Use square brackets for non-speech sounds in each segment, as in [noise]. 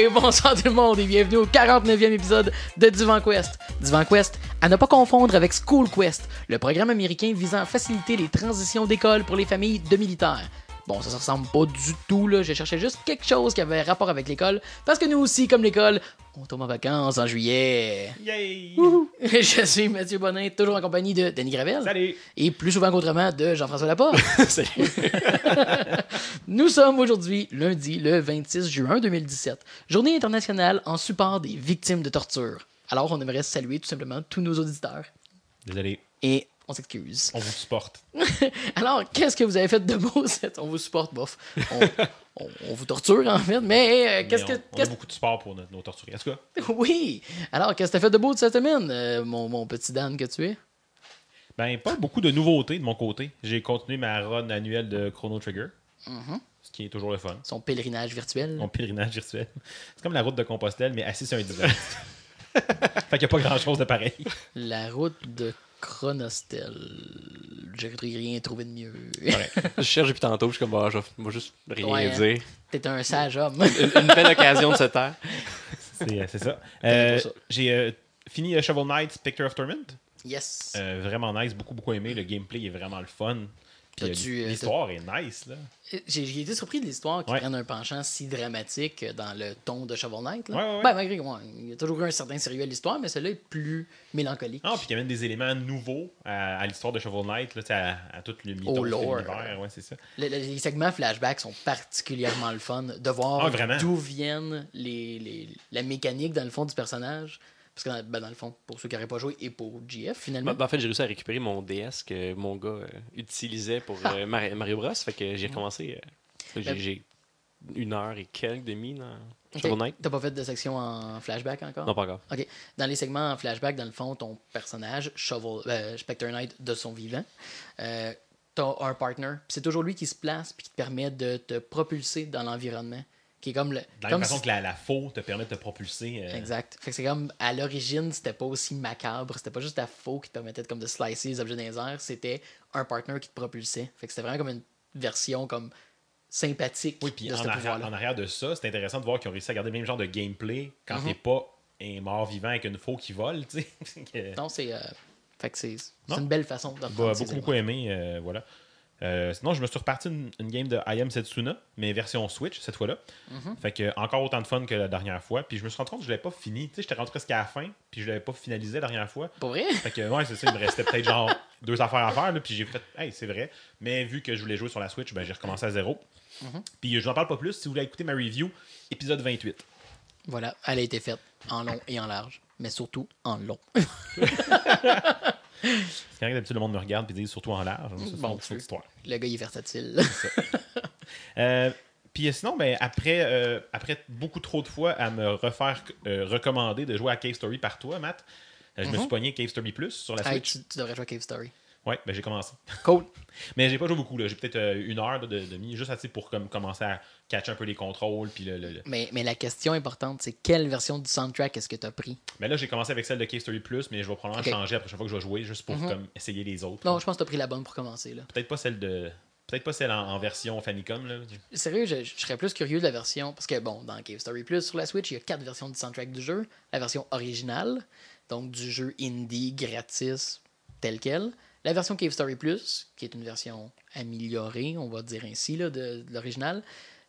[laughs] Bonsoir tout le monde et bienvenue au 49e épisode de Divan Quest. Divan Quest, à ne pas confondre avec School Quest, le programme américain visant à faciliter les transitions d'école pour les familles de militaires. Bon, ça, ça ressemble pas du tout, là. Je cherchais juste quelque chose qui avait rapport avec l'école. Parce que nous aussi, comme l'école, on tombe en vacances en juillet. Yay! [laughs] Je suis Mathieu Bonin, toujours en compagnie de Denis Gravel. Salut! Et plus souvent qu'autrement, de Jean-François Laporte. [laughs] [laughs] Salut. Nous sommes aujourd'hui lundi le 26 juin 2017, journée internationale en support des victimes de torture. Alors, on aimerait saluer tout simplement tous nos auditeurs. Désolé, Et on s'excuse. on vous supporte. [laughs] Alors, qu'est-ce que vous avez fait de beau [laughs] cette... On vous supporte, bof. On, on- on vous torture, en fait, mais euh, qu'est-ce que... on, on a beaucoup de sport pour notre- nos torturés. Est-ce que [laughs] Oui! Alors, qu'est-ce que t'as fait de beau de cette semaine, euh, mon, mon petit Dan que tu es? Ben, pas beaucoup de nouveautés de mon côté. J'ai continué ma run annuelle de Chrono Trigger, Mm-hmm. ce qui est toujours le fun. Son pèlerinage virtuel. Mon pèlerinage virtuel. C'est comme la route de Compostelle, mais assis sur un divan. fait qu'il n'y a pas grand-chose de pareil. La route de Chronostel. J'ai rien trouvé de mieux. Ouais. Je cherche depuis tantôt, je suis comme, bah, je vais- juste rien Ouais, hein. dire. T'es un sage homme. Une, une belle occasion de se taire. C'est euh, ça. Euh, ça. J'ai euh, fini Shovel Knight Spectre of Torment. yes. Euh, vraiment nice, beaucoup, beaucoup aimé. Le gameplay est vraiment le fun. Puis, euh, L'histoire est nice, là. J'ai été surpris de l'histoire qui Ouais. prenne un penchant si dramatique dans le ton de Shovel Knight. Là. Ouais, ouais, ouais. Ben, malgré il y a toujours eu un certain sérieux à l'histoire, mais celui-là est plus mélancolique. Ah, puis il y a même des éléments nouveaux à, à l'histoire de Shovel Knight, là, à, à tout le mythos Au de lore. l'univers. Ouais, c'est ça. Le- le- les segments flashback sont particulièrement le fun de voir Ah, d'où viennent les, les- la mécanique dans le fond du personnage. Parce que dans, ben, dans le fond, pour ceux qui n'auraient pas joué et pour GF finalement. Ben, ben, en fait, j'ai réussi à récupérer mon DS que mon gars euh, utilisait pour euh, [laughs] Mar- Mario Bros. Fait que j'ai recommencé. euh, j'ai- Ben- j'ai une heure et quelques demi dans. Shovel Knight. T'as pas fait de section en flashback encore? Non, pas encore. OK. Dans les segments en flashback, dans le fond, ton personnage, Shovel, euh, Spectre Knight de son vivant, euh, t'as un partner. C'est toujours lui qui se place puis qui te permet de te propulser dans l'environnement. Qui est comme le. La comme façon si- que la, la faux te permet de te propulser. euh, Exact. Fait que c'est comme à l'origine, c'était pas aussi macabre. C'était pas juste la faux qui te permettait de, comme de slicer les objets dans les airs. C'était un partner qui te propulsait. Fait que c'était vraiment comme une version comme sympathique Oui, puis en, arrière- pouvoir-là. en arrière de ça, c'est intéressant de voir qu'ils ont réussi à garder le même genre de gameplay quand Mhm. t'es pas un mort vivant avec une faux qui vole, tu sais. [laughs] Que- Non, c'est. euh, Fait que c'est une belle façon de Bah, beaucoup, beaucoup aimé, euh, voilà. Euh, sinon, je me suis reparti une, une game de I Am Setsuna, mais version Switch cette fois-là. Mhm. Fait que encore autant de fun que la dernière fois. Puis je me suis rendu compte que je l'avais pas fini. Tu sais, j'étais rendu presque à la fin, puis je l'avais pas finalisé la dernière fois. Pour vrai? Fait que, ouais, c'est ça, il me restait peut-être genre [laughs] deux affaires à faire, là, puis j'ai fait, hey, c'est vrai. Mais vu que je voulais jouer sur la Switch, ben, j'ai recommencé à zéro. Mhm. Puis je n'en parle pas plus. Si vous voulez écouter ma review, épisode 28. Voilà, elle a été faite en long et en large, mais surtout en long. [laughs] C'est quand d'habitude le monde me regarde puis dit surtout en large. Ça, c'est Bon, une histoire. Le gars, il est versatile. Euh, puis euh, sinon, ben, après, euh, après beaucoup trop de fois à me refaire euh, recommander de jouer à Cave Story par toi, Matt, je me Mhm. suis pogné Cave Story Plus sur la Hey, Switch. tu, tu devrais jouer à Cave Story. Ouais, ben j'ai commencé. Cool. [laughs] Mais j'ai pas joué beaucoup, là. J'ai peut-être euh, une heure de, de, demi, juste assez pour comme, commencer à catcher un peu les contrôles. Puis le, le- le- Mais, mais la question importante, c'est quelle version du soundtrack est-ce que tu as pris? Mais là, j'ai commencé avec celle de Cave Story Plus, mais je vais probablement changer la prochaine fois que je vais jouer, juste pour Mhm. comme, essayer les autres. Non, je pense que tu as pris la bonne pour commencer. Là. Peut-être pas celle de. Peut-être pas celle en, en version Famicom, là. Sérieux, je, je serais plus curieux de la version. Parce que, bon, dans Cave Story Plus sur la Switch, il y a quatre versions du soundtrack du jeu. La version originale, donc du jeu indie gratis tel quel. La version Cave Story Plus, qui est une version améliorée, on va dire ainsi, là, de, de l'original.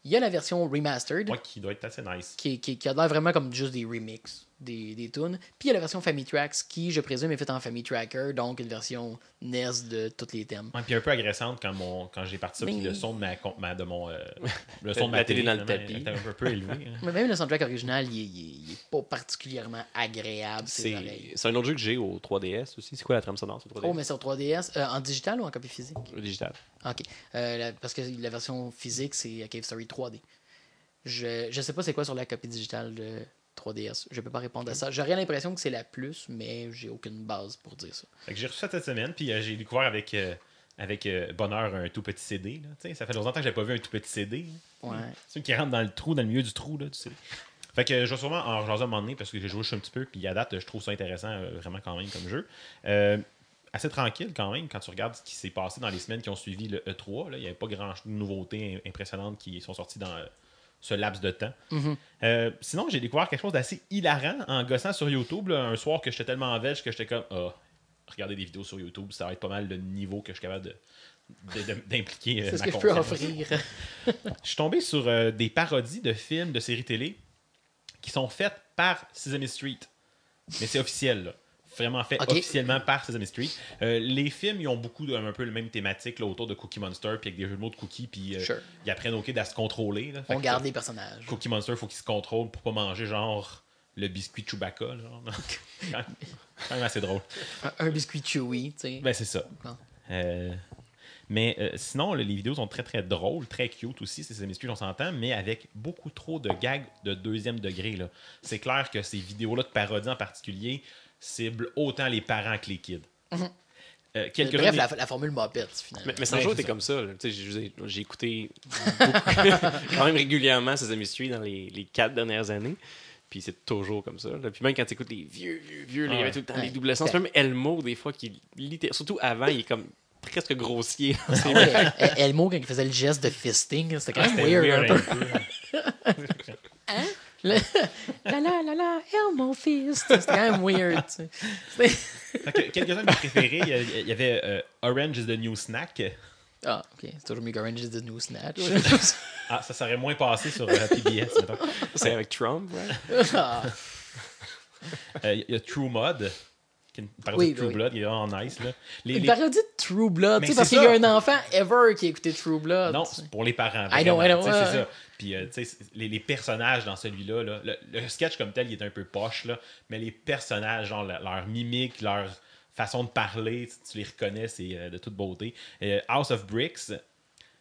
Il y a la version remastered. Ouais, qui doit être assez nice. qui, qui, qui a l'air vraiment comme juste des remixes des, des tunes. Puis il y a la version Family Tracks qui, je présume, est faite en Family Tracker, donc une version NES de tous les thèmes. Ouais, puis un peu agressante quand, mon, quand j'ai parti ça, puis Mais- le son de ma, de mon euh, [laughs] le son de La ma télé télé, dans le tapis. était un peu, peu élevé. hein. [laughs] Mais même le soundtrack original, il est, il est- il est pas particulièrement agréable, C'est un autre jeu que j'ai au 3DS aussi. C'est quoi la trame sonore sur 3DS Oh, mais sur 3DS, euh, en digital ou en copie physique? Le digital. Ok. Euh, la- parce que la version physique, c'est Cave Story 3D. Je, je sais pas c'est quoi sur la copie digitale de 3DS. Je peux pas répondre à ça. J'aurais l'impression que c'est la plus, mais j'ai aucune base pour dire ça. J'ai reçu ça cette semaine, puis euh, j'ai découvert avec, euh, avec euh, bonheur un tout petit CD. Là, ça fait longtemps que j'avais pas vu un tout petit CD. Ouais. Celui qui rentre dans le trou, dans le milieu du trou, là, tu sais. Fait que je vais sûrement en rejaser un moment donné parce que j'ai joué juste un petit peu, puis à date, je trouve ça intéressant vraiment quand même comme jeu. Assez tranquille quand même quand tu regardes ce qui s'est passé dans les semaines qui ont suivi le E3. là. Il n'y avait pas grand de nouveautés im- impressionnantes qui sont sorties dans, ce laps de temps. Mhm. Euh, sinon, j'ai découvert quelque chose d'assez hilarant en gossant sur YouTube. là, un soir que j'étais tellement en veg que j'étais comme, ah, regarder des vidéos sur YouTube, ça va être pas mal le niveau que je suis capable de- d'impliquer. euh, C'est ce que je peux offrir. Je suis tombé sur euh, des parodies de films, de séries télé qui sont faites par Sesame Street. Mais c'est officiel, là. Vraiment fait Ok. officiellement par Sesame Street. Euh, les films, ils ont beaucoup de, un peu le même thématique là, autour de Cookie Monster, puis avec des jeux de mots de Cookie, puis euh, Sure. ils apprennent kid à se contrôler. là. On que, garde les personnages. Cookie Monster, faut qu'il se contrôle pour pas manger genre le biscuit Chewbacca. Genre. [laughs] quand, même, quand même assez drôle. Un, un biscuit chewy, tu sais. Ben, c'est ça. Euh, mais euh, sinon, là, les vidéos sont très très drôles, très cute aussi, c'est Sesame Street, on s'entend, mais avec beaucoup trop de gags de deuxième degré. C'est clair que ces vidéos-là de parodie en particulier ciblent autant les parents que les kids. Euh, quelques-unes Bref, la, la formule Muppets, finalement. Mais, c'est t'es ça. comme ça. là. Tu sais, J'ai écouté [laughs] quand même régulièrement Sesame Street dans les, les quatre dernières années. Puis c'est toujours comme ça. là. Puis même quand tu écoutes les vieux, vieux, vieux, là, il y avait tout le temps Ouais. les doubles sens. Même Elmo, des fois, qui surtout avant, il est comme presque grossier. Ah ouais, El- Elmo, quand il faisait le geste de fisting, c'était quand même weird, weird un peu. [laughs] Le- la la la la, Elmo fist. C'était quand même weird, tu sais. C'était- [laughs] Fait que quelques-uns de mes préférés, il y avait euh, Orange is the New Snack. Ah, ok. C'est toujours mieux qu'Orange is the New Snatch. Ah, ça serait moins passé sur euh, PBS. mettons. C'est avec Trump, right? [laughs] Ah, Euh, Il y a True Mod, qui est une parodie Oui, de True oui. Blood, il est vraiment nice. Là. Les, Une les- parodie de True Blood, Mais tu sais, parce qu'il y a un enfant ever qui a écouté True Blood. Non, c'est pour les parents. I know, I know, ouais, c'est ouais. ça. Puis, euh, tu sais, c'est- les, les personnages dans celui-là, là, le, le sketch comme tel, il est un peu poche, là, mais les personnages, genre, le- leur mimique, leur façon de parler, tu, tu les reconnais, c'est euh, de toute beauté. Euh, House of Bricks,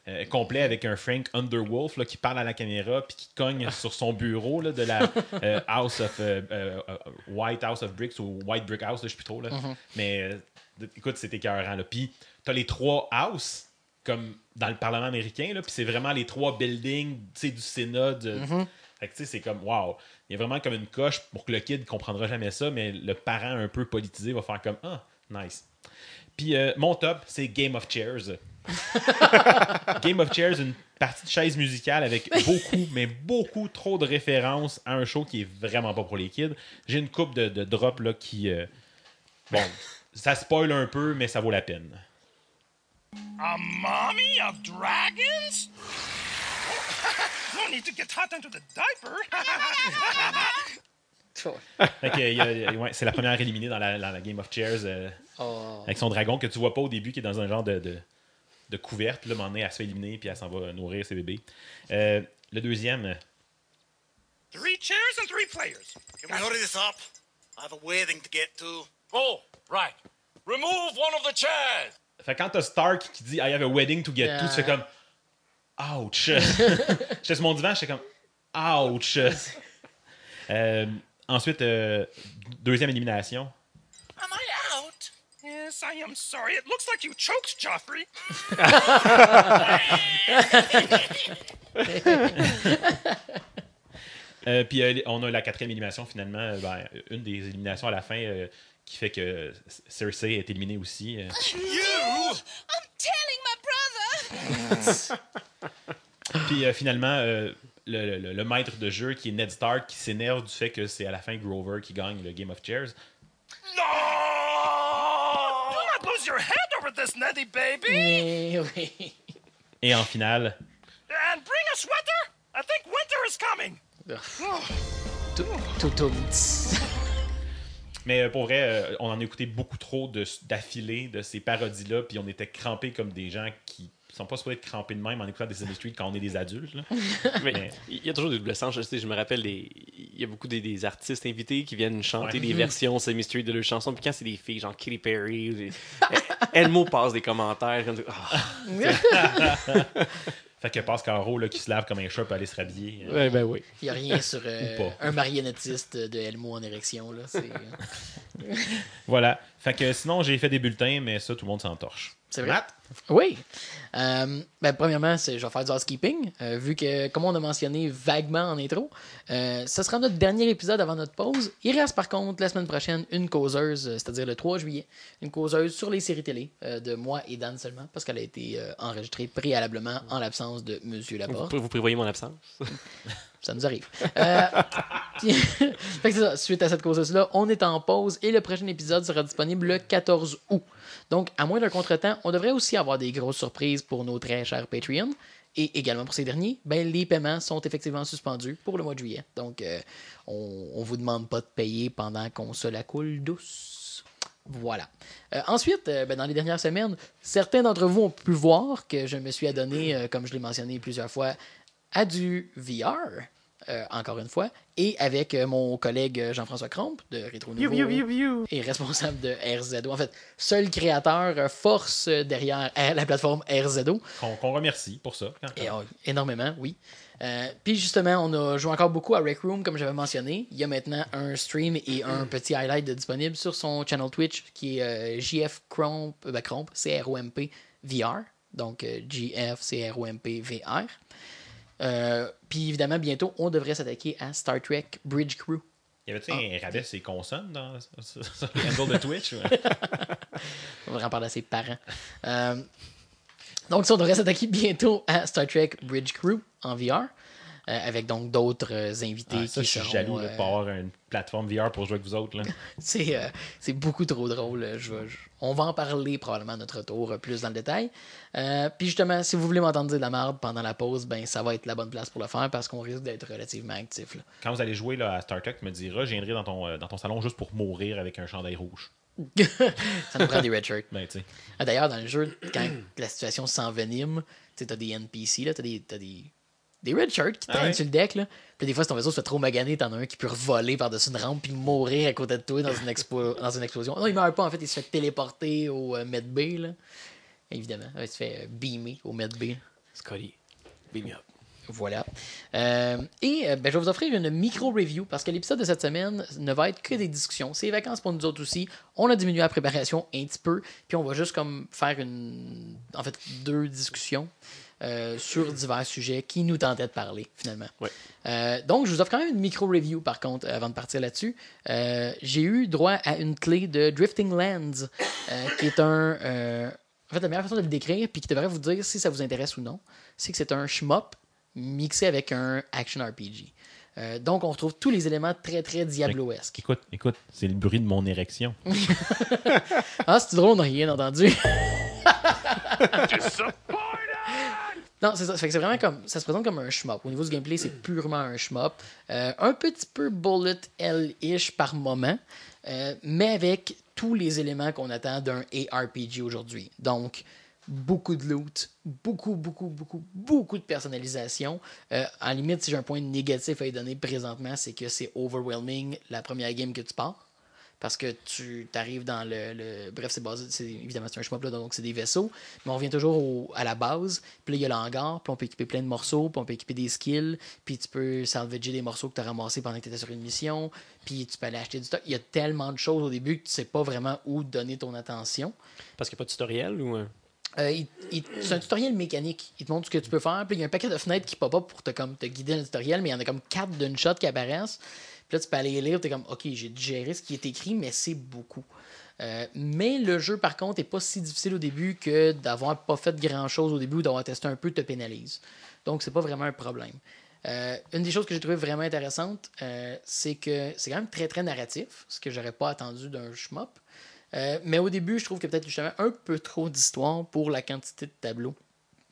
euh, complet avec un Frank Underwolf là, qui parle à la caméra puis qui cogne [laughs] sur son bureau là, de la euh, House of euh, White House of Bricks ou White Brick House, là, je sais plus trop. Là. Mais euh, de- écoute, c'était écœurant. Puis t'as les trois houses comme dans le Parlement américain, là, puis c'est vraiment les trois buildings du Sénat. de- Fait que tu sais, c'est comme wow. Il y a vraiment comme une coche pour que le kid comprendra jamais ça, mais le parent un peu politisé va faire comme Ah, nice. Puis euh, mon top, c'est Game of Chairs. [laughs] Game of Chairs, une partie de chaise musicale avec [laughs] beaucoup, mais beaucoup trop de références à un show qui est vraiment pas pour les kids. J'ai une coupe de, de drops là, qui. euh, bon, ça spoil un peu, mais ça vaut la peine. A mommy of dragons? no need to get hot into the diaper. [laughs] A- ouais, c'est la première éliminée dans la, dans la Game of Chairs euh, Oh. avec son dragon que tu vois pas au début, qui est dans un genre de, de, de couverte. Puis là, à un moment donné, elle se fait éliminer, puis elle s'en va nourrir ses bébés. Euh, le deuxième, three chairs and three players. Can we hurry this up? I have a wedding to get to. Oh, right. Remove one of the chairs. Fait quand t'as Stark qui dit I have a wedding to get to, tu fais comme Ouch! [laughs] J'étais sur mon divan, j'étais comme Ouch! [laughs] Euh, ensuite, euh, deuxième élimination. Am I out? Yes, I am sorry. It looks like you choked, Joffrey. Euh, puis euh, on a la quatrième élimination finalement, euh, ben, une des éliminations à la fin euh, qui fait que Cersei est éliminée aussi. euh. You? I'm telling my brother. [laughs] Puis euh, finalement, euh, le, le- le maître de jeu qui est Ned Stark qui s'énerve du fait que c'est à la fin Grover qui gagne le Game of Chairs. No! Do not lose your head over this, Neddy baby. Oui. Et en finale, And bring a sweater. I think winter is coming. Tout, tout, tout. Mais euh, pour vrai, euh, on en a écouté beaucoup trop de- d'affilés de ces parodies-là, puis on était crampés comme des gens qui sont pas supposés être crampés de même en écoutant des Street quand on est des adultes. là. [laughs] Mais Mais- il y a toujours des double sens. Je, sais, je me rappelle, il y a beaucoup des, des artistes invités qui viennent chanter Ouais. des versions semi-street de leurs chansons. Puis quand c'est des filles, genre Katy Perry, des- [laughs] Elmo passe des commentaires. Comme, Ah, [laughs] Fait que Pascaro là, qui se lave comme un chat peut aller se rhabiller. euh, ouais, ben oui. Il n'y a rien [laughs] sur euh, un marionnettiste de Elmo en érection. Là. C'est, [laughs] Voilà. Fait que sinon, j'ai fait des bulletins, mais ça, tout le monde s'en torche. C'est vrai? Matt? Oui. Euh, ben, premièrement, c'est, je vais faire du housekeeping, euh, vu que, comme on a mentionné vaguement en intro, euh, ce sera notre dernier épisode avant notre pause. Il reste par contre la semaine prochaine une causeuse, euh, c'est-à-dire le 3 juillet, une causeuse sur les séries télé euh, de moi et Dan seulement, parce qu'elle a été euh, enregistrée préalablement en l'absence de Monsieur Vous, Laporte. vous prévoyez mon absence? [laughs] Ça nous arrive. [laughs] Puis- [laughs] fait que c'est ça, suite à cette causeuse-là, on est en pause et le prochain épisode sera disponible le 14 août. Donc, à moins d'un contretemps, on devrait aussi avoir des grosses surprises pour nos très chers Patreon. Et également pour ces derniers, ben, les paiements sont effectivement suspendus pour le mois de juillet. Donc, euh, on ne vous demande pas de payer pendant qu'on se la coule douce. Voilà. Euh, ensuite, euh, ben, dans les dernières semaines, certains d'entre vous ont pu voir que je me suis adonné, comme je l'ai mentionné plusieurs fois, à du VR, euh, encore une fois, et avec euh, mon collègue euh, Jean-François Crompe de Rétro Nouveau et responsable de RZO. En fait, seul créateur euh, force derrière euh, la plateforme RZO. Qu'on remercie pour ça. quand- Et, euh, énormément, oui. Euh, Puis justement, on a joué encore beaucoup à Rec Room, comme j'avais mentionné. Il y a maintenant un stream et un petit highlight de disponible sur son channel Twitch qui est euh, JF Cromp, ben, Cromp, C-R-O-M-P VR. Donc euh, JF C-R-O-M-P VR. Euh, Puis évidemment, bientôt, on devrait s'attaquer à Star Trek Bridge Crew. Y avait-tu Ah. un rabais sur les consonnes dans le handle de Twitch? [laughs] On va en parler à ses parents. Euh, donc, ça, on devrait s'attaquer bientôt à Star Trek Bridge Crew en VR. Euh, avec donc d'autres euh, invités Ah, ça, qui je suis seront, jaloux de euh, pas avoir une plateforme VR pour jouer avec vous autres. [laughs] C'est beaucoup trop drôle. Je, on va en parler probablement à notre tour euh, plus dans le détail. Puis justement, si vous voulez m'entendre dire de la merde pendant la pause, ben ça va être la bonne place pour le faire parce qu'on risque d'être relativement actif. là. Quand vous allez jouer là, à Star Trek, tu me diras, je viendrai dans ton, dans ton salon juste pour mourir avec un chandail rouge. [laughs] ça nous prend des red shirts. Ben, tu. Ah, D'ailleurs, dans le jeu, quand la situation s'envenime, tu as des NPC, des, t'as des, des red shirts qui Ah traînent ouais? sur le deck. Là. Puis des fois, si ton vaisseau se fait trop magané, t'en as un qui peut voler par-dessus une rampe puis mourir à côté de toi dans une, expo- [laughs] dans une explosion. Non, il meurt pas, en fait, il se fait téléporter au euh, Med B. Là. Évidemment, il se fait euh, beamer au Med B. Scotty, beam me up. Voilà. Euh, et euh, ben, je vais vous offrir une micro-review parce que l'épisode de cette semaine ne va être que des discussions. C'est les vacances pour nous autres aussi. On a diminué la préparation un petit peu. Puis on va juste comme faire une. En fait, deux discussions euh, sur divers sujets qui nous tentaient de parler finalement. Ouais. Euh, donc, je vous offre quand même une micro-review, par contre, euh, avant de partir là-dessus. Euh, J'ai eu droit à une clé de Drifting Lands, euh, qui est un... euh, en fait, la meilleure façon de le décrire, puis qui devrait vous dire si ça vous intéresse ou non, c'est que c'est un shmup mixé avec un action RPG. Euh, donc, on retrouve tous les éléments très, très Diablo-esques. Écoute, écoute, c'est le bruit de mon érection. [laughs] Ah, c'est drôle, on n'a rien entendu. [laughs] Non, c'est ça. Vraiment comme. Ça se présente comme un shmup. Au niveau du gameplay, c'est purement un shmup. Euh, un petit peu bullet L-ish par moment, euh, mais avec tous les éléments qu'on attend d'un ARPG aujourd'hui. Donc, beaucoup de loot, beaucoup, beaucoup, beaucoup, beaucoup de personnalisation. Euh, en limite, si j'ai un point négatif à y donner présentement, c'est que c'est overwhelming la première game que tu pars. Parce que tu arrives dans le, le- Bref, c'est basé. c'est- Évidemment, c'est un shmup, là, donc c'est des vaisseaux. Mais on revient toujours au- à la base. Puis là, il y a l'hangar. Puis on peut équiper plein de morceaux. Puis on peut équiper des skills. Puis tu peux salvager des morceaux que tu as ramassés pendant que tu étais sur une mission. Puis tu peux aller acheter du stock. Il y a tellement de choses au début que tu sais pas vraiment où donner ton attention. Parce qu'il n'y a pas de tutoriel ou. euh, Euh, c'est un tutoriel mécanique. Il te montre ce que tu peux faire. Puis il y a un paquet de fenêtres qui pop up pour te, comme, te guider dans le tutoriel, mais il y en a comme quatre d'une shot qui apparaissent. Là, tu peux aller lire. Tu es comme, OK, j'ai digéré ce qui est écrit, mais c'est beaucoup. Euh, mais le jeu, par contre, est pas si difficile au début que d'avoir pas fait grand chose au début ou d'avoir testé un peu te pénalise. Donc, c'est pas vraiment un problème. Euh, une des choses que j'ai trouvé vraiment intéressante, euh, c'est que c'est quand même très très narratif, ce que j'aurais pas attendu d'un shmup. Mais au début, je trouve que peut-être justement un peu trop d'histoire pour la quantité de tableaux.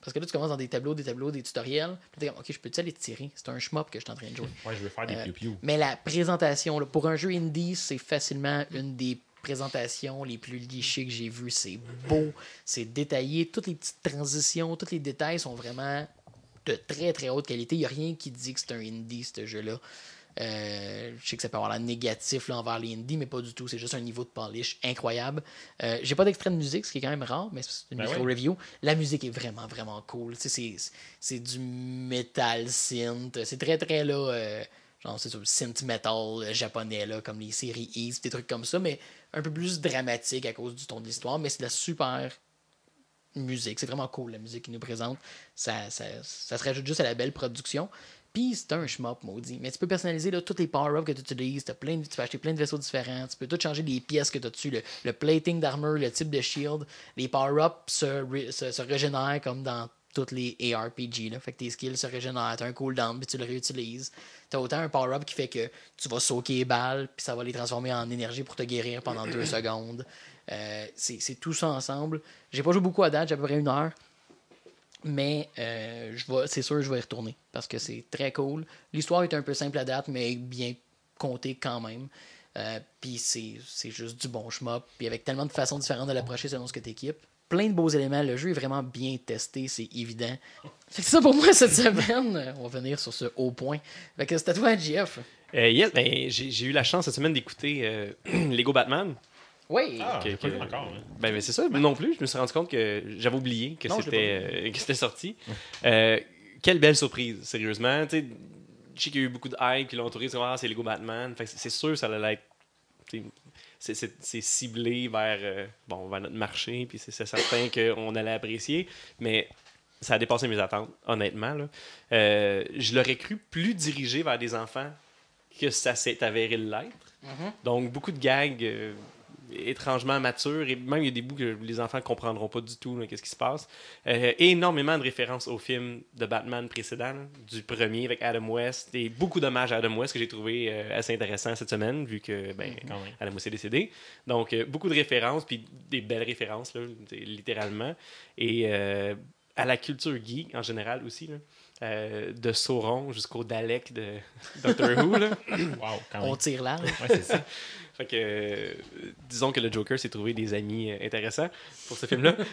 Parce que là, tu commences dans des tableaux, des tableaux, des tutoriels. Puis t'es comme, ok, je peux-tu aller tirer? C'est un shmup que je suis en train de jouer. Ouais, je veux faire des Euh, piou-piou. Mais la présentation, là, pour un jeu indie, c'est facilement une des présentations les plus lichées que j'ai vues. C'est beau, c'est détaillé. Toutes les petites transitions, tous les détails sont vraiment de très très haute qualité. Il n'y a rien qui dit que c'est un indie, ce jeu-là. Euh, je sais que ça peut avoir l'air négatif là, envers les indies, mais pas du tout. C'est juste un niveau de polish incroyable. Euh, J'ai pas d'extrait de musique, ce qui est quand même rare, mais c'est une Ben micro-review. La musique est vraiment, vraiment cool. C'est du metal synth. C'est très, très là. euh, genre, c'est synth metal euh, japonais, là, comme les séries East, des trucs comme ça, mais un peu plus dramatique à cause du ton de l'histoire, mais c'est de la super musique. C'est vraiment cool la musique qu'il nous présente. Ça, ça, ça se rajoute juste à la belle production. Puis c'est un shmup maudit. Mais tu peux personnaliser là, tous les power-ups que tu utilises. T'as plein de- tu peux acheter plein de vaisseaux différents. Tu peux tout changer les pièces que tu as dessus. Le, le plating d'armure, le type de shield. Les power-ups se, ré- se, se régénèrent comme dans toutes les ARPG. Là. Fait que tes skills se régénèrent. T'as un cooldown, puis tu le réutilises. T'as autant un power-up qui fait que tu vas soaker les balles, puis ça va les transformer en énergie pour te guérir pendant deux [coughs] secondes. Euh, c'est c'est tout ça ensemble. J'ai pas joué beaucoup à date, j'ai à peu près une heure. Mais euh, c'est sûr je vais y retourner parce que c'est très cool. L'histoire est un peu simple à date, mais bien comptée quand même. Euh, Puis c'est juste du bon shmup. Puis avec tellement de façons différentes de l'approcher selon ce que tu équipes. Plein de beaux éléments. Le jeu est vraiment bien testé, c'est évident. Fait que ça pour moi cette [laughs] semaine. On va venir sur ce haut point. Fait que c'est à toi, JF. Euh, yes, ben, j'ai eu la chance cette semaine d'écouter [clears throat] Lego Batman. Oui. Ah, Que- pas que- vu encore. hein. Ben, ben, c'est ça, non plus. Je me suis rendu compte que j'avais oublié que c'était euh, [laughs] que c'était sorti. Euh, quelle belle surprise, sérieusement. Tu sais, je sais qu'il y a eu beaucoup de hype qui l'ont entouré. C'est ah, c'est Lego Batman. C'est sûr ça allait être. tu sais, C'est c'est- c'est ciblé vers, euh, bon, vers notre marché, puis c'est c'est certain qu'on allait apprécier. Mais ça a dépassé mes attentes, honnêtement. là. Euh, je l'aurais cru plus dirigé vers des enfants que ça s'est avéré l'être. Donc, beaucoup de gags euh, étrangement matures, et même il y a des bouts que les enfants ne comprendront pas du tout, là, qu'est-ce qui se passe. Euh, énormément de références au film de Batman précédent, là, du premier avec Adam West, et beaucoup d'hommages à Adam West que j'ai trouvé euh, assez intéressant cette semaine, vu que ben, même. Adam West est décédé. Donc, euh, beaucoup de références, puis des belles références, là, littéralement. Et euh, à la culture geek en général aussi, là. Euh, de Sauron jusqu'au Dalek de [laughs] Doctor Who. Là. [coughs] Wow, quand On tire large. Ouais, c'est ça. [laughs] Fait que, euh, disons que le Joker s'est trouvé des amis euh, intéressants pour ce film-là. [laughs]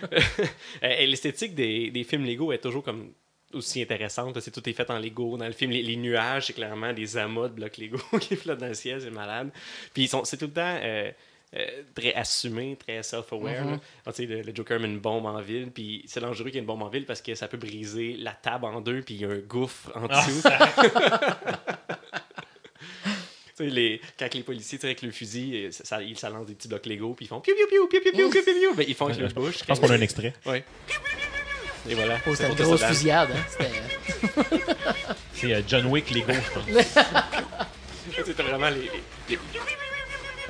Euh, L'esthétique des, des films Lego est toujours comme aussi intéressante. C'est tout est fait en Lego. Dans le film, les, les nuages, c'est clairement des amas de blocs Lego [laughs] qui flottent dans le ciel, c'est malade. Puis c'est tout le temps euh, très assumé, très self-aware. Ah, tu sais, le, le Joker met une bombe en ville, puis c'est dangereux qu'il y ait une bombe en ville parce que ça peut briser la table en deux, puis il y a un gouffre en dessous. Tu sais, [laughs] les, quand les policiers tirent avec le fusil, ça, ça- ils ça lance des petits blocs Lego, puis ils font piou piou piou piou piou piou piou piou piou. Ben, ils font avec leur bouche. Je pense qu'on a un extrait. Ouais. Et voilà. Oh, c'était C'est une grosse fusillade. Hein? [laughs] C'est euh, John Wick Lego, je pense. [laughs] C'était vraiment les, les- les-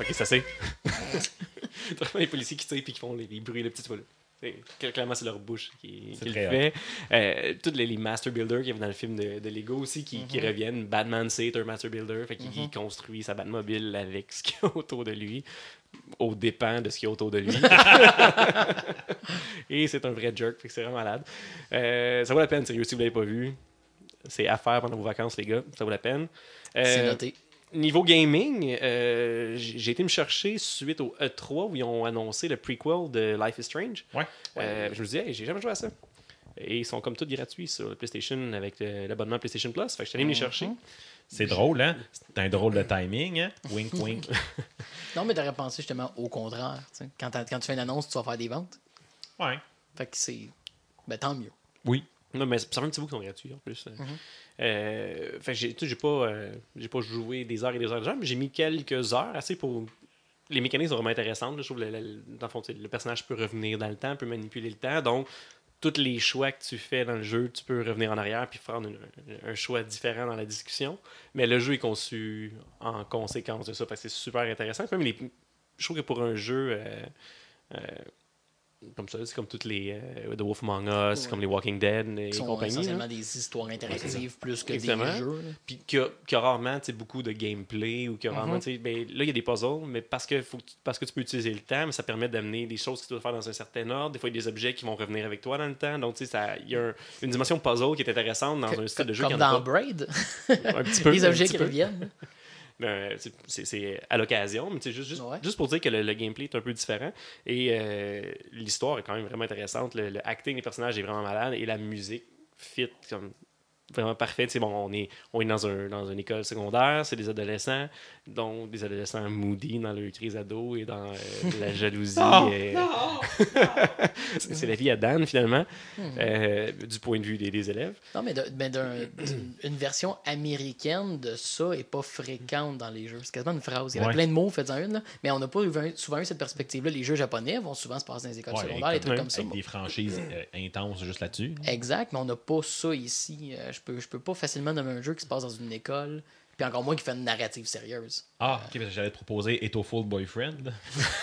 Ok, ça c'est. [laughs] C'est vraiment les policiers qui tirent puis qui font les, les bruits, les petits. Voilà. C'est- Clairement, c'est leur bouche qui, C'est qui le très fait. Euh, tous les, les Master Builders qui y avait dans le film de, de Lego aussi qui, qui Mm-hmm. reviennent. Batman, c'est un Master Builder. Fait qu'il il construit sa Batmobile avec ce qu'il y a autour de lui, au dépend de ce qu'il y a autour de lui. [laughs] Et c'est un vrai jerk, fait que c'est vraiment malade. Euh, ça vaut la peine, sérieux, si vous l'avez pas vu. C'est à faire pendant vos vacances, les gars. Ça vaut la peine. C'est Euh, noté. Niveau gaming, euh, j'ai été me chercher suite au E3 où ils ont annoncé le prequel de Life is Strange. Ouais. Euh, je me disais, hey, j'ai jamais joué à ça. Et ils sont comme tous gratuits sur le PlayStation avec euh, l'abonnement PlayStation Plus. Fait que je suis allé me les chercher. C'est drôle, hein? C'est un drôle de timing, hein? Wink, wink. [laughs] Non, mais t'aurais pensé justement au contraire. tu sais. Quand, tu fais une annonce, tu vas faire des ventes. Ouais. Fait que c'est. Ben tant mieux. Oui. Non, mais ça fait un petit bout qu'ils sont gratuits en plus. Mhm. Euh, que j'ai pas, euh, pas joué des heures et des heures de jeu, mais j'ai mis quelques heures assez pour. Les mécaniques sont vraiment intéressantes. Je trouve le, le- le personnage peut revenir dans le temps, peut manipuler le temps. Donc, tous les choix que tu fais dans le jeu, tu peux revenir en arrière puis faire un choix différent dans la discussion. Mais le jeu est conçu en conséquence de ça. Que c'est super intéressant. Je trouve que pour un jeu. euh, euh, comme ça, c'est comme toutes les euh, The Wolf Among Us, Ouais. comme les Walking Dead et Qui sont compagnie. là. essentiellement des histoires interactives plus que Exactement. des jeux. Puis qu'il y y a rarement beaucoup de gameplay ou rarement, tu sais, ben, là, il y a des puzzles, mais parce que, faut que tu- parce que tu peux utiliser le temps, mais ça permet d'amener des choses que tu dois faire dans un certain ordre. Des fois, il y a des objets qui vont revenir avec toi dans le temps. Donc, tu sais, il y a un- une dimension puzzle qui est intéressante dans un style de jeu Comme dans. Braid. un petit peu. [laughs] les objets qui reviennent. Ben, c'est- à l'occasion, mais c'est juste, juste, Ouais. juste pour dire que le, le gameplay est un peu différent. Et euh, l'histoire est quand même vraiment intéressante. Le, le acting des personnages est vraiment malade et la musique fit comme vraiment parfait. Tu sais, bon, on est, on est dans, un, dans une école secondaire, c'est des adolescents, donc des adolescents moody dans leur crise ado et dans euh, la jalousie. [laughs] et- [laughs] c'est c'est la vie à Dan, finalement, euh, du point de vue des, des élèves. Non, mais, de- mais d'une- une version américaine de ça est pas fréquente dans les jeux. C'est quasiment une phrase. Il y Ouais. plein de mots, faites-en une, là, mais on n'a pas eu- souvent eu cette perspective-là. Les jeux japonais vont souvent se passer dans les écoles Ouais, secondaires, les trucs comme ça. Avec des franchises euh, intenses juste là-dessus. Exact, mais on n'a pas ça ici. Je peux, je peux pas facilement nommer un jeu qui se passe dans une école, puis encore moins qui fait une narrative sérieuse. Ah, ok, parce que j'allais te proposer Etoful Boyfriend. [laughs]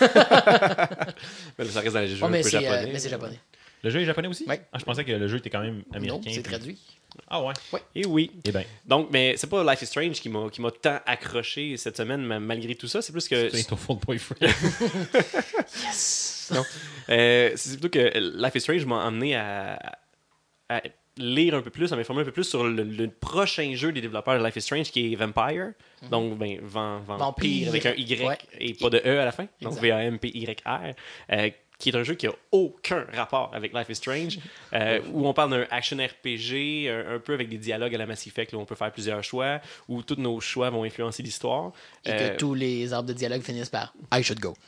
Mais ça reste dans les jeux Ouais, un mais peu c'est euh, japonais. mais c'est japonais. Le jeu est japonais aussi? Ouais. Ah, je pensais que le jeu était quand même Non, américain. c'est puis- traduit. Ah ouais. Et oui. Eh bien, Donc, mais c'est pas Life is Strange qui m'a qui m'a tant accroché cette semaine, ma- malgré tout ça. C'est plus que. c'est Etoful Boyfriend. [laughs] Non. Euh, c'est plutôt que Life is Strange m'a amené à, à lire un peu plus, à m'informer un peu plus sur le, le prochain jeu des développeurs de Life is Strange qui est Vampire. Donc, ben, van- vampire Vampire. avec un Y Ouais. et pas de E à la fin. Donc. V-A-M-P-Y-R. euh, qui est un jeu qui a aucun rapport avec Life is Strange, euh, où on parle d'un action RPG, un, un peu avec des dialogues à la Mass Effect, là, où on peut faire plusieurs choix, où tous nos choix vont influencer l'histoire. Et Euh, que tous les arbres de dialogue finissent par I should go. [laughs]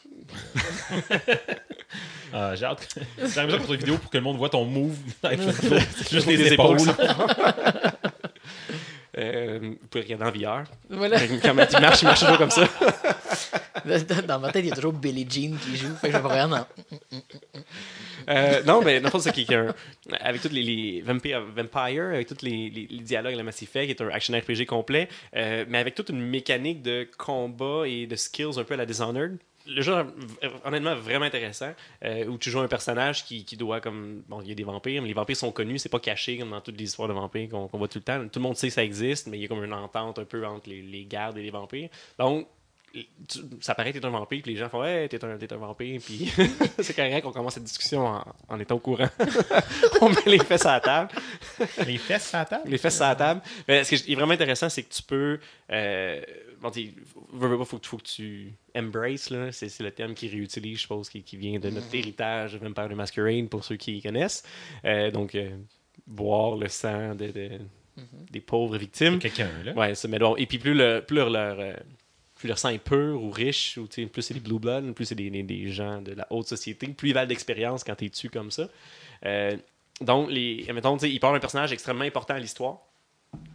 Ah, J'ai hâte. J'aimerais ça pour une vidéo pour que le monde voit ton move. [laughs] [laughs] Juste les épaules. Euh, vous pouvez regarder en VR. Voilà. Quand il marche, il marche toujours comme ça. [laughs] Dans ma tête, il y a toujours Billie Jean qui joue. Fait que je vraiment. Euh, non, mais dans le fond, c'est un- avec tous les, les Vampire, Vampire, avec tous les, les- les dialogues la Mass Effect, qui est un action RPG complet, euh, mais avec toute une mécanique de combat et de skills un peu à la Dishonored. Le jeu honnêtement vraiment intéressant, euh, où tu joues un personnage qui, qui doit comme bon il y a des vampires, mais les vampires sont connus, c'est pas caché comme dans toutes les histoires de vampires qu'on voit tout le temps. Tout le monde sait que ça existe, mais il y a comme une entente un peu entre les, les gardes et les vampires. Donc tu- ça paraît que t'es un vampire, puis les gens font Hey, t'es un, t'es un vampire, puis [laughs] c'est correct qu'on commence cette discussion en, en étant au courant. [laughs] on met les fesses à la table. Les fesses à la table? Les fesses à la table. Mais ce qui est vraiment intéressant, c'est que tu peux. Euh, bon, pas, faut, que- faut que tu embrace, là. C'est, c'est le terme qu'ils réutilisent, je suppose, qui, qui vient de notre héritage de Vampire the Masquerade, pour ceux qui connaissent. Euh, donc, euh, boire le sang de, de- des pauvres victimes. Quelqu'un, là. Ouais, ça, mais bon, et puis plus, le, plus leur, leur, euh, plus leur sang est pur ou riche, ou tu plus c'est des blue blood, plus c'est des, des, des gens de la haute société, plus ils valent d'expérience quand t'es dessus comme ça. Euh, donc, les, mettons, tu il parle d'un personnage extrêmement important à l'histoire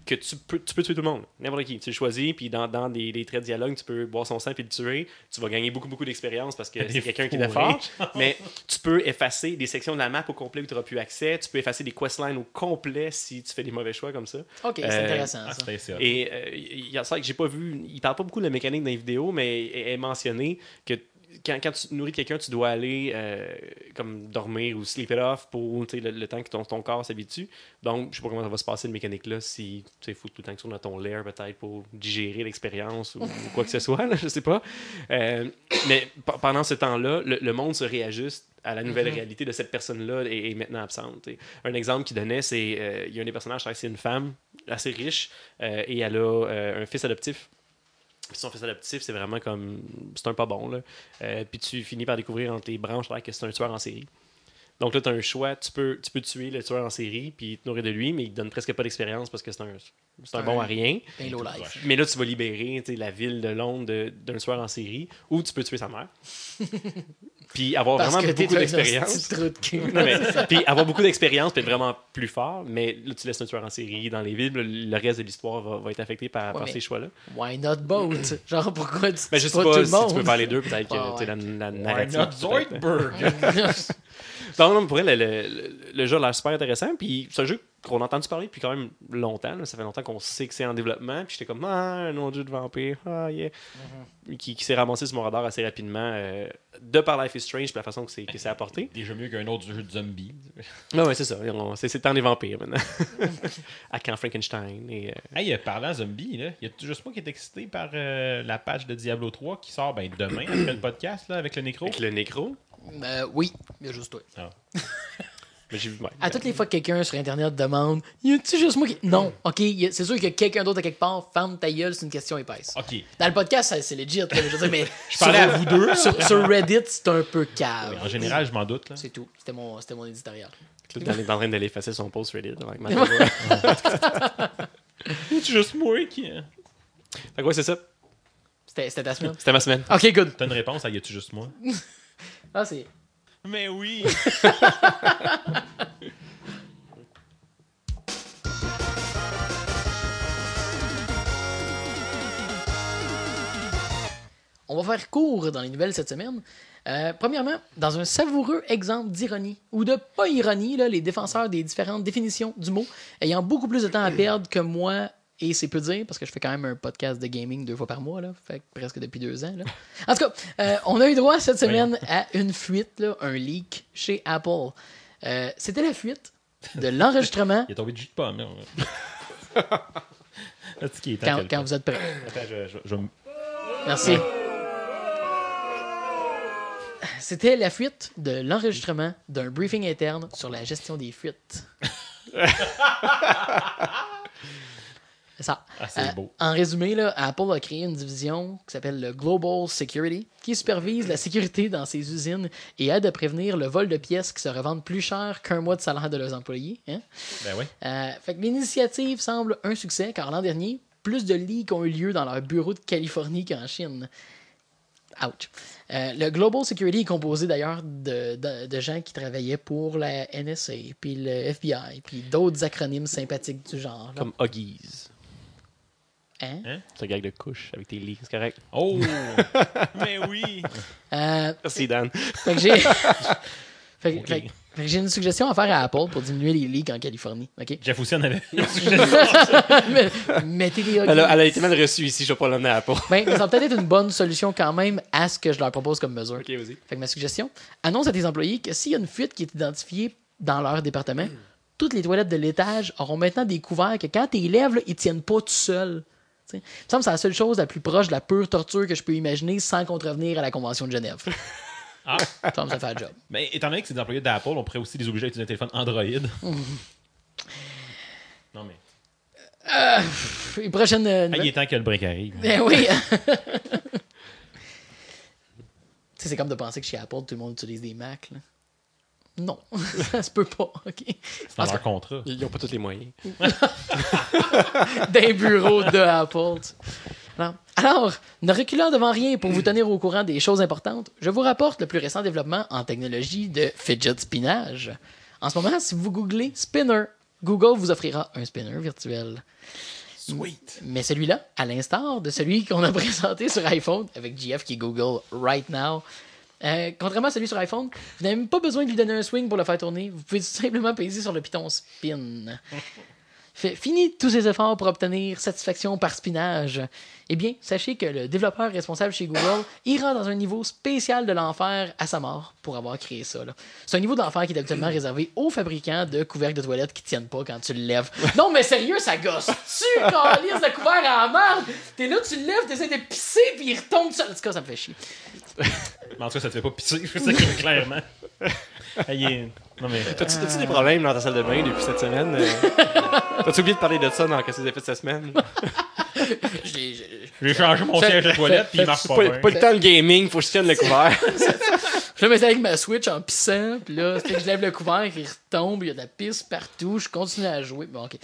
que tu peux, tu peux tuer tout le monde, n'importe qui. Tu le choisis, puis dans, dans des, des traits de dialogue, tu peux boire son sang puis le tuer. Tu vas gagner beaucoup, beaucoup d'expérience parce que c'est quelqu'un qui est fort. Mais tu peux effacer des sections de la map au complet où tu n'auras plus accès. Tu peux effacer des questlines au complet si tu fais des mauvais choix comme ça. Ok, c'est Euh, intéressant. Ça. Et euh, il y a ça que j'ai pas vu. Il parle pas beaucoup de la mécanique dans les vidéos, mais il est mentionné que quand, quand tu nourris quelqu'un, tu dois aller euh, comme dormir ou sleep it off pour le, le temps que ton, ton corps s'habitue. Donc, je sais pas comment ça va se passer, une mécanique-là, si tu sais, faut tout le temps que tu sois dans ton lair, peut-être, pour digérer l'expérience ou, ou quoi que ce [laughs] soit, là, je sais pas. Euh, mais pendant ce temps-là, le, le monde se réajuste à la nouvelle réalité de cette personne-là est, est maintenant absente. Un exemple qu'il donnait, c'est euh, il y a un des personnages, c'est une femme assez riche et elle a un fils adoptif. Puis son fils adoptif, c'est vraiment comme. C'est un pas bon, là. Euh, puis tu finis par découvrir entre les branches là, que c'est un tueur en série. Donc là, tu as un choix. Tu peux, tu peux tuer le tueur en série puis te nourrir de lui, mais il te donne presque pas d'expérience parce que c'est un, c'est un bon à rien. Ben. Mais là, tu vas libérer la ville de Londres de- d'un tueur en série ou tu peux tuer sa mère. [laughs] puis avoir Parce vraiment beaucoup d'expérience. puis avoir beaucoup d'expérience, puis être vraiment plus fort, mais là, tu laisses un tueur en série dans les villes, le, reste de l'histoire va, va être affecté par, ces choix-là. Why not both? [clears throat] Genre, pourquoi tu Mais tues je sais pas pas tout le si monde? tu peux faire les deux, peut-être que la, la Why narrative. not peut-être- Zoidberg? [laughs] Non, non, pour elle, le, le- le jeu a l'air super intéressant. Puis c'est un jeu qu'on a entendu parler depuis quand même longtemps. là. Ça fait longtemps qu'on sait que c'est en développement. Puis j'étais comme, ah, un autre jeu de vampire. Ah, yeah. Qui, qui s'est ramassé sur mon radar assez rapidement euh, de par Life is Strange, puis la façon que c'est que c'est apporté. [laughs] Déjà mieux qu'un autre jeu de zombies. [laughs] Non, mais c'est ça. C'est le temps des vampires maintenant. [laughs] à Camp Frankenstein. Et, euh, Hey, euh, parlant zombies, là, il y a juste moi qui est excité par euh, la page de Diablo 3 qui sort ben, demain après le podcast là, avec le Nécro. avec le nécro. Euh, oui, il y a juste toi. Mais j'ai vu. ouais. À toutes les fois que quelqu'un sur Internet demande Y a-tu juste moi qui. Non, ok, y a- c'est sûr qu'il y a quelqu'un d'autre à quelque part. Ferme ta gueule, c'est une question épaisse. Ok. Dans le podcast, ça- c'est legit. là, je veux dire, mais [laughs] Je parlais à vous deux. sur, sur Reddit, c'est un peu cave. En général, je m'en doute. Là. C'est tout. C'était mon, c'était mon éditorial. Claude est en train d'aller effacer son post Reddit. que Martin voit. C'est juste moi qui. fait que ouais, c'est ça. C'était c'était ta semaine. C'était ma semaine. Ok, good. T'as une réponse à y a-tu juste moi [laughs] Ah, c'est. Mais oui [laughs] On va faire court dans les nouvelles cette semaine. Euh, premièrement, dans un savoureux exemple d'ironie, ou de pas ironie, là, les défenseurs des différentes définitions du mot, ayant beaucoup plus de temps à perdre que moi, et c'est peu dire, parce que je fais quand même un podcast de gaming deux fois par mois, là, fait que presque depuis deux ans. Là. En tout cas, euh, on a eu droit cette semaine à une fuite, là, un leak chez Apple. Euh, C'était la fuite de l'enregistrement [laughs] Il est tombé de jus de pomme. [laughs] quand, vous êtes prêts. Attends, je, je- je vais me- Merci. C'était la fuite de l'enregistrement d'un briefing interne sur la gestion des fuites. [laughs] Ça. Ah, Euh, beau. En résumé, là, Apple a créé une division qui s'appelle le Global Security, qui supervise la sécurité dans ses usines et aide à prévenir le vol de pièces qui se revendent plus cher qu'un mois de salaire de leurs employés. hein. Ben oui. Euh, fait que l'initiative semble un succès car l'an dernier, plus de leaks ont eu lieu dans leur bureau de Californie qu'en Chine. Ouch. Euh, le Global Security est composé d'ailleurs de, de- de gens qui travaillaient pour la NSA, puis le FBI, puis d'autres acronymes sympathiques du genre. là. Comme Huggies. Hein? C'est un gag de couche avec tes leaks, c'est correct. Oh [laughs] Mais oui Euh, Merci, Dan. fait que j'ai. [laughs] fait fait que- fait que j'ai une suggestion à faire à Apple pour diminuer les leaks en Californie. OK? Jeff aussi en avait. [laughs] Mais- Mettez les Elle a, elle a été mal reçue ici, je vais pas l'emmener à Apple. Ben, mais ça va peut-être être une bonne solution quand même à ce que je leur propose comme mesure. Ok, vas-y. Fait que ma suggestion, annonce à tes employés que s'il y a une fuite qui est identifiée dans leur département, toutes les toilettes de l'étage auront maintenant des couverts que quand tu les lèves, là, ils tiennent pas tout seuls. Il me semble que c'est la seule chose la plus proche de la pure torture que je peux imaginer sans contrevenir à la Convention de Genève. [laughs] Ah. Ça me semble que ça fait le job. Mais étant donné que c'est des employés d'Apple, on pourrait aussi les obliger à utiliser un téléphone Android. [laughs] non mais. Et prochaine. euh, Ah, il est temps que le break arrive. Ben oui! [laughs] Tu sais, c'est comme de penser que chez Apple, tout le monde utilise des Macs. là. Non, [laughs] ça se peut pas. OK? C'est dans leur contrat. Ils n'ont pas tous les moyens. [laughs] d'un bureau de Apple. tu sais. Alors, ne reculant devant rien pour vous tenir au courant des choses importantes, je vous rapporte le plus récent développement en technologie de fidget spinnage. En ce moment, si vous googlez spinner, Google vous offrira un spinner virtuel. Sweet. Mais celui-là, à l'instar de celui qu'on a [laughs] présenté sur iPhone avec GF qui est Google right now, euh, contrairement à celui sur iPhone, vous n'avez même pas besoin de lui donner un swing pour le faire tourner. Vous pouvez tout simplement peser sur le piton spin. Fait, fini tous ces efforts pour obtenir satisfaction par spinage. Eh bien, sachez que le développeur responsable chez Google ira dans un niveau spécial de l'enfer à sa mort pour avoir créé ça. C'est un niveau d'enfer qui est habituellement réservé aux fabricants de couvercles de toilettes qui tiennent pas quand tu le lèves. Non, mais sérieux, ça gosse. Tu calices le couvert à la merde. T'es là, tu le lèves, t'essaies de pisser, puis il retombe. En tout cas, ça me fait chier. [laughs] Mais en tout cas, ça te fait pas pisser, je sais que clairement. Ah, il est- Non mais. T'as-tu t'as-tu des problèmes dans ta salle de bain depuis cette semaine? euh? T'as-tu oublié de parler de ça dans Qu'est-ce que fait cette semaine? [laughs] J'ai- j'ai- J'ai changé mon siège de toilette puis il marche pas Pas, bien. pas le temps de gaming, faut que je tienne le couvert. [laughs] Je le mettais avec ma Switch en pissant, puis là, c'est que je lève le couvert, il retombe, il y a de la pisse partout, je continue à jouer. Bon, ok.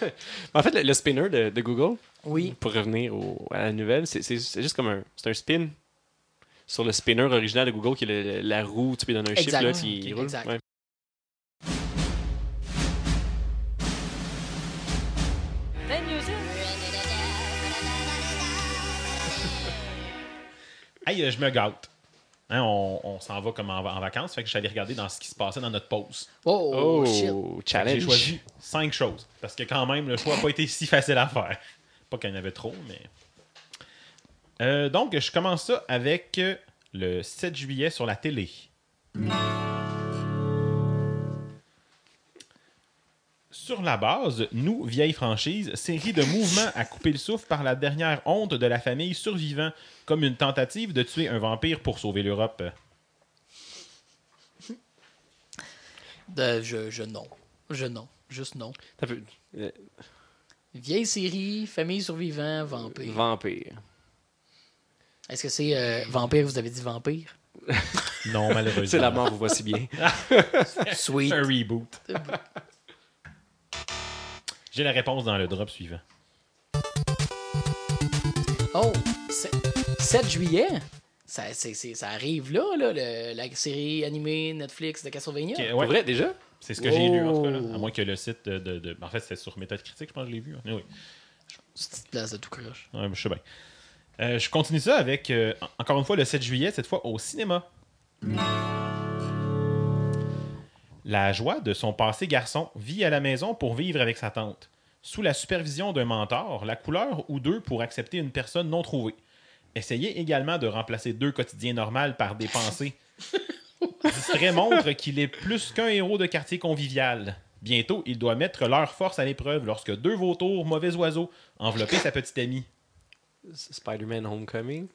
[laughs] en fait, le, le spinner de, de Google, Oui. pour revenir au- à la nouvelle, c'est c'est- c'est juste comme un, c'est un spin sur le spinner original de Google qui est le- la roue, tu peux donner un chiffre là, Exact. qui roule. exact. Ouais. [laughs] Hey, euh, je me gâte. Hein, on on s'en va comme en, en vacances, fait que j'allais regarder dans ce qui se passait dans notre pause. Oh, Oh, que J'ai challenge. choisi cinq choses. Parce que quand même, le choix n'a pas été si facile à faire. Pas qu'il y en avait trop, mais. Euh, donc, je commence ça avec euh, le 7 juillet sur la télé. Sur la base, nous, vieille franchise, série de mouvements à couper le souffle par la dernière honte de la famille survivant, comme une tentative de tuer un vampire pour sauver l'Europe. De- je, je non. Je non. Juste non. T'as vu- euh, Vieille série, famille survivant, vampire. Vampire. Est-ce que c'est euh, vampire, vous avez dit vampire? [laughs] Non, malheureusement. C'est la mort, vous voici bien. [laughs] Sweet. un reboot. J'ai la réponse dans le drop suivant. Oh, c'est- 7 juillet? Ça, c'est- c'est- ça arrive là, là le- la série animée Netflix de Castlevania. Ok, Pour ouais, vrai, déjà? c'est ce que j'ai lu en tout cas. là. Oh. À moins que le site de. de- de- En fait, c'était sur méthode critique, je pense que je l'ai vu. C'est une petite place de tout croche. Ouais, je sais bien. Euh, je continue ça avec, euh, en- encore une fois, le 7 juillet, cette fois au cinéma. La joie de son passé garçon vit à la maison pour vivre avec sa tante. Sous la supervision d'un mentor, la couleur ou deux pour accepter une personne non trouvée. Essayez également de remplacer deux quotidiens normaux par des pensées. Distrait montre qu'il est plus qu'un héros de quartier convivial. Bientôt, il doit mettre leur force à l'épreuve lorsque deux vautours, mauvais oiseaux, enveloppaient sa petite amie. Spider-Man Homecoming.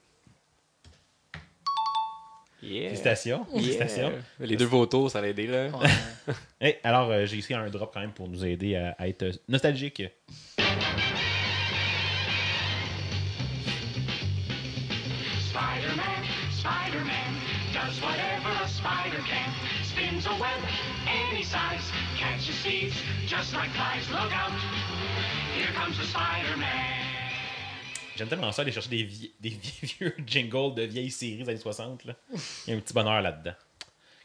Yeah. Félicitations. Yeah. Félicitations. Les deux vautours, ça l'a aidé, là. Ouais. [laughs] Hey, alors, euh, j'ai ici un drop quand même pour nous aider à, à être euh, nostalgique. Spider-Man, Spider-Man, does whatever a spider can. Spins a web any size, catches thieves just like flies. Look out, here comes the Spider-Man. J'aime tellement ça aller chercher des, vie- [laughs] des vieux jingles de vieilles séries des années 60. Là. Il y a un petit bonheur là-dedans.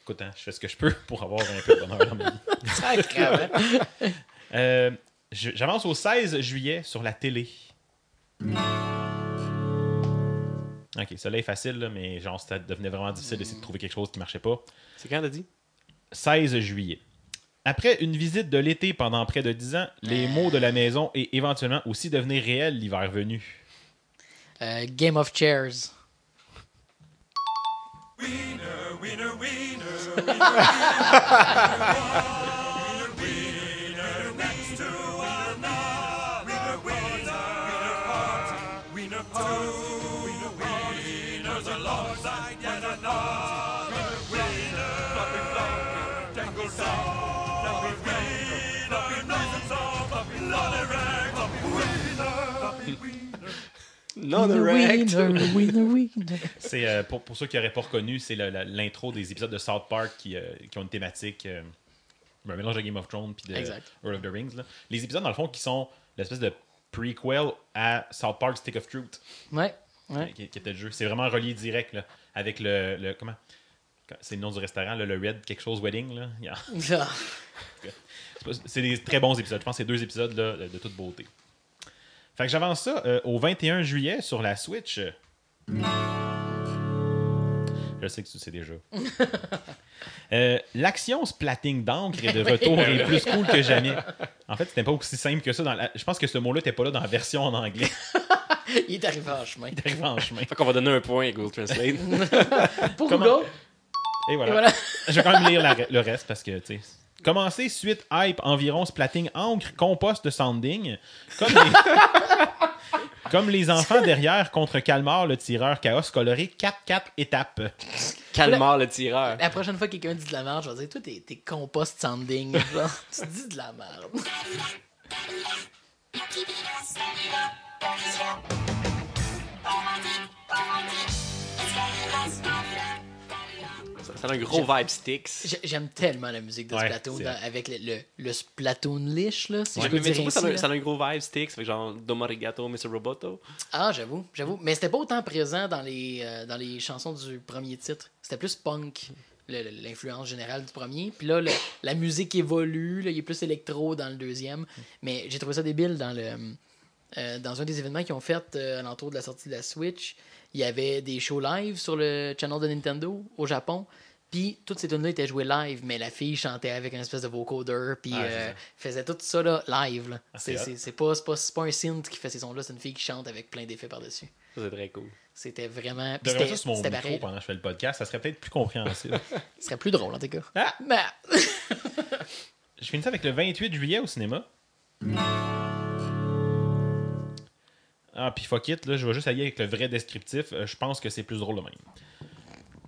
Écoute, hein, je fais ce que je peux pour avoir un peu de bonheur dans ma vie. [laughs] Euh, J'avance au 16 juillet sur la télé. Ok, ça là est facile, là, mais genre, ça devenait vraiment difficile d'essayer de trouver quelque chose qui marchait pas. C'est quand t'as dit? 16 juillet. Après une visite de l'été pendant près de 10 ans, les mots de la maison et éventuellement aussi devenir réels l'hiver venu. Euh, Game of Chairs. Non, Winner, winner, winner. C'est euh, pour, pour ceux qui n'auraient pas reconnu, c'est l'intro des épisodes de South Park qui, euh, qui ont une thématique, euh, un mélange de Game of Thrones puis de Exact. Lord of the Rings. là. Les épisodes, dans le fond, qui sont l'espèce de prequel à South Park Stick of Truth, Ouais. ouais. qui, qui était le jeu. C'est vraiment relié direct là, avec le, le- comment? C'est le nom du restaurant, là, le Red quelque chose Wedding. Là. [laughs] Ah. C'est des très bons épisodes. Je pense que c'est deux épisodes là, de toute beauté. Fait que j'avance ça euh, au 21 juillet sur la Switch. Je sais que tu sais déjà. [laughs] Euh, L'action splatting d'encre [laughs] est de retour et plus cool que jamais. En fait, c'était pas aussi simple que ça. Dans la- Je pense que ce mot-là n'était pas là dans la version en anglais. [laughs] Il est arrivé en chemin. Il est arrivé en chemin. Fait qu'on va donner un point à Google Translate. Pour Comment- Google? Et voilà. Et voilà. Je vais quand même lire la- le reste parce que, tu sais. Commencer suite hype environ splatting encre compost sounding. Comme les, [laughs] comme les enfants derrière contre Calmar le tireur chaos coloré 4-4 étapes. Calmar le tireur. La prochaine fois que quelqu'un dit de la merde, je vais dire Toi, t'es, t'es compost sounding. [laughs] Genre, tu dis de la merde. [laughs] Ça, ça a un gros vibe Sticks. J'ai- J'aime tellement la musique de Ouais, Splatoon dans- avec le, le, le Splatoon liche, là, si Ouais, je peux mais, mais dire tu vois, ainsi. ça, a, un- là. ça a un gros vibe Sticks. Fait genre Domarigato, Mr. Roboto. Ah, j'avoue, j'avoue. Mais c'était pas autant présent dans les, euh, dans les chansons du premier titre. C'était plus punk, l'influence générale du premier. Puis là, le- la musique évolue, là, il est plus électro dans le deuxième. Mais j'ai trouvé ça débile dans le euh, dans un des événements qu'ils ont fait euh, à l'entour de la sortie de la Switch. Il y avait des shows live sur le channel de Nintendo au Japon. Puis toutes ces tunes-là étaient jouées live, mais la fille chantait avec un espèce de vocoder, puis Ah, euh, faisait tout ça là, live. là. c'est c'est hot. c'est- c'est pas, c'est pas, c'est pas un synth qui fait ces sons-là, c'est une fille qui chante avec plein d'effets par-dessus. Ça, c'est très cool. C'était vraiment. De C'était ça sur mon c'était micro pareil. pendant que je fais le podcast, ça serait peut-être plus compréhensible. [laughs] Ce serait plus drôle en tout cas. Ah! Mais- [laughs] Je finis ça avec le 28 juillet au cinéma. Ah, puis fuck it, là, je vais juste aller avec le vrai descriptif. Euh, Je pense que c'est plus drôle de même.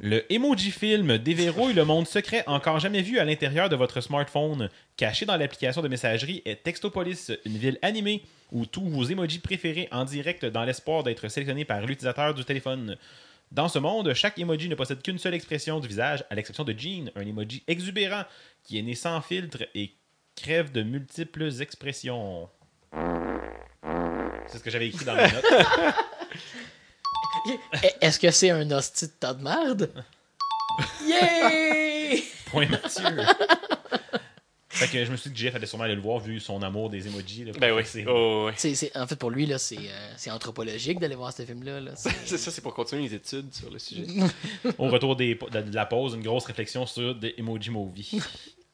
Le Emoji Film déverrouille le monde secret encore jamais vu à l'intérieur de votre smartphone. Caché dans l'application de messagerie est Textopolis, une ville animée où tous vos emojis préférés en direct dans l'espoir d'être sélectionnés par l'utilisateur du téléphone. Dans ce monde, chaque emoji ne possède qu'une seule expression du visage, à l'exception de Jean, un emoji exubérant qui est né sans filtre et crève de multiples expressions. C'est ce que j'avais écrit dans mes notes. [laughs] Eh, Est-ce que c'est un hostie de tas de merde? Yay! [laughs] Point Mathieu. fait que je me suis dit que Jeff allait sûrement aller le voir vu son amour des emojis. là. Ben oui. C'est- Oh, ouais. C'est- c'est- en fait, pour lui, là, c'est euh, c'est anthropologique d'aller voir ce film-là. là. C'est- [laughs] C'est ça, c'est pour continuer les études sur le sujet. Au retour des- de la pause, une grosse réflexion sur des emoji movie.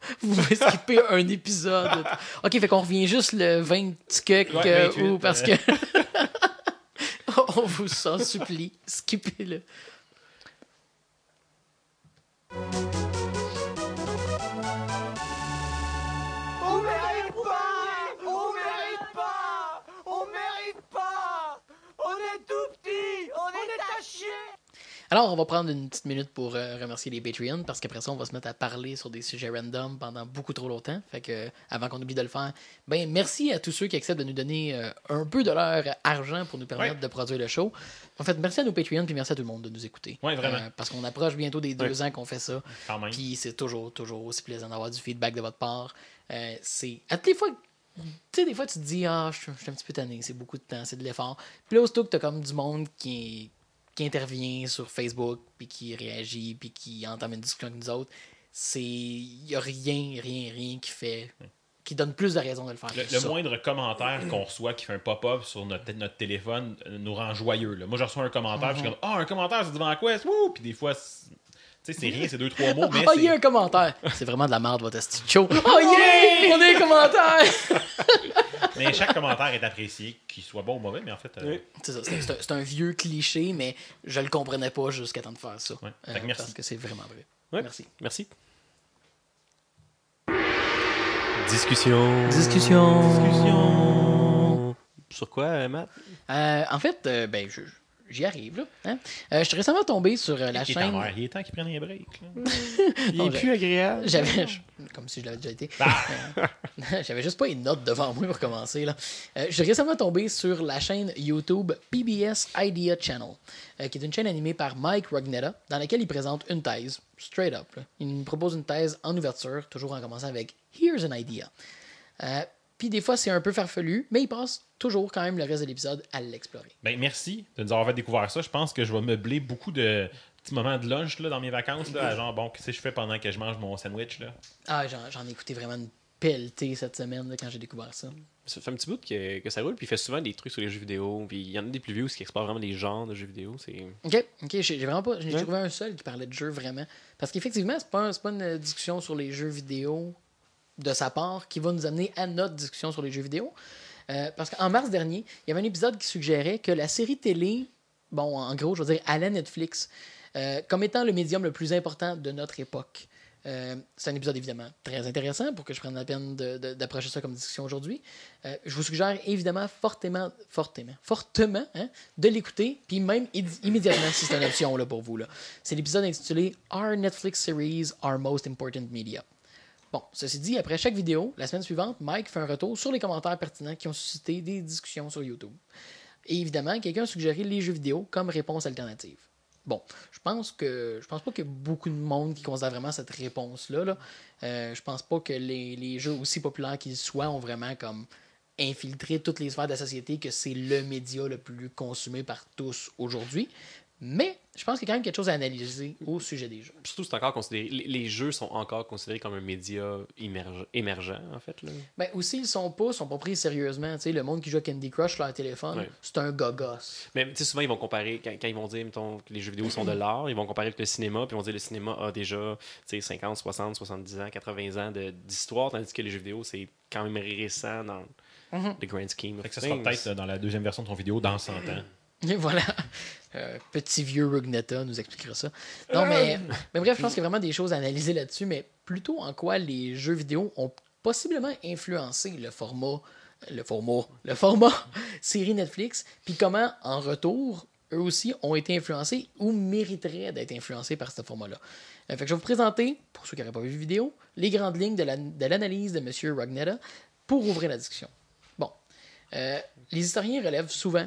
[laughs] Vous pouvez skipper un épisode. Ok, fait qu'on revient juste le 20 que Ouais, 28, ou parce euh. que. [laughs] On vous en supplie, skippez-le. Alors, on va prendre une petite minute pour euh, remercier les Patreons parce qu'après ça, on va se mettre à parler sur des sujets random pendant beaucoup trop longtemps. Fait que, euh, avant qu'on oublie de le faire, ben merci à tous ceux qui acceptent de nous donner euh, un peu de leur argent pour nous permettre Ouais. de produire le show. En fait, merci à nos Patreons puis merci à tout le monde de nous écouter. Ouais, vraiment. Parce qu'on approche bientôt des deux ans qu'on fait ça. Quand même. Puis c'est toujours, toujours aussi plaisant d'avoir du feedback de votre part. C'est. À toutes les fois. Tu sais, des fois, tu te dis, ah, je suis je suis un petit peu tanné, c'est beaucoup de temps, c'est de l'effort. Puis là, aussitôt que t'as comme du monde qui, qui intervient sur Facebook, puis qui réagit, puis qui entame une discussion avec nous autres, c'est. Il n'y a rien, rien, rien qui fait. qui donne plus de raisons de le faire. Le, le moindre commentaire qu'on reçoit qui fait un pop-up sur notre, notre téléphone euh, nous rend joyeux. là. Moi, je reçois un commentaire, puis je suis comme Ah, un commentaire Divan Quest, wouh! Puis des fois, c'est- sais, c'est rien, c'est deux, trois mots, mais Ah, il y a un commentaire. [laughs] C'est vraiment de la merde, votre show. Oh yeah! On a un commentaire! [laughs] Mais chaque commentaire est apprécié, qu'il soit bon ou mauvais, mais en fait. euh, Oui. C'est ça, c'est- c'est un, c'est un vieux cliché, mais je le comprenais pas jusqu'à temps de faire ça. Ouais. Euh, merci. Parce que c'est vraiment vrai. Ouais. Merci. Merci. Discussion. Discussion. Sur quoi, euh, Matt? Euh, en fait, euh, ben, je- j'y arrive, là. hein. Euh, je suis récemment tombé sur euh, la est ta chaîne. mère. Il est temps qu'il prenne un break. [laughs] Il Non, est plus agréable. J'avais, je- comme si je l'avais déjà été. Ah! Euh, [laughs] J'avais juste pas une note devant moi pour commencer. Là. Euh, je suis récemment tombé sur la chaîne YouTube PBS Idea Channel, euh, qui est une chaîne animée par Mike Rugnetta, dans laquelle il présente une thèse, straight up. là. Il nous propose une thèse en ouverture, toujours en commençant avec Here's an idea. Puis des fois, c'est un peu farfelu, mais il passe toujours quand même le reste de l'épisode à l'explorer. Ben, merci de nous avoir fait découvrir ça. Je pense que je vais meubler beaucoup de petits moments de lunch là, dans mes vacances. Là, à genre, bon, qu'est-ce que je fais pendant que je mange mon sandwich? Là? Ah, j'en, j'en ai écouté vraiment une pelletée cette semaine là, quand j'ai découvert ça. Ça fait un petit bout que, que ça roule, puis il fait souvent des trucs sur les jeux vidéo. Puis il y en a des plus vieux qui explorent vraiment les genres de jeux vidéo. C'est Ok, ok, j'ai vraiment pas. J'ai Ouais. trouvé un seul qui parlait de jeux vraiment. Parce qu'effectivement, c'est pas, un- pas une discussion sur les jeux vidéo de sa part qui va nous amener à notre discussion sur les jeux vidéo. Euh, parce qu'en mars dernier, il y avait un épisode qui suggérait que la série télé, bon, en gros, je veux dire, à la Netflix, euh, comme étant le médium le plus important de notre époque. Euh, c'est un épisode évidemment très intéressant pour que je prenne la peine d'approcher ça comme discussion aujourd'hui. Je vous suggère évidemment fortement, fortement, fortement hein, de l'écouter, puis même immédiatement si c'est une option là, pour vous. C'est l'épisode intitulé Our Netflix Series, Our Most Important Media. Bon, ceci dit, après chaque vidéo, la semaine suivante, Mike fait un retour sur les commentaires pertinents qui ont suscité des discussions sur YouTube. Et évidemment, quelqu'un a suggéré les jeux vidéo comme réponse alternative. Bon, je pense que je pense pas qu'il y a beaucoup de monde qui considère vraiment cette réponse-là. Là. Euh, je pense pas que les, les jeux aussi populaires qu'ils soient ont vraiment comme infiltré toutes les sphères de la société que c'est le média le plus consumé par tous aujourd'hui. Mais je pense qu'il y a quand même quelque chose à analyser au sujet des jeux. surtout c'est encore considéré. Les, jeux sont encore considérés comme un média émerge- émergent, en fait. Là. Ben aussi, ils sont pas, sont pas pris sérieusement. Tu sais, le monde qui joue à Candy Crush sur leur téléphone, Ouais. c'est un gogos. Mais tu sais, souvent, ils vont comparer, quand, quand ils vont dire, mettons, que les jeux vidéo sont de l'art, ils vont comparer avec le cinéma, puis ils vont dire le cinéma a déjà tu sais, 50, 60, 70 ans, 80 ans d'histoire, tandis que les jeux vidéo, c'est quand même récent dans le grand scheme. of Fait que ça sera peut-être euh, dans la deuxième version de ton vidéo dans 100 ans. Et voilà. Euh, petit vieux Rugnetta nous expliquera ça. Non, mais, mais bref, je pense qu'il y a vraiment des choses à analyser là-dessus, mais plutôt en quoi les jeux vidéo ont possiblement influencé le format, le format, le format [laughs] série Netflix, puis comment, en retour, eux aussi ont été influencés ou mériteraient d'être influencés par ce format-là. Euh, fait que je vais vous présenter, pour ceux qui n'auraient pas vu la vidéo, les grandes lignes de la- de l'analyse de M. Rugnetta pour ouvrir la discussion. Bon. Euh, les historiens relèvent souvent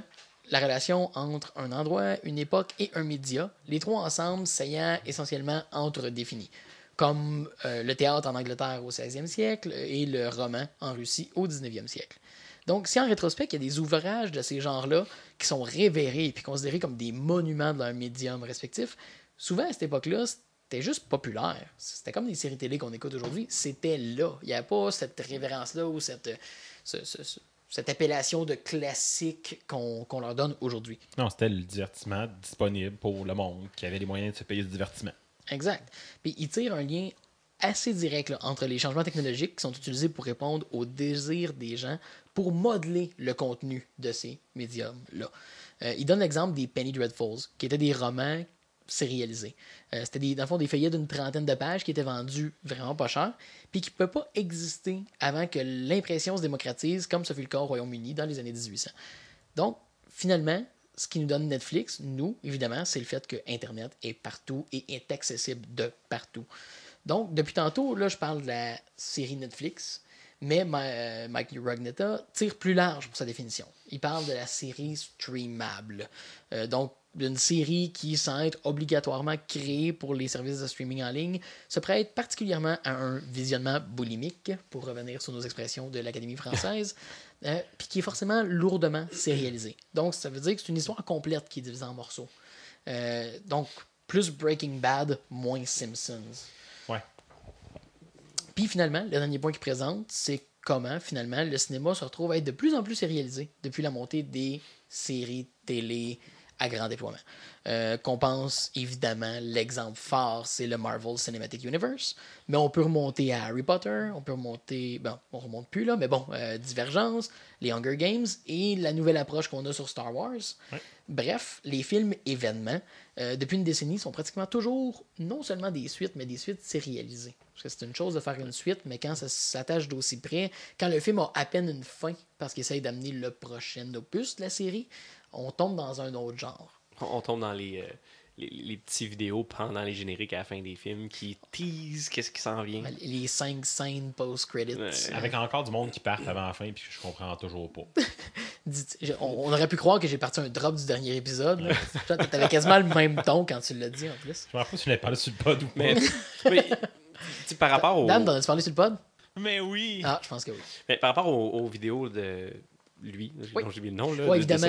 la relation entre un endroit, une époque et un média, les trois ensemble s'ayant essentiellement entre-définis, comme euh, le théâtre en Angleterre au 16e siècle et le roman en Russie au 19e siècle. Donc, si en rétrospect, il y a des ouvrages de ces genres-là qui sont révérés et considérés comme des monuments de leur médium respectif, souvent à cette époque-là, c'était juste populaire. C'était comme des séries télé qu'on écoute aujourd'hui. C'était là. Il n'y avait pas cette révérence-là ou cette, ce- ce- ce- cette appellation de classique qu'on leur donne aujourd'hui. Non, c'était le divertissement disponible pour le monde qui avait les moyens de se payer ce divertissement. Exact. Puis il tire un lien assez direct là, entre les changements technologiques qui sont utilisés pour répondre aux désirs des gens pour modeler le contenu de ces médiums-là. Euh, il donne l'exemple des Penny Dreadfuls, qui étaient des romans sérialisés. Euh, C'était dans le fond des feuillets d'une trentaine de pages qui étaient vendus vraiment pas cher, puis qui ne peuvent pas exister avant que l'impression se démocratise, comme ce fut le cas au Royaume-Uni dans les années 1800. Donc, finalement, ce qui nous donne Netflix, nous, évidemment, c'est le fait que Internet est partout et est accessible de partout. Donc, depuis tantôt, là, je parle de la série Netflix, mais Ma- euh, Mike Rugnetta tire plus large pour sa définition. Il parle de la série streamable. Euh, donc, d'une série qui, sans être obligatoirement créée pour les services de streaming en ligne, se prête particulièrement à un visionnement boulimique, pour revenir sur nos expressions de l'Académie française, [laughs] euh, puis qui est forcément lourdement sérialisée. Donc, ça veut dire que c'est une histoire complète qui est divisée en morceaux. Donc, plus Breaking Bad, moins Simpsons. Puis finalement, le dernier point qu'il présente, c'est comment finalement le cinéma se retrouve à être de plus en plus sérialisé depuis la montée des séries télé à grand déploiement. Euh, qu'on pense évidemment, l'exemple fort, c'est le Marvel Cinematic Universe, mais on peut remonter à Harry Potter, on peut remonter, bon, on remonte plus là, mais bon, euh, Divergence, les Hunger Games et la nouvelle approche qu'on a sur Star Wars. Bref, les films événements, euh, depuis une décennie, sont pratiquement toujours non seulement des suites, mais des suites sérialisées. Parce que c'est une chose de faire une suite, mais quand ça s'attache d'aussi près, quand le film a à peine une fin, parce qu'il essaye d'amener le prochain opus de la série, on tombe dans un autre genre. On, on tombe dans les, euh, les, les petits vidéos pendant les génériques à la fin des films qui teasent qu'est-ce qui s'en vient. Les cinq scènes post-credits. Ouais. Avec encore du monde qui part avant la fin, puis que je comprends toujours pas. [laughs] On, aurait pu croire que j'ai parti un drop du dernier épisode. Genre, T'avais quasiment le même ton quand tu l'as dit en plus. Je me rappelle pas si tu l'avais parlé sur le pod ou pas. Mais, mais, tu sais, par rapport au, Dan, t'en as-tu parlé sur le pod? Mais oui! Ah, je pense que oui. mais par rapport aux, aux vidéos de lui, Oui. dont j'ai oublié le nom, là, Ouais, de- de- évidemment,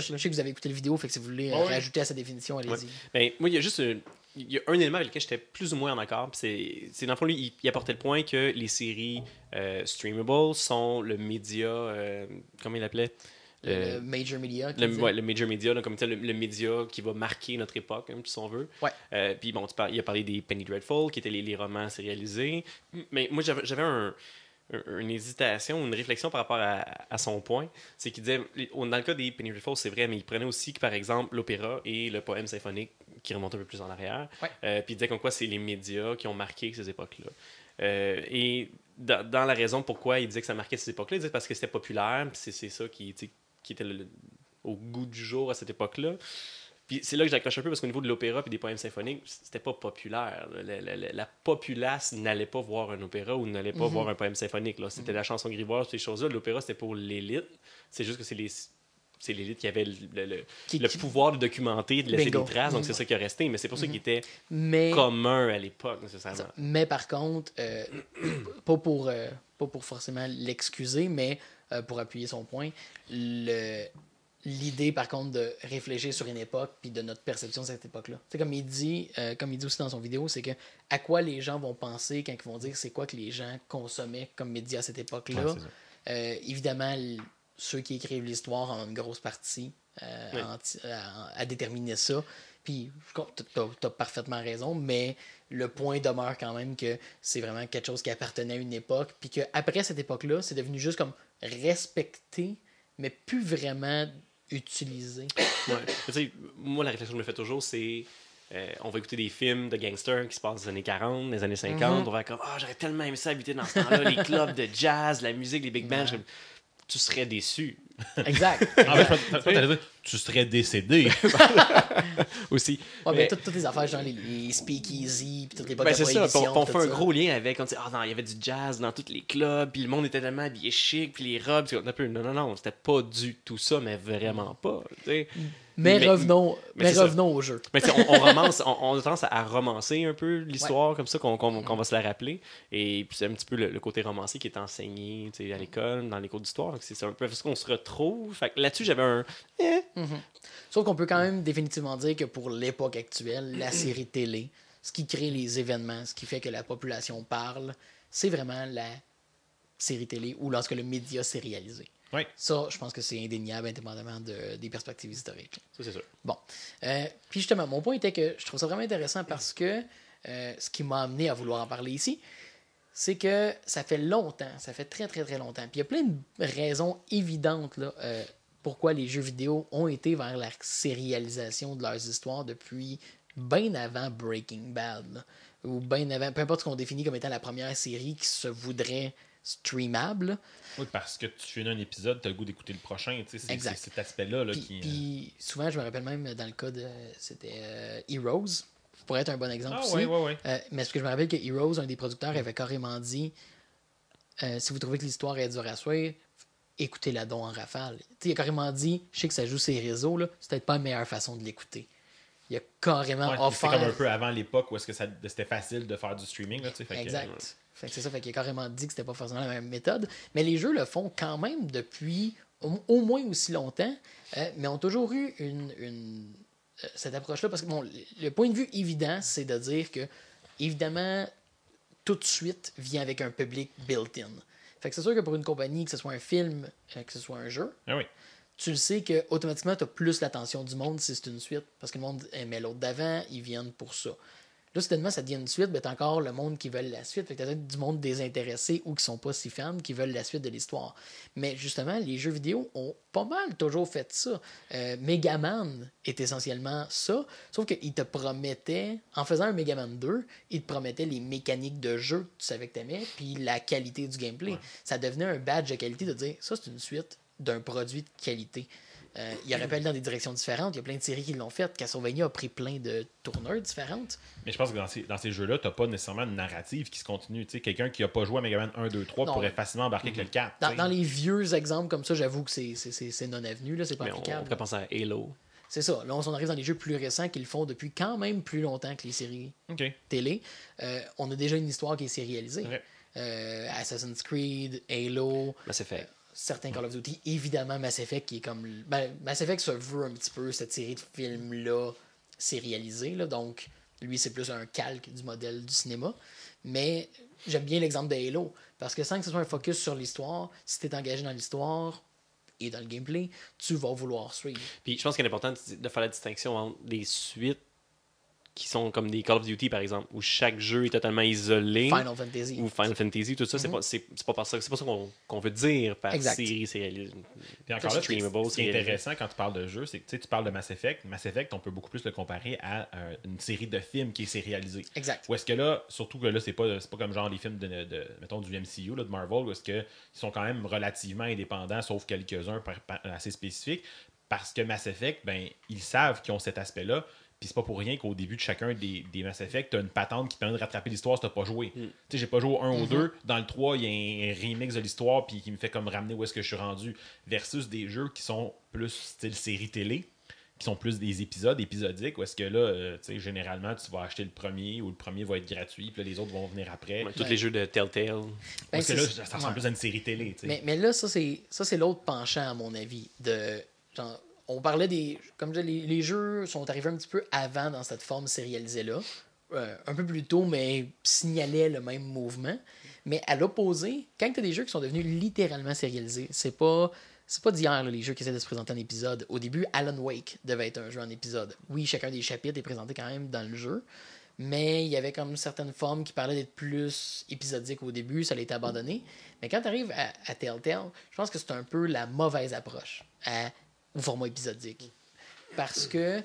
je, je sais que vous avez écouté la vidéo, fait que si vous voulez euh, Ouais. rajouter à sa définition, allez-y. Ouais. Ben, moi, il y a juste un, il y a un élément avec lequel j'étais plus ou moins en accord. C'est, c'est dans le fond, lui, il, il apportait le point que les séries euh, streamables sont le média, euh, comment il l'appelait? Le, Euh, le major media. le, dit- ouais, le major media, là, comme tu sais, le, le média qui va marquer notre époque, hein, si on veut. Ouais. Euh, puis bon, tu par- il a parlé des Penny Dreadful, qui étaient les, les romans sérialisés. Mais moi, j'avais un- une hésitation, une réflexion par rapport à, à son point. C'est qu'il disait, dans le cas des Penny Dreadful, c'est vrai, mais il prenait aussi par exemple, l'opéra et le poème symphonique qui remontent un peu plus en arrière. Ouais. Euh, puis il disait comme quoi c'est les médias qui ont marqué ces époques-là. Euh, et dans, dans la raison pourquoi il disait que ça marquait ces époques-là, il disait parce que c'était populaire, puis c'est ça qui, était le- au goût du jour à cette époque-là. Puis c'est là que j'accroche un peu parce qu'au niveau de l'opéra et des poèmes symphoniques, c'était pas populaire. La, la- la- la populace n'allait pas voir un opéra ou n'allait pas Mhm. voir un poème symphonique. C'était la chanson grivoise, ces choses-là. L'opéra, c'était pour l'élite. C'est juste que c'est les. C'est l'élite qui avait le, le- le- Qui- le qui- pouvoir de documenter, de laisser Bingo. des traces, donc Mhm. c'est ça qui est resté, mais c'est pour ça qu'il était Mais, commun à l'époque, nécessairement. mais par contre, euh, [clears throat] pas, pour, euh, pas pour forcément l'excuser, mais euh, pour appuyer son point, le- l'idée par contre de réfléchir sur une époque puis de notre perception de cette époque-là. C'est comme il dit, euh, comme il dit aussi dans son vidéo, c'est que à quoi les gens vont penser quand ils vont dire c'est quoi que les gens consommaient comme médias à cette époque-là. Ouais. Euh, évidemment, ceux qui écrivent l'histoire ont une grosse partie euh, Oui. à, à déterminer ça. Puis, tu as, parfaitement raison, mais le point demeure quand même que c'est vraiment quelque chose qui appartenait à une époque, puis qu'après cette époque-là, c'est devenu juste comme respecté, mais plus vraiment utilisé. Ouais. Moi, la réflexion que je me fais toujours, c'est. euh, on va écouter des films de gangsters qui se passent des années 40, des années 50. Mhm. On va être comme, ah, j'aurais tellement aimé ça habiter dans ce temps-là, les [laughs] clubs de jazz, la musique, les big bands. Ouais. Tu serais déçu. Exact. [laughs] Ah, ben, je je t'allais dire, tu serais décédé. [laughs] aussi. Ouais, Mais- mais toutes, toutes les affaires, genre les, les speakeasy, puis toutes les boîtes Ben, c'est ça, on, on fait un ça. gros lien avec. On dit, ah non, il y avait du jazz dans tous les clubs, puis le monde était tellement habillé chic, puis les robes. puis on a un peu, non, non, non, c'était pas du tout ça, mais vraiment pas. tu sais. Mais, Mais- revenons, mais mais c'est ça. revenons au jeu. Mais on, on romance, on, on a tendance à romancer un peu l'histoire comme ça, qu'on va se la rappeler. Et puis c'est un petit peu le, le côté romancé qui est enseigné à l'école, dans les cours d'histoire. C'est un peu ce qu'on se retrouve. Là-dessus, j'avais un. eh, Sauf qu'on peut quand même définitivement dire que pour l'époque actuelle, la série télé, ce qui crée les événements, ce qui fait que la population parle, c'est vraiment la série télé ou lorsque le média sérialisé. Oui. Ça, je pense que c'est indéniable indépendamment de- des perspectives historiques. Ça, c'est sûr. Bon. Euh, puis justement, mon point était que je trouve ça vraiment intéressant parce que euh, ce qui m'a amené à vouloir en parler ici, c'est que ça fait longtemps, ça fait très très très longtemps. Puis il y a plein de raisons évidentes là, euh, pourquoi les jeux vidéo ont été vers la sérialisation de leurs histoires depuis bien avant Breaking Bad. là. ou bien avant, peu importe ce qu'on définit comme étant la première série qui se voudrait streamable. Oui, parce que tu finis un épisode, t'as le goût d'écouter le prochain. tu sais, C'est cet aspect-là là, qui. euh, puis souvent, je me rappelle même dans le cas de. C'était euh, Heroes. Pourrait être un bon exemple Ah, aussi. ouais, ouais. Euh, mais ce que je me rappelle que Heroes, un des producteurs, avait carrément dit euh, si vous trouvez que l'histoire est dure à suivre, écoutez-la donc en rafale. Tu il a carrément dit je sais que ça joue ses réseaux, là, c'est peut-être pas la meilleure façon de l'écouter. Il a carrément Ouais, offert. comme un peu avant l'époque où est-ce que ça- c'était facile de faire du streaming. Là, fait que, Exact. euh, Fait que c'est ça, fait qu'il a carrément dit que c'était pas forcément la même méthode. Mais les jeux le font quand même depuis au, au moins aussi longtemps, euh, mais ont toujours eu une, une- euh, cette approche-là. Parce que bon, le- le point de vue évident, c'est de dire que, évidemment, tout de suite vient avec un public built-in. Fait que c'est sûr que pour une compagnie, que ce soit un film, euh, que ce soit un jeu, ah oui. Tu le sais que automatiquement tu as plus l'attention du monde si c'est une suite parce que le monde aimait l'autre d'avant, ils viennent pour ça. Là, soudainement, ça devient une suite, mais t'as encore le monde qui veulent la suite. Fait que t'as peut-être du monde désintéressé ou qui sont pas si fans, qui veulent la suite de l'histoire. Mais justement, les jeux vidéo ont pas mal toujours fait ça. Euh, Megaman est essentiellement ça, sauf qu'il te promettait, en faisant un Megaman 2, il te promettait les mécaniques de jeu que tu savais que t'aimais, puis la qualité du gameplay. Ça devenait un badge de qualité de dire, ça c'est une suite d'un produit de qualité. Euh, il aurait pu aller dans des directions différentes. Il y a plein de séries qui l'ont fait. Castlevania a pris plein de tourneurs différentes. Mais je pense que dans ces, dans ces jeux-là, t'as pas nécessairement une narrative qui se continue. Tu sais, quelqu'un qui a pas joué à Mega Man 1, 2, 3 Non. pourrait facilement embarquer avec le 4. Dans, tu sais. dans les vieux exemples comme ça, j'avoue que c'est- c'est c'est- c'est non avenu, là, c'est pas Mais on, on applicable. pourrait penser à Halo. C'est ça. Là, on s'en arrive dans les jeux plus récents qui le font depuis quand même plus longtemps que les séries télé. Euh, on a déjà une histoire qui est sérialisée. Ouais. Euh, Assassin's Creed, Halo, Mass Effect. Certains Call of Duty, évidemment Mass Effect qui est comme. Ben, Mass Effect se veut un petit peu cette série de films-là sérialisée. Là, donc, lui, c'est plus un calque du modèle du cinéma. Mais j'aime bien l'exemple de Halo. Parce que sans que ce soit un focus sur l'histoire, si tu es engagé dans l'histoire et dans le gameplay, tu vas vouloir suivre. Puis je pense qu'il est important de faire la distinction entre des suites qui sont comme des Call of Duty, par exemple, où chaque jeu est totalement isolé. Final Fantasy. Ou Final Fantasy, tout ça, c'est Mhm. pas, c'est, c'est pas par ça, c'est pas ça qu'on, qu'on veut dire par Exact. série sérialisée. Puis encore là, ce qui est- intéressant quand tu parles de jeu, c'est que tu sais, tu parles de Mass Effect. Mass Effect, on peut beaucoup plus le comparer à euh, une série de films qui est sérialisée. Exact. Où est-ce que là, surtout que là, c'est pas, c'est pas comme genre les films de, de- mettons, du MCU, là, de Marvel, où est-ce qu'ils sont quand même relativement indépendants, sauf quelques-uns assez spécifiques. Parce que Mass Effect, ben, ils savent qu'ils ont cet aspect-là. Puis c'est pas pour rien qu'au début de chacun des, des Mass Effect, t'as une patente qui permet de rattraper l'histoire si t'as pas joué. Tu sais, j'ai pas joué au 1 ou Mhm. 2. Dans le 3, il y a un remix de l'histoire puis qui me fait comme ramener où est-ce que je suis rendu. Versus des jeux qui sont plus style série télé, qui sont plus des épisodes épisodiques, où est-ce que là, euh, tu sais, généralement, tu vas acheter le premier ou le premier va être gratuit, puis là, les autres vont venir après. Ouais, tous les jeux de Telltale. Ben, Parce que là, ça ressemble ouais. plus à une série télé. Mais, mais là, ça, c'est ça c'est l'autre penchant, à mon avis. De, genre, on parlait des. Comme je disais, les, les jeux sont arrivés un petit peu avant dans cette forme sérialisée-là. Euh, un peu plus tôt, mais signalaient le même mouvement. Mais à l'opposé, quand tu as des jeux qui sont devenus littéralement sérialisés, c'est pas. C'est pas d'hier, les jeux qui essaient de se présenter en épisode. Au début, Alan Wake devait être un jeu en épisode. Oui, chacun des chapitres est présenté quand même dans le jeu, mais il y avait comme certaines formes qui parlaient d'être plus épisodiques au début, ça a été abandonné. Mais quand tu arrives à, à Telltale, je pense que c'est un peu la mauvaise approche à- au format épisodique. Parce que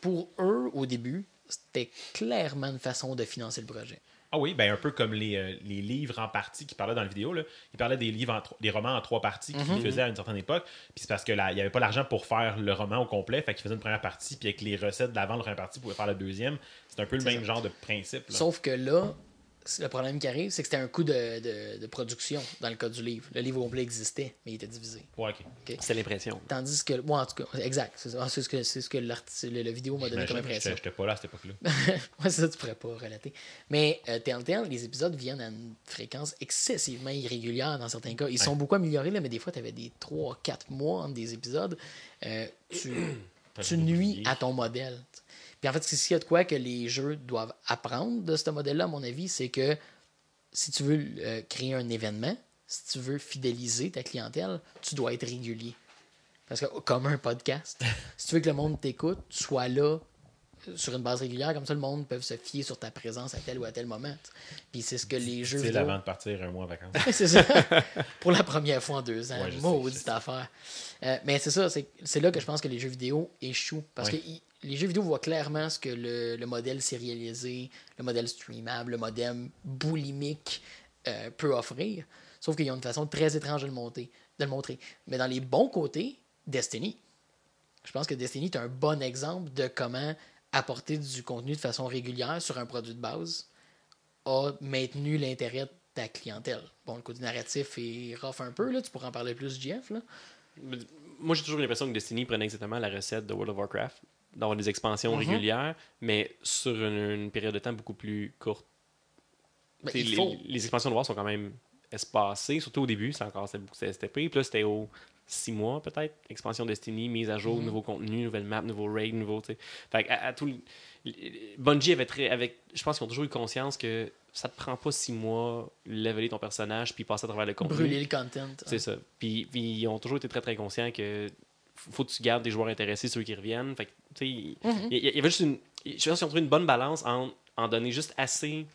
pour eux, au début, c'était clairement une façon de financer le projet. Ah oui, ben un peu comme les, euh, les livres en partie qui parlaient dans la vidéo. Là. Il parlait des livres, en des romans en trois parties qu'il Mhm. faisait à une certaine époque. Puis c'est parce que là, il n'y avait pas l'argent pour faire le roman au complet. Fait qu'il faisait une première partie, puis avec les recettes d'avant la première partie, il pouvait faire la deuxième. C'est un peu le même ça. genre de principe. là. Sauf que là, le problème qui arrive, c'est que c'était un coût de, de- de production dans le cas du livre. Le livre au complet existait, mais il était divisé. Ouais? C'était l'impression. Tandis que, moi en tout cas, exact, c'est. Ah, c'est ce que, c'est ce que le, le vidéo m'a donné comme impression. J'étais j'étais pas là à cette époque-là. [laughs] ouais, c'est ça, tu pourrais pas relater. Mais euh, Telltale, les épisodes viennent à une fréquence excessivement irrégulière dans certains cas. Ils sont beaucoup améliorés, là, mais des fois, tu avais des 3-4 mois entre des épisodes. Euh, tu, [clears throat] tu nuis à ton modèle. Puis en fait, c'est s'il y a de quoi que les jeux doivent apprendre de ce modèle-là, à mon avis, c'est que si tu veux euh, créer un événement, si tu veux fidéliser ta clientèle, tu dois être régulier. Parce que, comme un podcast, [laughs] si tu veux que le monde t'écoute, sois là euh, sur une base régulière, comme ça le monde peut se fier sur ta présence à tel ou à tel moment. Puis c'est ce que les jeux C'est avant de partir un mois en vacances. [laughs] c'est ça. [laughs] Pour la première fois en deux ans. Ouais, Maudite affaire. Euh, mais c'est ça, c'est c'est là que je pense que les jeux vidéo échouent. Parce Ouais. Les jeux vidéo voient clairement ce que le, le modèle sérialisé, le modèle streamable, le modèle boulimique euh, peut offrir. Sauf qu'ils ont une façon très étrange de le, monter, de le montrer. Mais dans les bons côtés, Destiny. Je pense que Destiny est un bon exemple de comment apporter du contenu de façon régulière sur un produit de base a maintenu l'intérêt de ta clientèle. Bon, le côté narratif est rough un peu, là. tu pourras en parler plus, Jeff. Là. Moi, j'ai toujours l'impression que Destiny prenait exactement la recette de World of Warcraft, d'avoir des expansions Mhm. régulières, mais sur une, une période de temps beaucoup plus courte. Ben, les, les expansions de War sont quand même espacées, surtout au début, c'est encore c'était beaucoup c'était steppé. Puis là, c'était au six mois peut-être, expansion Destiny, mise à jour, Mhm. nouveau contenu, nouvelle map, nouveau raid, nouveau. t'sais. Fait à, à tout le- Bungie avait très. Avec, je pense qu'ils ont toujours eu conscience que ça te prend pas six mois leveler ton personnage puis passer à travers le contenu. Brûler le content. C'est ça. Puis, puis ils ont toujours été très très conscients que faut que tu gardes des joueurs intéressés, ceux qui reviennent. Fait que, tu sais, il Mhm. il y, avait juste une. Je pense qu'ils ont trouvé une bonne balance en, en donner juste assez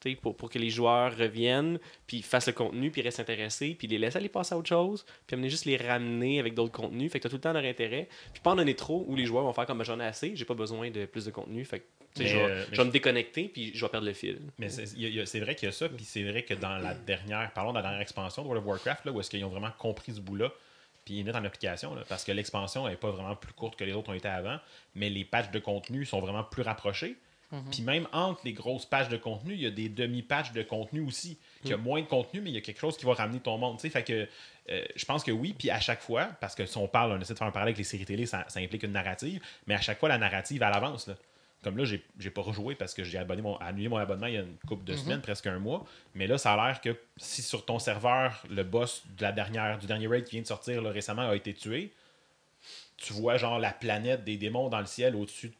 tu sais, pour, pour que les joueurs reviennent, puis fassent le contenu, puis restent intéressés, puis les laisser aller passer à autre chose, puis amener juste les ramener avec d'autres contenus. Fait que tu as tout le temps leur intérêt. Puis pas en donner trop où les joueurs vont faire comme Ben, j'en ai assez, j'ai pas besoin de plus de contenu. Fait que tu sais, Mais, je, vais, euh, je vais me déconnecter, puis je vais perdre le fil. Mais c'est vrai qu'il y a ça, puis c'est vrai que dans la dernière, parlons de la dernière expansion de World of Warcraft, là, où est-ce qu'ils ont vraiment compris ce bout-là, puis ils mettent en application, là, parce que l'expansion n'est pas vraiment plus courte que les autres ont été avant, mais les patchs de contenu sont vraiment plus rapprochés. Puis même entre les grosses pages de contenu, il y a des demi-patchs de contenu aussi. Il y a moins de contenu, mais il y a quelque chose qui va ramener ton monde. tu sais. Fait que euh, je pense que oui, puis à chaque fois, parce que si on parle, on essaie de faire un parallèle avec les séries télé, ça, ça implique une narrative, mais à chaque fois, la narrative à l'avance. là. Comme là, j'ai j'ai pas rejoué parce que j'ai abonné mon, annulé mon abonnement il y a une couple de semaines, presque un mois. Mais là, ça a l'air que si sur ton serveur, le boss de la dernière, du dernier raid qui vient de sortir là, récemment a été tué, tu vois genre la planète des démons dans le ciel au-dessus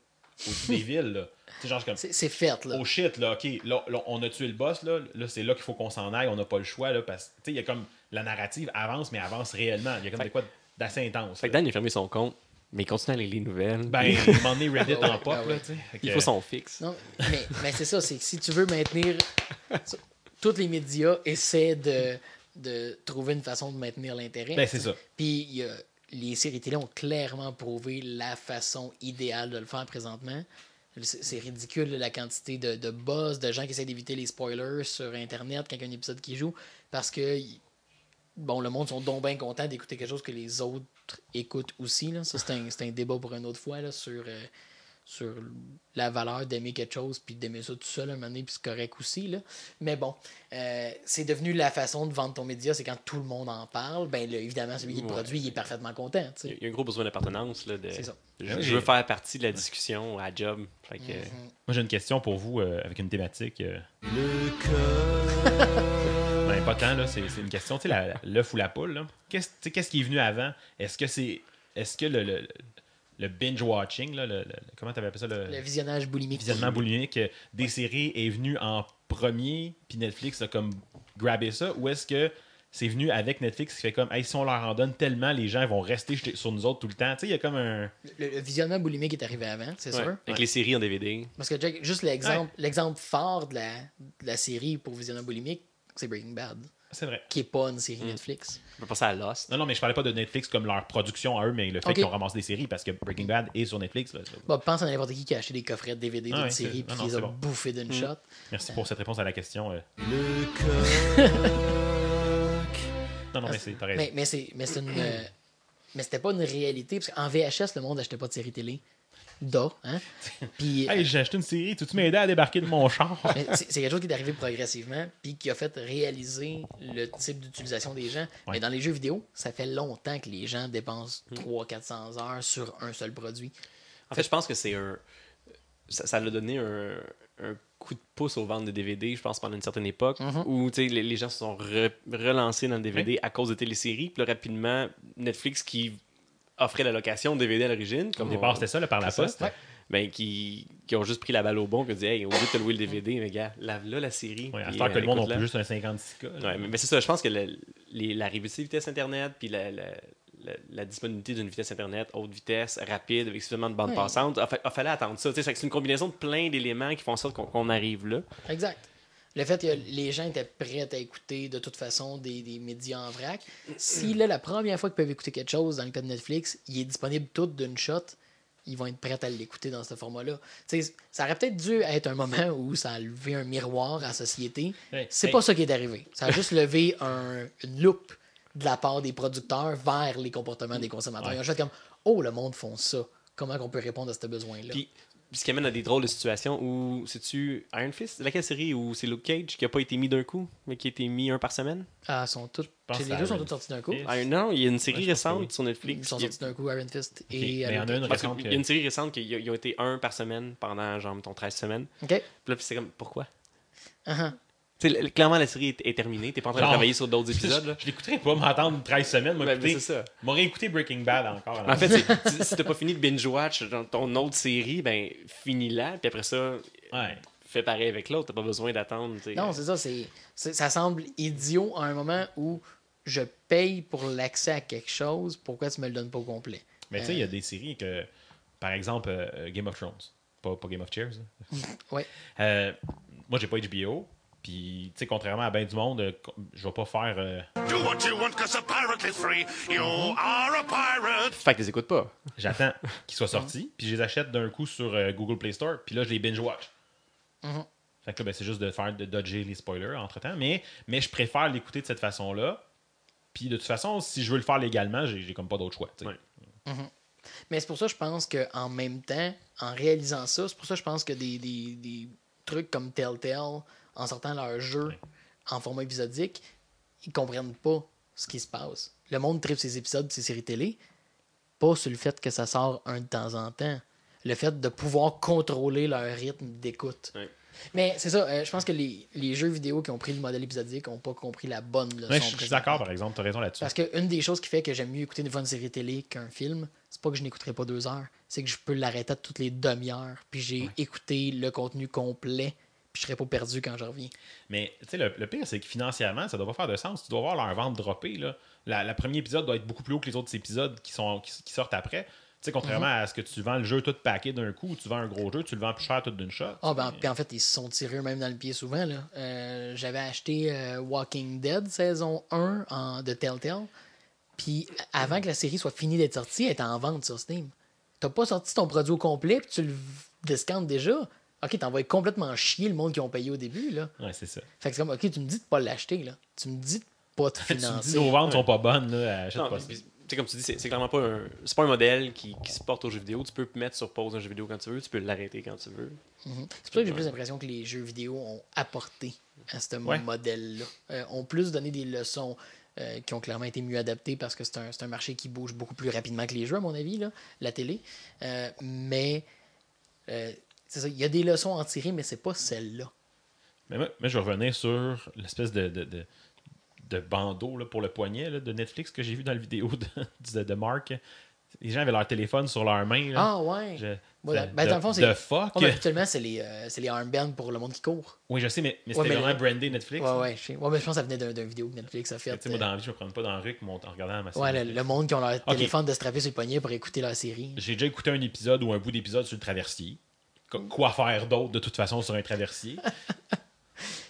au-dessus des [laughs] villes. là. Tu sais, genre comme C'est c'est fait, là. oh shit, là, ok, là, là, on a tué le boss, là, là c'est là qu'il faut qu'on s'en aille, on n'a pas le choix, là, parce que, tu sais, il y a comme, la narrative avance, mais avance réellement, il y a comme Fait- des quoi d'assez intense. Fait que. Dan, il a fermé son compte, mais il continue à lire les nouvelles. Ben, [laughs] moment donné, Reddit Ah en pop, ah là, tu sais. Fait il faut son fixe. Non, mais, mais c'est ça, c'est que si tu veux maintenir. [laughs] Tous les médias essaient de, de trouver une façon de maintenir l'intérêt. Ben, c'est ça. Puis il y a- les séries télé ont clairement prouvé la façon idéale de le faire présentement. C'est ridicule la quantité de, de buzz, de gens qui essaient d'éviter les spoilers sur Internet quand il y a un épisode qui joue. Parce que, bon, le monde sont donc bien contents d'écouter quelque chose que les autres écoutent aussi. Là. Ça, c'est un, c'est un débat pour une autre fois là, sur, euh, sur la valeur d'aimer quelque chose puis d'aimer ça tout seul un moment donné, puis c'est correct aussi. Là. Mais bon, euh, c'est devenu la façon de vendre ton média, c'est quand tout le monde en parle. Ben là, évidemment, celui qui le Ouais. produit, il est parfaitement content. tu sais. Il y a- un gros besoin d'appartenance. là, de- C'est ça. Je, je veux faire partie de la discussion à job. Fait que, Moi, j'ai une question pour vous euh, avec une thématique. euh, Le cœur. Ben, pas tant, là, c'est c'est une question, tu sais, la- l'œuf ou la poule, là. Qu'est-ce tu sais, qu'est-ce qui est venu avant? Est-ce que c'est. Est-ce que le, le, le binge-watching, là, le, le- comment tu appelles ça? Le, Le visionnage boulimique. visionnement boulimique euh, des séries est venu en premier, puis Netflix a comme grabé ça, ou est-ce que c'est venu avec Netflix qui fait comme, hey, si on leur en donne tellement, les gens vont rester jetés sur nous autres tout le temps? Tu sais, il y a comme un. Le, le visionnement boulimique est arrivé avant, c'est ouais, sûr. Avec les séries en DVD. Parce que Jack, juste l'exemple l'exemple fort de la, de la série pour visionnement boulimique, c'est Breaking Bad. C'est vrai. qui est pas une série Netflix. On peut passer à Lost. Non, non, mais je parlais pas de Netflix comme leur production à eux, mais le fait Ok. qu'ils ont ramassé des séries parce que Breaking Bad est sur Netflix. là. Bon, pense à n'importe qui qui a acheté des coffrets de DVD Ah d'une série puis non, qui les a c'est bon. bouffés d'une shot. Merci pour cette réponse à la question. euh. [laughs] Non, non, mais c'est. Mais, mais c'est mais c'est une euh, mais c'était pas une réalité parce qu'en VHS le monde achetait pas de séries télé. Da, hein? [laughs] Puis Hey, j'ai acheté une série, tu m'aider à débarquer de mon char? [laughs] c'est quelque chose qui est arrivé progressivement puis qui a fait réaliser le type d'utilisation des gens. Ouais. Mais dans les jeux vidéo, ça fait longtemps que les gens dépensent 300-400 heures sur un seul produit. En fait, je pense que c'est un. Ça, l'a donné un, un coup de pouce aux ventes de DVD, je pense, pendant une certaine époque, Mhm. où les, les gens se sont re- relancés dans le DVD à cause de téléséries. Puis là, rapidement, Netflix qui offrait la location de DVD à l'origine, comme Au départ, c'était ça, là, par la poste. Ouais. ben, qui, qui ont juste pris la balle au bon et dit Hey, au lieu de te louer le DVD, mais gars, lave là la série. Ouais, à heure que euh, le monde écoute-la. plus juste un 56K. là. Ouais, mais, mais c'est ça, je pense que le- les- la rapidité vitesse Internet, puis la, la, la- la disponibilité d'une vitesse Internet haute vitesse, rapide, avec suffisamment de bandes Ouais. passantes, il fa- fallait attendre ça. C'est une combinaison de plein d'éléments qui font en sorte qu'on qu'on arrive là. Exact. Le fait que les gens étaient prêts à écouter de toute façon des, des médias en vrac. Si là, la première fois qu'ils peuvent écouter quelque chose dans le cas de Netflix, il est disponible tout d'une shot, ils vont être prêts à l'écouter dans ce format-là. Ça aurait peut-être dû être un moment [laughs] où ça a levé un miroir à la société. Hey, C'est hey. pas ça qui est arrivé. Ça a juste levé un- une loupe de la part des producteurs vers les comportements des consommateurs. Ouais. Ils ont juste comme Oh, le monde font ça. Comment on peut répondre à ce besoin-là? Puis, ce qui amène à des drôles de situations où, c'est-tu Iron Fist Laquelle série où c'est Luke Cage qui a pas été mis d'un coup, mais qui a été mis un par semaine? Ah, sont tous. pense Les deux sont Iron tous sortis d'un coup. Iron- Non, il y a une série Ouais, récente oui. sur Ils Netflix. sont qui est- sortis d'un coup, Iron Fist mais et. il y en a une récente que- y a une série récente qui ils ont été un par semaine pendant genre mettons 13 semaines. OK. Puis là puis c'est comme pourquoi? Uh-huh. Tu clairement la série est, est terminée, t'es pas en train de travailler sur d'autres [laughs] épisodes là. Je l'écouterais pas m'attendre 13 semaines. Moi, Ben, écouter- mais c'est ça. m'aurais écouté Breaking Bad encore. En fait, si- t'as pas fini de binge-watch dans ton autre série, ben finis-la, puis après ça, Ouais. fais pareil avec l'autre, t'as pas besoin d'attendre. Non, c'est ça. c'est c'est- ça semble idiot à un moment où je paye pour l'accès à quelque chose. Pourquoi tu me le donnes pas au complet? Mais tu sais, il y a des séries que, par exemple, euh, Game of Thrones. Pas, pas Game of Cheers. Ouais. Euh, moi, j'ai pas HBO. Puis, tu sais, contrairement à bien du monde, euh, je vais pas faire. euh, Do what you want, cause a pirate is free. You are a pirate. Fait que les écoutes pas. J'attends [laughs] qu'ils soient sortis. Puis, je les achète d'un coup sur euh, Google Play Store. Puis là, je les binge-watch. Mhm. Fait que là, ben, c'est juste de faire de dodger les spoilers entre temps. Mais, mais je préfère l'écouter de cette façon-là. Puis, de toute façon, si je veux le faire légalement, j'ai j'ai comme pas d'autre choix. tu sais. Ouais. Mais c'est pour ça que je pense qu'en même temps, en réalisant ça, c'est pour ça que je pense que des, des- des trucs comme Telltale, en sortant leur jeu Ouais. en format épisodique, ils comprennent pas ce qui se passe. Le monde tripe ces épisodes, ces séries télé, pas sur le fait que ça sort un de temps en temps. Le fait de pouvoir contrôler leur rythme d'écoute. Ouais. Mais c'est ça, euh, je pense que les, les jeux vidéo qui ont pris le modèle épisodique n'ont pas compris la bonne leçon. Ouais, je suis d'accord, par exemple. Tu as raison là-dessus. Parce qu'une des choses qui fait que j'aime mieux écouter une une série télé qu'un film, c'est pas que je n'écouterai pas deux heures, c'est que je peux l'arrêter à toutes les demi-heures, puis j'ai écouté le contenu complet, puis je serai pas perdu quand je reviens. Mais tu sais, le, le pire, c'est que financièrement, ça doit pas faire de sens. Tu dois voir leur vente dropper. Là. La, la premier épisode doit être beaucoup plus haut que les autres épisodes qui, sont, qui, qui sortent après. Tu sais, contrairement Mhm. à ce que tu vends le jeu tout paqué d'un coup, ou tu vends un gros jeu, tu le vends plus cher tout d'une shot. Ah ben, puis en fait, ils se sont tirés eux-mêmes dans le pied souvent. Là. Euh, J'avais acheté euh, Walking Dead saison 1 en, de Telltale, puis avant que la série soit finie d'être sortie, elle était en vente sur Steam. T'as pas sorti ton produit au complet, puis tu le discountes déjà. Ok, t'envoies complètement chier le monde qui ont payé au début. Là. Ouais, c'est ça. Fait que c'est comme, ok, tu me dis de pas l'acheter, là. Tu me dis de pas te [laughs] tu me dis financer. nos ventes sont pas bonnes, là, achète Non, pas ça. comme tu dis, c'est clairement pas un, c'est pas un modèle qui, qui se porte aux jeux vidéo. Tu peux mettre sur pause un jeu vidéo quand tu veux, tu peux l'arrêter quand tu veux. Mhm. C'est pour ça que j'ai plus l'impression que les jeux vidéo ont apporté à ce Ouais. modèle-là. Euh, ont plus donné des leçons euh, qui ont clairement été mieux adaptées parce que c'est un, c'est un marché qui bouge beaucoup plus rapidement que les jeux, à mon avis, là, la télé. Euh, mais euh, il y a des leçons à en tirer, mais c'est pas celle-là. Mais moi, moi, je vais revenir sur l'espèce de, de, de, de bandeau là, pour le poignet là, de Netflix que j'ai vu dans la vidéo de, de, Mark. Les gens avaient leur téléphone sur leur main. là. Ah ouais. Je- Voilà. Ben, dans le fond, c'est. de fuck. Ouais, mais habituellement, c'est les, euh, c'est les armbands pour le monde qui court. Oui, je sais, mais, mais c'était vraiment le- brandé Netflix. Ouais, ouais, je sais. Ouais, mais je pense que ça venait d'un d'un vidéo que Netflix a fait. Tu sais, moi, euh, dans la vie, je me prends pas dans la rue mon- en regardant ma série. Ouais, le, le monde qui ont leur téléphone de strapper sur le poignet pour écouter leur série. J'ai déjà écouté un épisode ou un bout d'épisode sur le traversier. Qu- Quoi faire d'autre de toute façon sur un traversier? [laughs]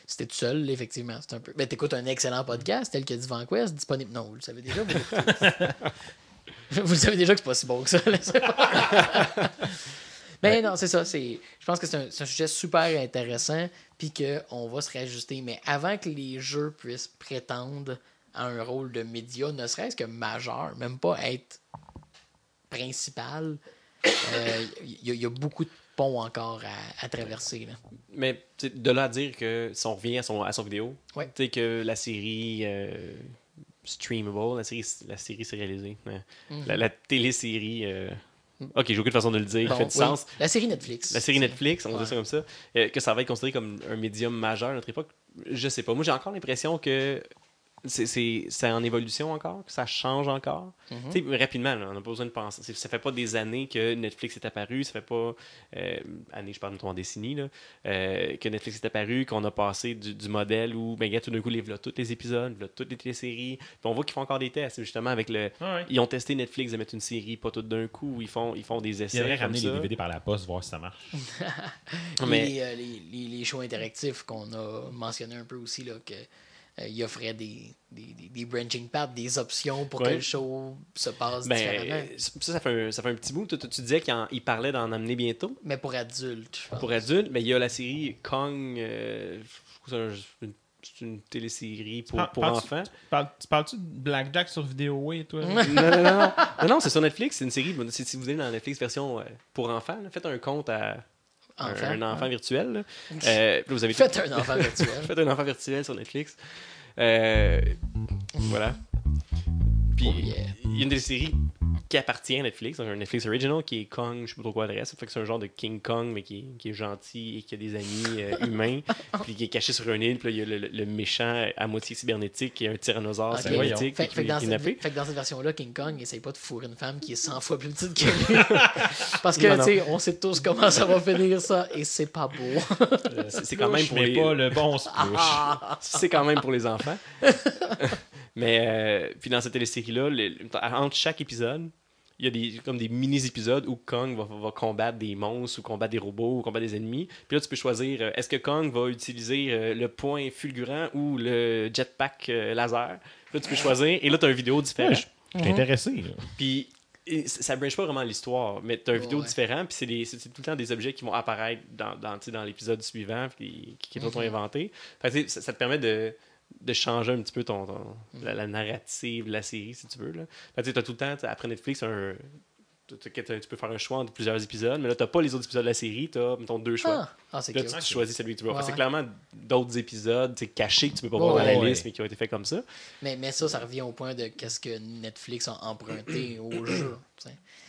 Si t'es tout seul, effectivement, c'est un peu. Ben, t'écoutes un excellent podcast tel que Divan Quest, disponible. Non, vous le savez déjà. Vous, [laughs] vous le savez déjà que c'est pas si bon que ça. pas- Mais non, c'est ça. Je pense que c'est un, sujet super intéressant, puis qu'on va se réajuster. Mais avant que les jeux puissent prétendre à un rôle de média, ne serait-ce que majeur, même pas être principal, euh, il y, a- il y a beaucoup de encore à, à traverser. Là. Mais de là à dire que si on revient à son, à son vidéo, Ouais. tu sais que la série euh, streamable, la série, la série sérialisée, hein, la, la télésérie. euh, Ok, j'ai aucune façon de le dire, Mhm. Bon, fait du oui. sens. La série Netflix. La série Netflix, on Ouais. dit ça comme ça, euh, que ça va être considéré comme un médium majeur à notre époque, je sais pas. Moi, j'ai encore l'impression que c'est- en évolution encore, que ça change encore? Tu sais, rapidement, là, on n'a pas besoin de penser. Ça fait pas des années que Netflix est apparu, ça fait pas euh, années, je parle de en décennie, là, euh, que Netflix est apparu, qu'on a passé du, du modèle où, ben, gars, tout d'un coup, les voilà tous les épisodes, voilà toutes les téléséries. Puis on voit qu'ils font encore des tests, justement, avec le. Ah ouais. Ils ont testé Netflix de mettre une série, pas tout d'un coup, ils font, ils font des essais. comme ramener les. DVD par la poste, voir si ça marche. [laughs] Mais- Les, euh, les, les- les shows interactifs qu'on a mentionné un peu aussi, là, que il offrait des, des, des, des branching paths, des options pour que le show se passe Ben, différemment. ça, ça fait un, ça fait un petit bout. Tu, tu- tu disais qu'il parlait d'en amener bientôt Mais pour adultes, je pense. pour adultes, mais il y a la série Kong. euh, c'est un- une, télésérie pour, pour enfants. Tu parles- tu parles-tu de Blackjack sur vidéo, oui, toi? [laughs] non, non, non, non. c'est sur Netflix. C'est une série. Si vous allez dans la Netflix version euh, pour enfants, faites un compte à Enfant, un, enfant virtuel. là. [laughs] Euh, vous avez Faites tout- un enfant virtuel. [laughs] Faites un enfant virtuel sur Netflix. Euh, voilà. Puis Oh yeah. il y a une des séries qui appartient à Netflix, donc un Netflix original qui est Kong, je sais pas trop quoi l'adresse. Fait que c'est un genre de King Kong, mais qui est, qui est gentil et qui a des amis euh, humains, [laughs] puis qui est caché sur une île. Puis là, il y a le, le méchant à moitié cybernétique qui est un tyrannosaure cybernétique Fait, qui fait dans cette, kidnappé. fait que dans cette version-là, King Kong essaye pas de fourrer une femme qui est 100 fois plus petite que [laughs] lui. Parce que, tu sais, on sait tous comment ça va finir ça, et c'est pas beau. Euh, C'est quand même pour les... pas le bon splouche. Ah. [laughs] c'est quand même pour les enfants. Mais euh, puis dans cette télésérie-là, entre chaque épisode, il y a des, comme des mini-épisodes où Kong va, va combattre des monstres ou combattre des robots ou combattre des ennemis. Puis là, tu peux choisir euh, est-ce que Kong va utiliser euh, le point fulgurant ou le jetpack euh, laser? Puis là, tu peux choisir. Et là, tu as une vidéo différente. Je suis intéressé. là. Puis et ça ne branche pas vraiment l'histoire, mais tu as une Ouais, vidéo ouais. différente, puis c'est des- c'est c'est tout le temps des objets qui vont apparaître dans, dans, tu sais, dans l'épisode suivant, puis qui, qui sont Mhm. inventés. Fait que, ça te permet de, de changer un petit peu ton, ton- Mhm. la, la narrative de la série, si tu veux. Là. Fait as tout le temps, après Netflix, un, tu, peux faire un choix entre plusieurs épisodes, mais là, tu pas les autres épisodes de la série, tu as, mettons, deux choix. Ah, ah, Là, tu, choisis celui que tu veux. Ouais, c'est ouais. clairement d'autres épisodes cachés que tu peux pas voir dans la liste, mais qui ont été faits comme ça. Mais, mais ça, ça revient au point de qu'est-ce que Netflix a emprunté [clears throat] au jeu.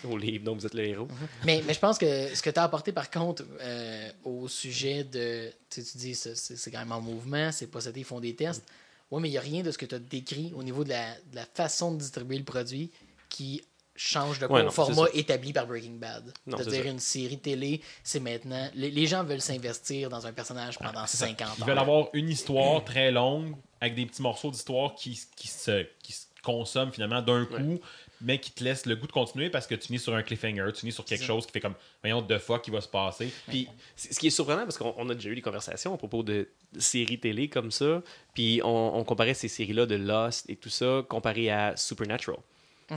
Au livre, donc vous êtes le héros. Mais, mais je pense que ce que tu as apporté par contre euh, au sujet de. Tu dis c'est quand même en mouvement, c'est possédé, ils font des tests. Oui, mais il n'y a rien de ce que tu as décrit au niveau de la, de la façon de distribuer le produit qui change de Ouais, non, format établi par Breaking Bad. C'est-à-dire une série télé, c'est maintenant. Les, les gens veulent s'investir dans un personnage pendant 50 ans. Ils veulent avoir une histoire très longue avec des petits morceaux d'histoire qui, qui, se, qui se consomment finalement d'un coup, mais qui te laissent le goût de continuer parce que tu finis sur un cliffhanger, tu finis sur quelque chose qui fait comme, voyons, de fois qui va se passer. Puis, ce qui est surprenant, parce qu'on on a déjà eu des conversations à propos de séries télé comme ça, puis on, on comparait ces séries-là de Lost et tout ça, comparé à Supernatural.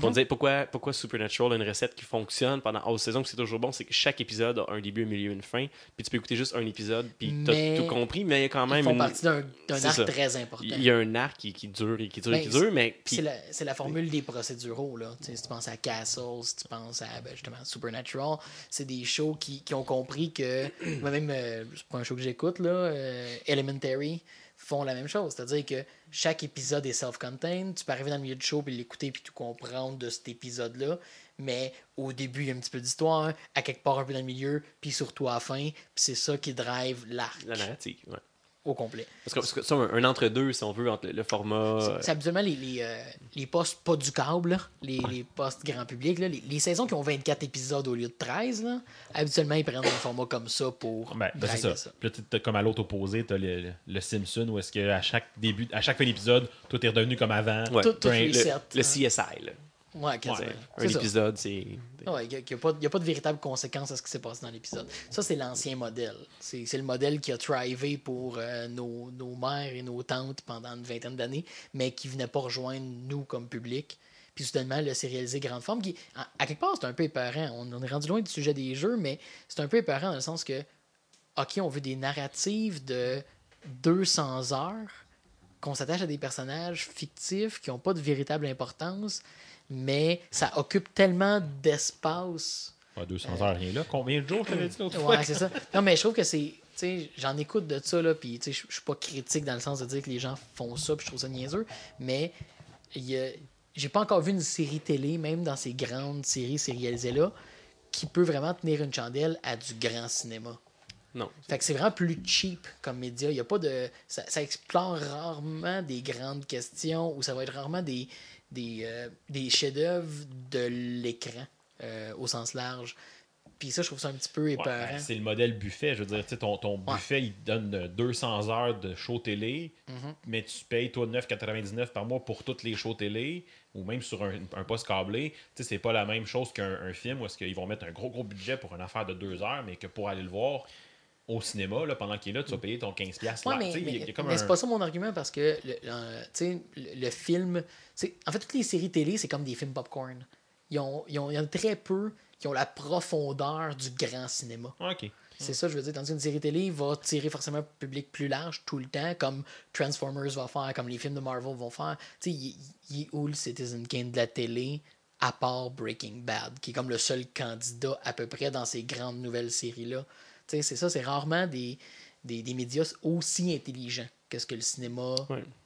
On disait pourquoi, pourquoi Supernatural a une recette qui fonctionne pendant 11 saisons, que c'est toujours bon, c'est que chaque épisode a un début, un milieu, une fin, puis tu peux écouter juste un épisode, puis t'as Mais tout compris, mais il y a quand Ils même font une- partie d'un arc ça. très important. il y a un arc qui, qui dure et qui dure et Ben, qui dure, mais puis C'est la, la formule des procéduraux. Là. Si tu penses à Castle, si tu penses à ben, justement Supernatural, c'est des shows qui, qui ont compris que, [clears throat] moi même, euh, c'est pas un show que j'écoute, là, euh, Elementary font la même chose. C'est-à-dire que chaque épisode est self-contained. Tu peux arriver dans le milieu du show puis l'écouter puis tout comprendre de cet épisode-là. Mais au début, il y a un petit peu d'histoire, à quelque part un peu dans le milieu, puis surtout à la fin. Puis c'est ça qui drive l'arc la narrative. ouais. Au complet. Parce que, parce que ça, un, un entre-deux, si on veut, entre le, le format. C'est- C'est habituellement les, les, euh, les postes pas du câble, là, les, les postes grand public. là, les, les saisons qui ont 24 épisodes au lieu de 13, là, habituellement, ils prennent un format comme ça pour Ben, ben, c'est ça. Puis là, t'as- comme à l'autre opposé, t'as le, le, le Simpson où est-ce que à chaque début, à chaque fin d'épisode, tout est redevenu comme avant. Ouais. Tout- tout le, le CSI, là. Ouais, quasiment. Ouais, un ça. épisode, c'est. Ouais, il n'y a, a pas de véritable conséquence à ce qui s'est passé dans l'épisode. Ça, c'est l'ancien modèle. C'est le modèle qui a thrivé pour euh, nos, nos mères et nos tantes pendant une vingtaine d'années, mais qui venait pas rejoindre nous comme public. Puis soudainement, le sérialisé grande forme, qui, à, à quelque part, c'est un peu épeurant. On, on est rendu loin du sujet des jeux, mais c'est un peu épeurant dans le sens que, OK, on veut des narratives de 200 heures, qu'on s'attache à des personnages fictifs qui n'ont pas de véritable importance, mais ça occupe tellement d'espace. Ouais, 200 heures, rien là. Combien de jours, je t'avais dit l'autre fois? Ouais, c'est ça. Non, mais je trouve que c'est. Tu sais, j'en écoute de ça, là, puis tu sais, je suis pas critique dans le sens de dire que les gens font ça, puis je trouve ça niaiseux, mais il y a- j'ai pas encore vu une série télé, même dans ces grandes séries sérialisées-là, qui peut vraiment tenir une chandelle à du grand cinéma. Non. Fait que c'est vraiment plus cheap comme média. Il y a pas de. Ça, ça explore rarement des grandes questions ou ça va être rarement des, des, euh, des chefs-d'œuvre de l'écran euh, au sens large. Puis ça, je trouve ça un petit peu Ouais, épeurant. ben, c'est le modèle buffet. Je veux dire, ton, ton buffet, il donne euh, 200 heures de show télé, Mhm. mais tu payes, toi, 9,99 par mois pour toutes les shows télé, ou même sur un, un poste câblé. Tu sais, c'est pas la même chose qu'un un film où est-ce qu'ils vont mettre un gros, gros budget pour une affaire de deux heures, mais que pour aller le voir au cinéma, là, pendant qu'il est là, tu vas payer ton 15$ piastres Ouais, mais, y a- mais- il y a comme mais un- c'est pas ça mon argument parce que le, le- le, film. En fait, toutes les séries télé, c'est comme des films popcorn. Ils ont, ils ont, il y en a très peu qui ont la profondeur du grand cinéma. Ah, OK. C'est ça, je veux dire. Tandis qu'une série télé va tirer forcément un public plus large tout le temps, comme Transformers va faire, comme les films de Marvel vont faire. Tu sais, il il est où le Citizen Kane de la télé, à part Breaking Bad, qui est comme le seul candidat à peu près dans ces grandes nouvelles séries-là? C'est ça, c'est rarement des, des, des médias aussi intelligents que ce que le cinéma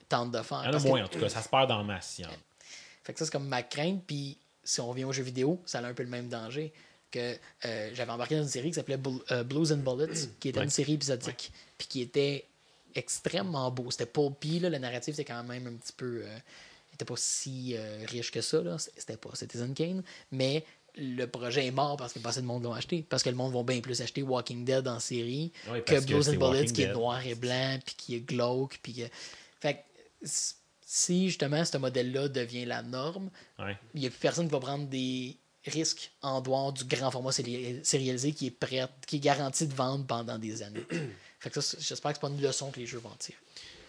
tente de faire. Il y en a que- moins, en tout cas. Ça se perd dans la masse. il y en a. fait que ça, c'est comme ma crainte. Puis si on revient aux jeux vidéo, ça a un peu le même danger. Que euh, j'avais embarqué dans une série qui s'appelait euh, Blues and Bullets, qui était une série épisodique. Puis qui était extrêmement beau. C'était pulpy, là, le narratif était quand même un petit peu. euh, il était pas si euh, riche que ça, là. C'était pas Citizen Kane. Mais le projet est mort parce que pas assez de monde l'ont acheté. Parce que le monde va bien plus acheter Walking Dead en série Ouais, que Blues and Bullets, qui est noir et blanc, puis qui est glauque. Puis que... Fait que si justement ce modèle-là devient la norme, Ouais. il n'y a plus personne qui va prendre des risques en dehors du grand format séri- sérialisé qui est prêt, qui est garanti de vendre pendant des années. [clears throat] fait que ça, j'espère que c'est pas une leçon que les jeux vont tirer.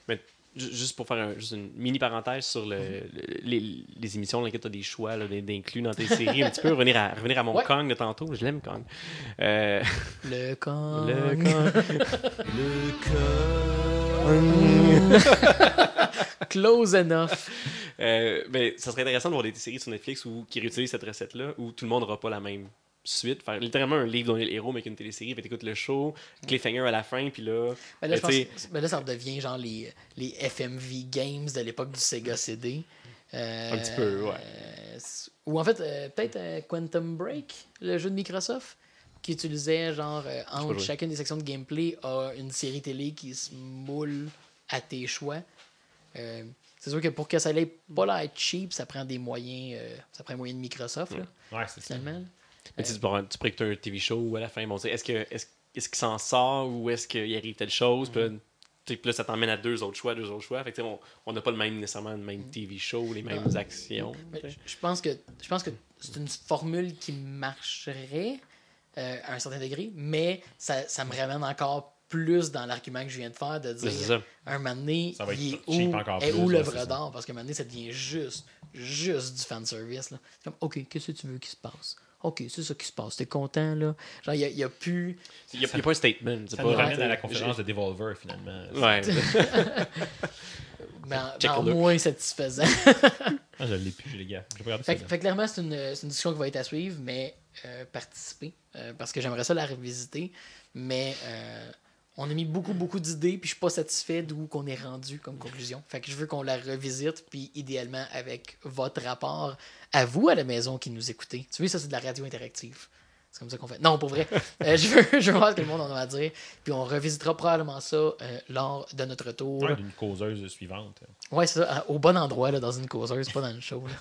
Mais juste pour faire un- juste une mini parenthèse sur le, le- les, les émissions dans lesquelles tu as des choix d'inclus dans tes [laughs] séries, un petit peu revenir à, revenir à mon Ouais. Kong de tantôt. Je l'aime, Kong. Euh, Le con. le Kong. [laughs] Close enough. Euh, ben, ça serait intéressant de voir des séries sur Netflix où, qui réutilisent cette recette-là, où tout le monde n'aura pas la même suite. Faire littéralement un livre dont est le héros, mais avec une télésérie. Fait t'écoutes le show, cliffhanger à la fin, puis là. Ben là, je euh, ben là, ça redevient genre les, les FMV Games de l'époque du Sega CD. Euh, Un petit peu, ouais. euh, ou en fait, euh, peut-être Quantum Break, le jeu de Microsoft, qui utilisait genre entre chacune des sections de gameplay a une série télé qui se moule à tes choix. C'est sûr que pour que ça n'ait pas l'air cheap, ça prend des moyens, ça prend des moyens de Microsoft, là, Ouais, c'est ça. Mais tu, sais, tu un TV show où à la fin, bon, est-ce que est-ce, est-ce qu'il s'en sort ou est-ce qu'il arrive telle chose? Puis là, tu sais, puis là, ça t'emmène à deux autres choix, deux autres choix. Fait que, on- n'a pas le même, nécessairement le même TV show, les mêmes actions. Je pense que je pense que c'est une formule qui marcherait euh, à un certain degré, mais ça, ça me ramène encore plus dans l'argument que je viens de faire de C'est dire ça. un moment donné, Ça va il est cheap où, encore est plus, où l'œuvre d'art? Parce qu'à un moment donné, ça devient juste, juste du fanservice. là. C'est comme, OK, qu'est-ce que tu veux qu'il se passe? OK, c'est ça qui se passe. T'es content, là? Genre, il n'y a, plus. Il n'y a, il y a pas un statement. c'est Ça pas, nous ramène à la conférence de Devolver, finalement. Ouais. [laughs] Mais en, moins satisfaisant. [laughs] Ah, je l'ai plus, les gars. Je vais regarder Fait, fait clairement, c'est une, c'est une discussion qui va être à suivre, mais euh, participer. euh, parce que j'aimerais ça la revisiter. Mais euh, on a mis beaucoup, beaucoup d'idées, puis je suis pas satisfait d'où qu'on est rendu comme conclusion. Fait que je veux qu'on la revisite, puis idéalement avec votre rapport à vous à la maison qui nous écoutez. Tu vois, ça, c'est de la radio interactive. C'est comme ça qu'on fait. Non, pour vrai. [laughs] Euh, je, veux, je veux voir ce que le monde en a à dire. Puis on revisitera probablement ça euh, lors de notre retour. Ouais, d'une causeuse suivante. Ouais, c'est ça, à- au bon endroit, là, dans une causeuse, pas dans le show. Là.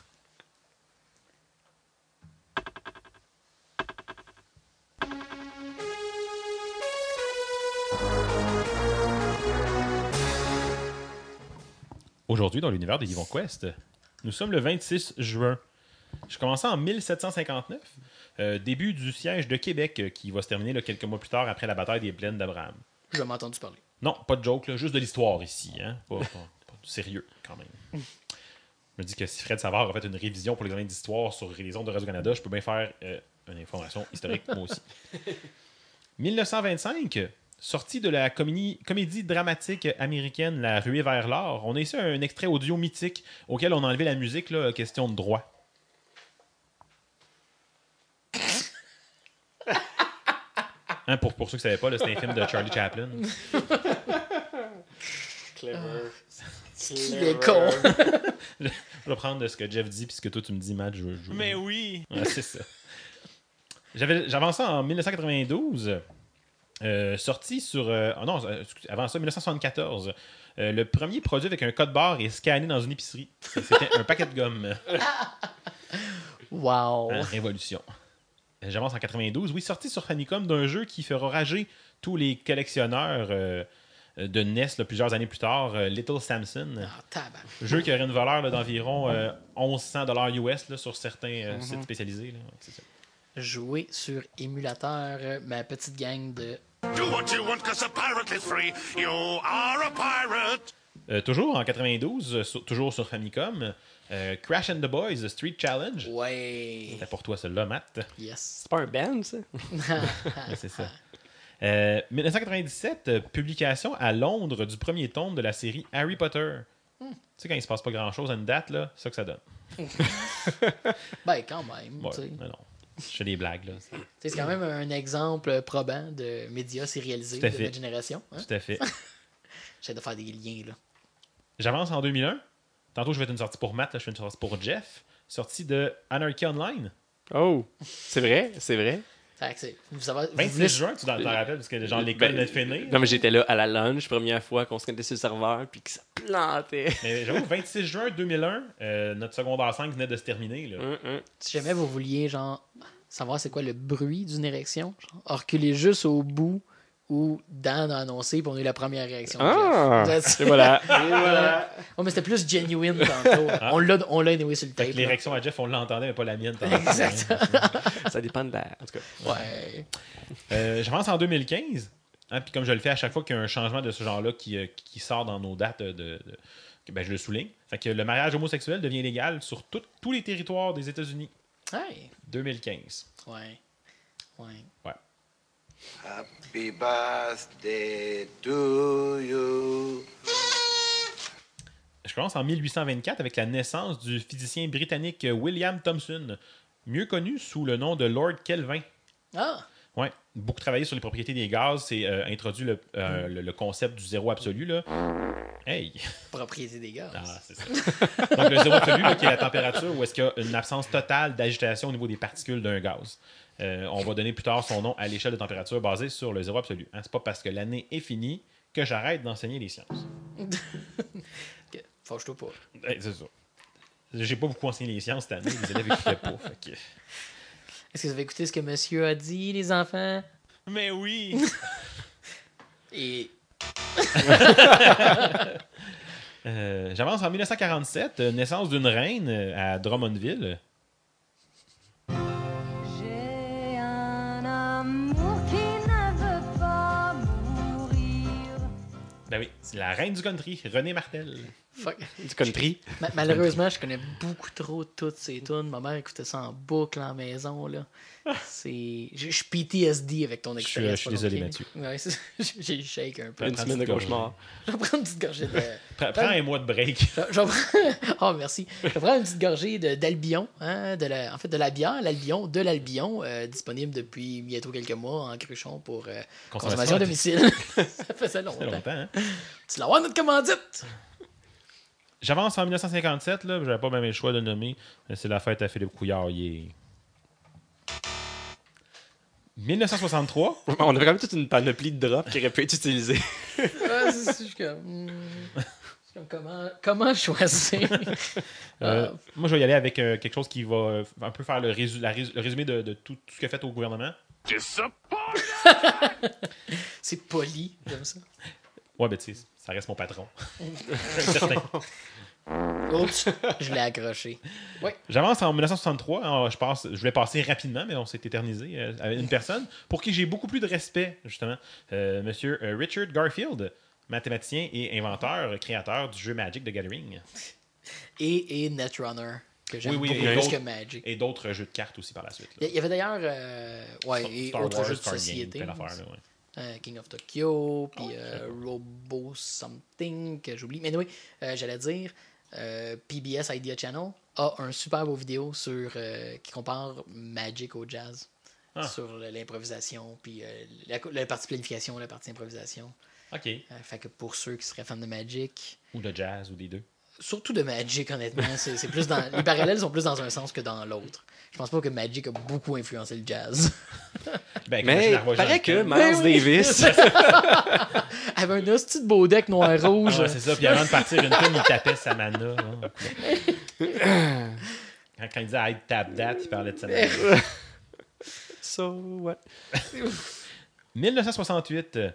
Aujourd'hui, dans l'univers de Yvon Quest, nous sommes le 26 juin. Je commençais en 1759, euh, début du siège de Québec, euh, qui va se terminer là, quelques mois plus tard après la bataille des plaines d'Abraham. Je m'ai entendu parler. Non, pas de joke, là, juste de l'histoire ici. Hein? Pas, pas- pas du sérieux, quand même. Je me dis que si Fred Savard a fait une révision pour l'examen d'histoire sur les ondes de Radio-Canada, je peux bien faire euh, une information historique, moi aussi. [laughs] 1925, sortie de la comédie, comédie dramatique américaine La ruée vers l'or, on a ici un extrait audio mythique auquel on a enlevé la musique, là, question de droit. [laughs] Hein, pour, pour ceux qui ne savaient pas, c'est un film de Charlie Chaplin. Clever. Il est con. [laughs] Je vais prendre de ce que Jeff dit, puis ce que toi tu me dis, Matt. Je, je- Mais oui. Ouais, c'est ça. J'avais, j'avance ça en 1992. Euh, sorti sur. euh, ah non, euh, avant ça, 1974. Euh, le premier produit avec un code barre est scanné dans une épicerie. C'était un paquet de gomme. Wow. Révolution. J'avance en 92. Oui, sorti sur Famicom d'un jeu qui fera rager tous les collectionneurs de NES là, plusieurs années plus tard, Little Samson. Tabac. Jeu qui aurait une valeur d'environ euh, 1100 US là, sur certains sites spécialisés. là. C'est ça. Jouer sur émulateur, euh, ma petite gang de. Do what you want, cause a pirate is free. You are a pirate. Euh, toujours en 92, euh, sur- toujours sur Famicom, euh, Crash and the Boys Street Challenge. Ouais. C'était pour toi celle-là, Matt. Yes. C'est pas un band, ça? [laughs] C'est ça. Euh, 1997, euh, publication à Londres du premier tome de la série Harry Potter. Tu sais, quand il se passe pas grand-chose à une date, là, c'est ça que ça donne. [laughs] Ben, quand même. Ouais, tu sais. non, non. Je fais des blagues, là. c'est- quand même un exemple probant de médias sérialisés de notre génération. Hein? Tout à fait. [laughs] J'essaie de faire des liens, là. J'avance en 2001. Tantôt, je vais faire une sortie pour Matt, là, je fais une sortie pour Jeff. Sortie de Anarchy Online. Oh, c'est vrai, c'est vrai. Fait que c'est- vous savez, vous 26 voulez- juin, tu t'en rappelles, parce que genre l'école Ben, venait de finir. Non, mais j'étais là à la lunch, première fois qu'on se connectait sur le serveur, puis que ça plantait. Mais j'avoue, 26 juin 2001, euh, notre secondaire 5 venait de se terminer. Là. Hum, hum. Si jamais vous vouliez, genre, savoir c'est quoi le bruit d'une érection, genre, reculez juste au bout où Dan a annoncé, puis on a eu la première réaction. de Ah! [laughs] Et voilà. [laughs] Et voilà. Oh, mais c'était plus genuine tantôt. On l'a on l'a anyway sur le tape. là. l'érection à Jeff, on l'entendait, mais pas la mienne. Exact. [laughs] Ça dépend de la. En tout cas. Ouais. Euh, J'avance en 2015. Hein, puis comme je le fais à chaque fois qu'il y a un changement de ce genre-là qui, euh, qui sort dans nos dates, de, ben, je le souligne. Fait que le mariage homosexuel devient légal sur tout- tous les territoires des États-Unis. Hey. 2015. Ouais. Ouais. Ouais. Happy birthday to you. Je commence en 1824 avec la naissance du physicien britannique William Thomson, mieux connu sous le nom de Lord Kelvin. Ah! Ouais, beaucoup travaillé sur les propriétés des gaz, c'est euh, introduit le, euh, le- le concept du zéro absolu. Là. Hey! Propriété des gars. Ah, c'est ça. Donc, le zéro absolu, là, qui est la température où est-ce qu'il y a une absence totale d'agitation au niveau des particules d'un gaz. Euh, on va donner plus tard son nom à l'échelle de température basée sur le zéro absolu. Hein, c'est pas parce que l'année est finie que j'arrête d'enseigner les sciences. [laughs] Ok, Fâche-toi pas. Hey, c'est ça. J'ai pas beaucoup enseigné les sciences cette année, les élèves n'écoutaient pas. fait que- [laughs] Est-ce que vous avez écouté ce que monsieur a dit, les enfants? Mais oui. [laughs] Et. Euh, J'avance en 1947, euh, naissance d'une reine à Drummondville. Ben oui, c'est la reine du country, René Martel. Fuck. Du country. Ma- malheureusement, je connais beaucoup trop toutes ces tunes. Ma mère écoutait ça en boucle en maison. là. C'est. Je suis PTSD avec ton expérience. je suis désolé? Mathieu. Ouais, c'est- [laughs] j'ai shake un peu. Une Prends semaine de cauchemar. Je vais prendre une petite gorgée de. Prends, prends un mois de break. Je, je vais prendre- Oh, [laughs] merci. Je vais prendre une petite gorgée de- d'Albion, hein, de la, en fait de la bière, l'Albion, de l'Albion, euh, disponible depuis bientôt quelques mois en cruchon pour euh, consommation à domicile. [laughs] ça faisait Ça longtemps. fait longtemps, hein? Tu l'as notre commandite? J'avance en 1957, là, j'avais pas même le choix de le nommer. mais C'est la fête à Philippe Couillard. yeah. 1963, On avait quand même toute une panoplie de drops qui aurait pu être utilisée. C'est- comme, hmm, comme, comment, comment choisir? euh, [laughs] Ah, moi je vais y aller avec euh, quelque chose qui va euh, un peu faire le, résu- la rés- le résumé de, de tout, tout ce qu'a fait au gouvernement. C'est [laughs] poli, j'aime ça. Ouais, ben tu sais, Ça reste mon patron. Certain. [laughs] [laughs] Oups, je l'ai accroché. Oui. J'avance en 1963. Alors, je, passe, je voulais passer rapidement, mais on s'est éternisé euh, avec une personne pour qui j'ai beaucoup plus de respect, justement. Euh, Monsieur euh, Richard Garfield, mathématicien et inventeur, créateur du jeu Magic the Gathering. Et, et Netrunner, que j'aime Oui, oui, beaucoup et plus d'autres- que Magic. Et d'autres jeux de cartes aussi par la suite. Il y- il y avait d'ailleurs euh, ouais, et Star autres Wars, jeux de Star Game, société. Euh, King of Tokyo, puis euh, Robo Something, que j'oublie. Mais oui, j'allais dire, euh, PBS Idea Channel a un super beau vidéo sur, euh, qui compare Magic au jazz. Ah. Sur l'improvisation, puis euh, la, la partie planification, la partie improvisation. OK. Euh, fait que pour ceux qui seraient fans de Magic, Ou de jazz, ou des deux. Surtout de Magic, honnêtement, c'est c'est plus dans, les parallèles sont plus dans un sens que dans l'autre. Je pense pas que Magic a beaucoup influencé le jazz. Ben, Mais revois paraît que Miles Ben oui. Davis. [laughs] avait un hostie de beau deck noir-rouge. Ah ouais, c'est ça. Puis avant de partir une tonne, il tapait sa mana. hein. Quand, quand il disait I tap that, il parlait de sa mana. [laughs] so what? [laughs] 1968, euh,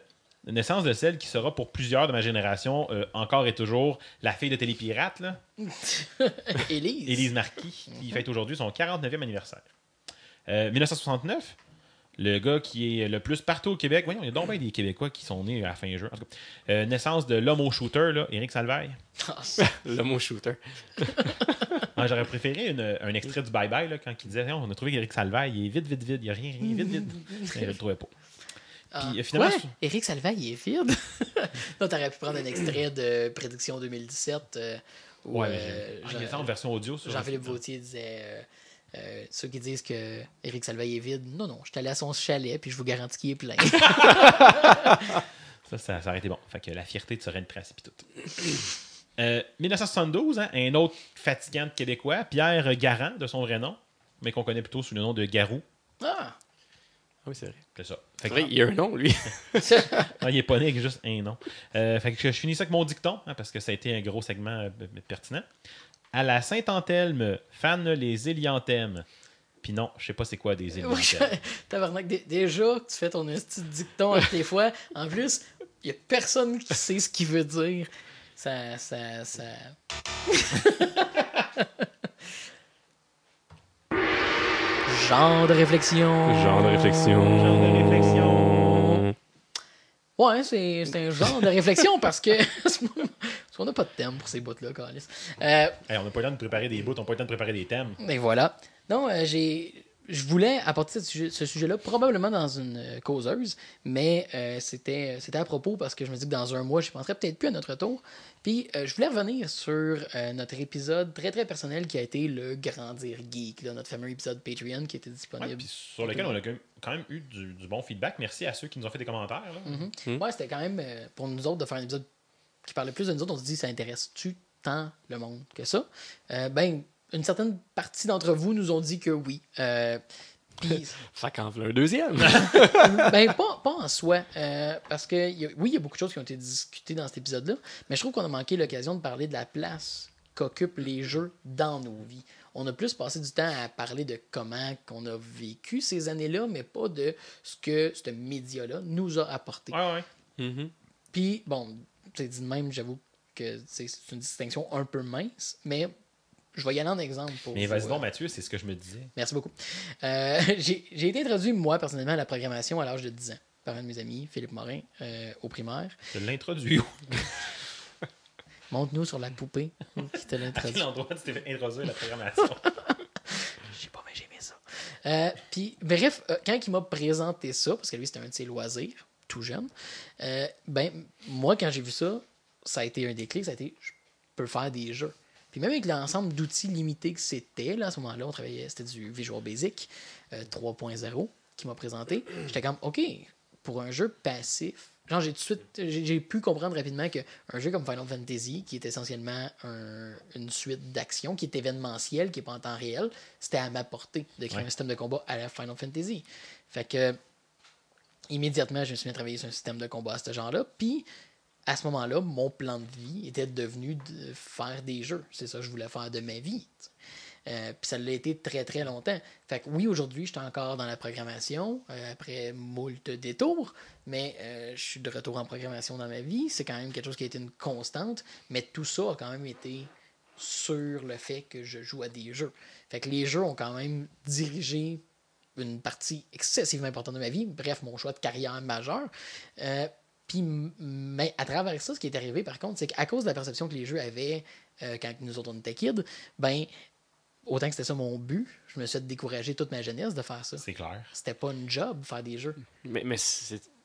naissance de celle qui sera pour plusieurs de ma génération euh, encore et toujours la fille de Télépirate, là, [laughs] Élise. Élise Marquis, qui fête aujourd'hui son 49e anniversaire. Euh, 1969, le gars qui est le plus partout au Québec. Voyons, il y a donc bien des Québécois qui sont nés à la fin juin. En tout cas, euh, naissance de l'homme au shooter, là, Éric Salvaille. Ah, [laughs] L'homme au shooter. [laughs] Ah, J'aurais préféré une- un extrait du Bye Bye là, quand il disait on a trouvé qu'Éric Salvaille il est vide, vide, vide, il n'y a rien, rien, vide, vide. Mais je le trouvais pas. Ah. Puis, euh, finalement, Quoi? je- Éric Salvaille, il est vide. [laughs] Là, t'aurais pu prendre un extrait de Prédiction 2017 euh, où Ouais, mais euh, ah, Jean- en version audio. Jean-Philippe Vautier disait euh, euh, ceux qui disent que Éric Salvaille est vide, non, non, je suis allé à son chalet puis je vous garantis qu'il est plein. [laughs] [laughs] Ça, ça, ça aurait été bon. Fait que la fierté de rendre presse puis tout. Euh, 1972, hein, un autre fatigant de Québécois, Pierre Garand, de son vrai nom, mais qu'on connaît plutôt sous le nom de Garou. Ah! Oui, c'est vrai. C'est ça. Fait que- vrai, il y a un nom, lui. [laughs] Ah, il est pas né avec juste un nom. Euh, fait que je finis ça avec mon dicton, hein, parce que ça a été un gros segment euh, pertinent. À la Saint-Anthelme, fan les élianthèmes. Puis non, je sais pas c'est quoi des élianthèmes. [laughs] Tabarnak, dé- déjà que tu fais ton petit dicton à tes fois, en plus, il y a personne qui sait ce qu'il veut dire. Ça, ça, ça... [laughs] Genre de réflexion. Genre de réflexion. Genre de réflexion. Ouais, c'est c'est un genre de réflexion parce que. [laughs] parce qu'on n'a pas de thème pour ces bouts-là, Carlis. Euh, Hey, on n'a pas le temps de préparer des bouts, on n'a pas le temps de préparer des thèmes. Et voilà. Non, euh, j'ai. Je voulais apporter ce sujet- ce sujet-là probablement dans une euh, causeuse, mais euh, c'était c'était à propos parce que je me dis que dans un mois, je penserais peut-être plus à notre tour. Puis euh, je voulais revenir sur euh, notre épisode très très personnel qui a été le Grandir Geek, là, notre fameux épisode Patreon qui était Ouais, disponible. puis sur lequel on a quand même- eu du, du bon feedback. Merci à ceux qui nous ont fait des commentaires. là. Mhm. Ouais, c'était quand même euh, pour nous autres de faire un épisode qui parlait plus de nous autres. On se dit, ça intéresse-tu tant le monde que ça? Euh, ben, une certaine partie d'entre vous nous ont dit que oui. Euh, puis- [laughs] Ça qu'en veut un deuxième. [laughs] ben, pas, pas en soi. euh, parce que, il y a- oui, il y a beaucoup de choses qui ont été discutées dans cet épisode-là, mais je trouve qu'on a manqué l'occasion de parler de la place qu'occupent les jeux dans nos vies. On a plus passé du temps à parler de comment qu'on a vécu ces années-là, mais pas de ce que ce média-là nous a apporté. Ouais, ouais. Mhm. Puis, bon, c'est dit de même, j'avoue que c'est c'est une distinction un peu mince, mais je vais y aller en exemple pour. Mais vas-y euh, donc, Mathieu, c'est ce que je me disais. Merci beaucoup. Euh, [laughs] j'ai été introduit, moi, personnellement, à la programmation à l'âge de 10 ans par un de mes amis, Philippe Morin, euh, au primaire. Je l'introduis où [laughs] Montre-nous sur la poupée qui te À quel l'introduit. endroit tu t'es fait introduire la programmation? [laughs] Je sais pas, mais j'ai aimé ça. Euh, Puis, bref, euh, quand il m'a présenté ça, parce que lui, c'était un de ses loisirs, tout jeune, euh, ben, moi, quand j'ai vu ça, ça a été un déclic, ça a été, je peux faire des jeux. Puis même avec l'ensemble d'outils limités que c'était, là, à ce moment-là, on travaillait, c'était du Visual Basic euh, 3.0 qui m'a présenté. J'étais comme, OK, pour un jeu passif, genre, j'ai tout de suite, j'ai pu comprendre rapidement qu'un jeu comme Final Fantasy, qui est essentiellement un- une suite d'actions, qui est événementielle, qui n'est pas en temps réel, c'était à ma portée de créer Ouais. un système de combat à la Final Fantasy. Fait que, immédiatement, je me suis mis à travailler sur un système de combat à ce genre-là. Puis, à ce moment-là, mon plan de vie était devenu de faire des jeux. C'est ça que je voulais faire de ma vie. Euh, Puis ça l'a été très, très longtemps. Fait que oui, aujourd'hui, je suis encore dans la programmation, euh, après moult détours, mais euh, je suis de retour en programmation dans ma vie. C'est quand même quelque chose qui a été une constante, mais tout ça a quand même été sur le fait que je joue à des jeux. Fait que les jeux ont quand même dirigé une partie excessivement importante de ma vie. Bref, mon choix de carrière majeur. Puis, mais à travers ça, ce qui est arrivé, par contre, c'est qu'à cause de la perception que les jeux avaient euh, quand nous autres on était kids, ben, autant que c'était ça mon but, je me suis fait décourager toute ma jeunesse de faire ça. C'est clair. C'était pas une job, faire des jeux. Mais, mais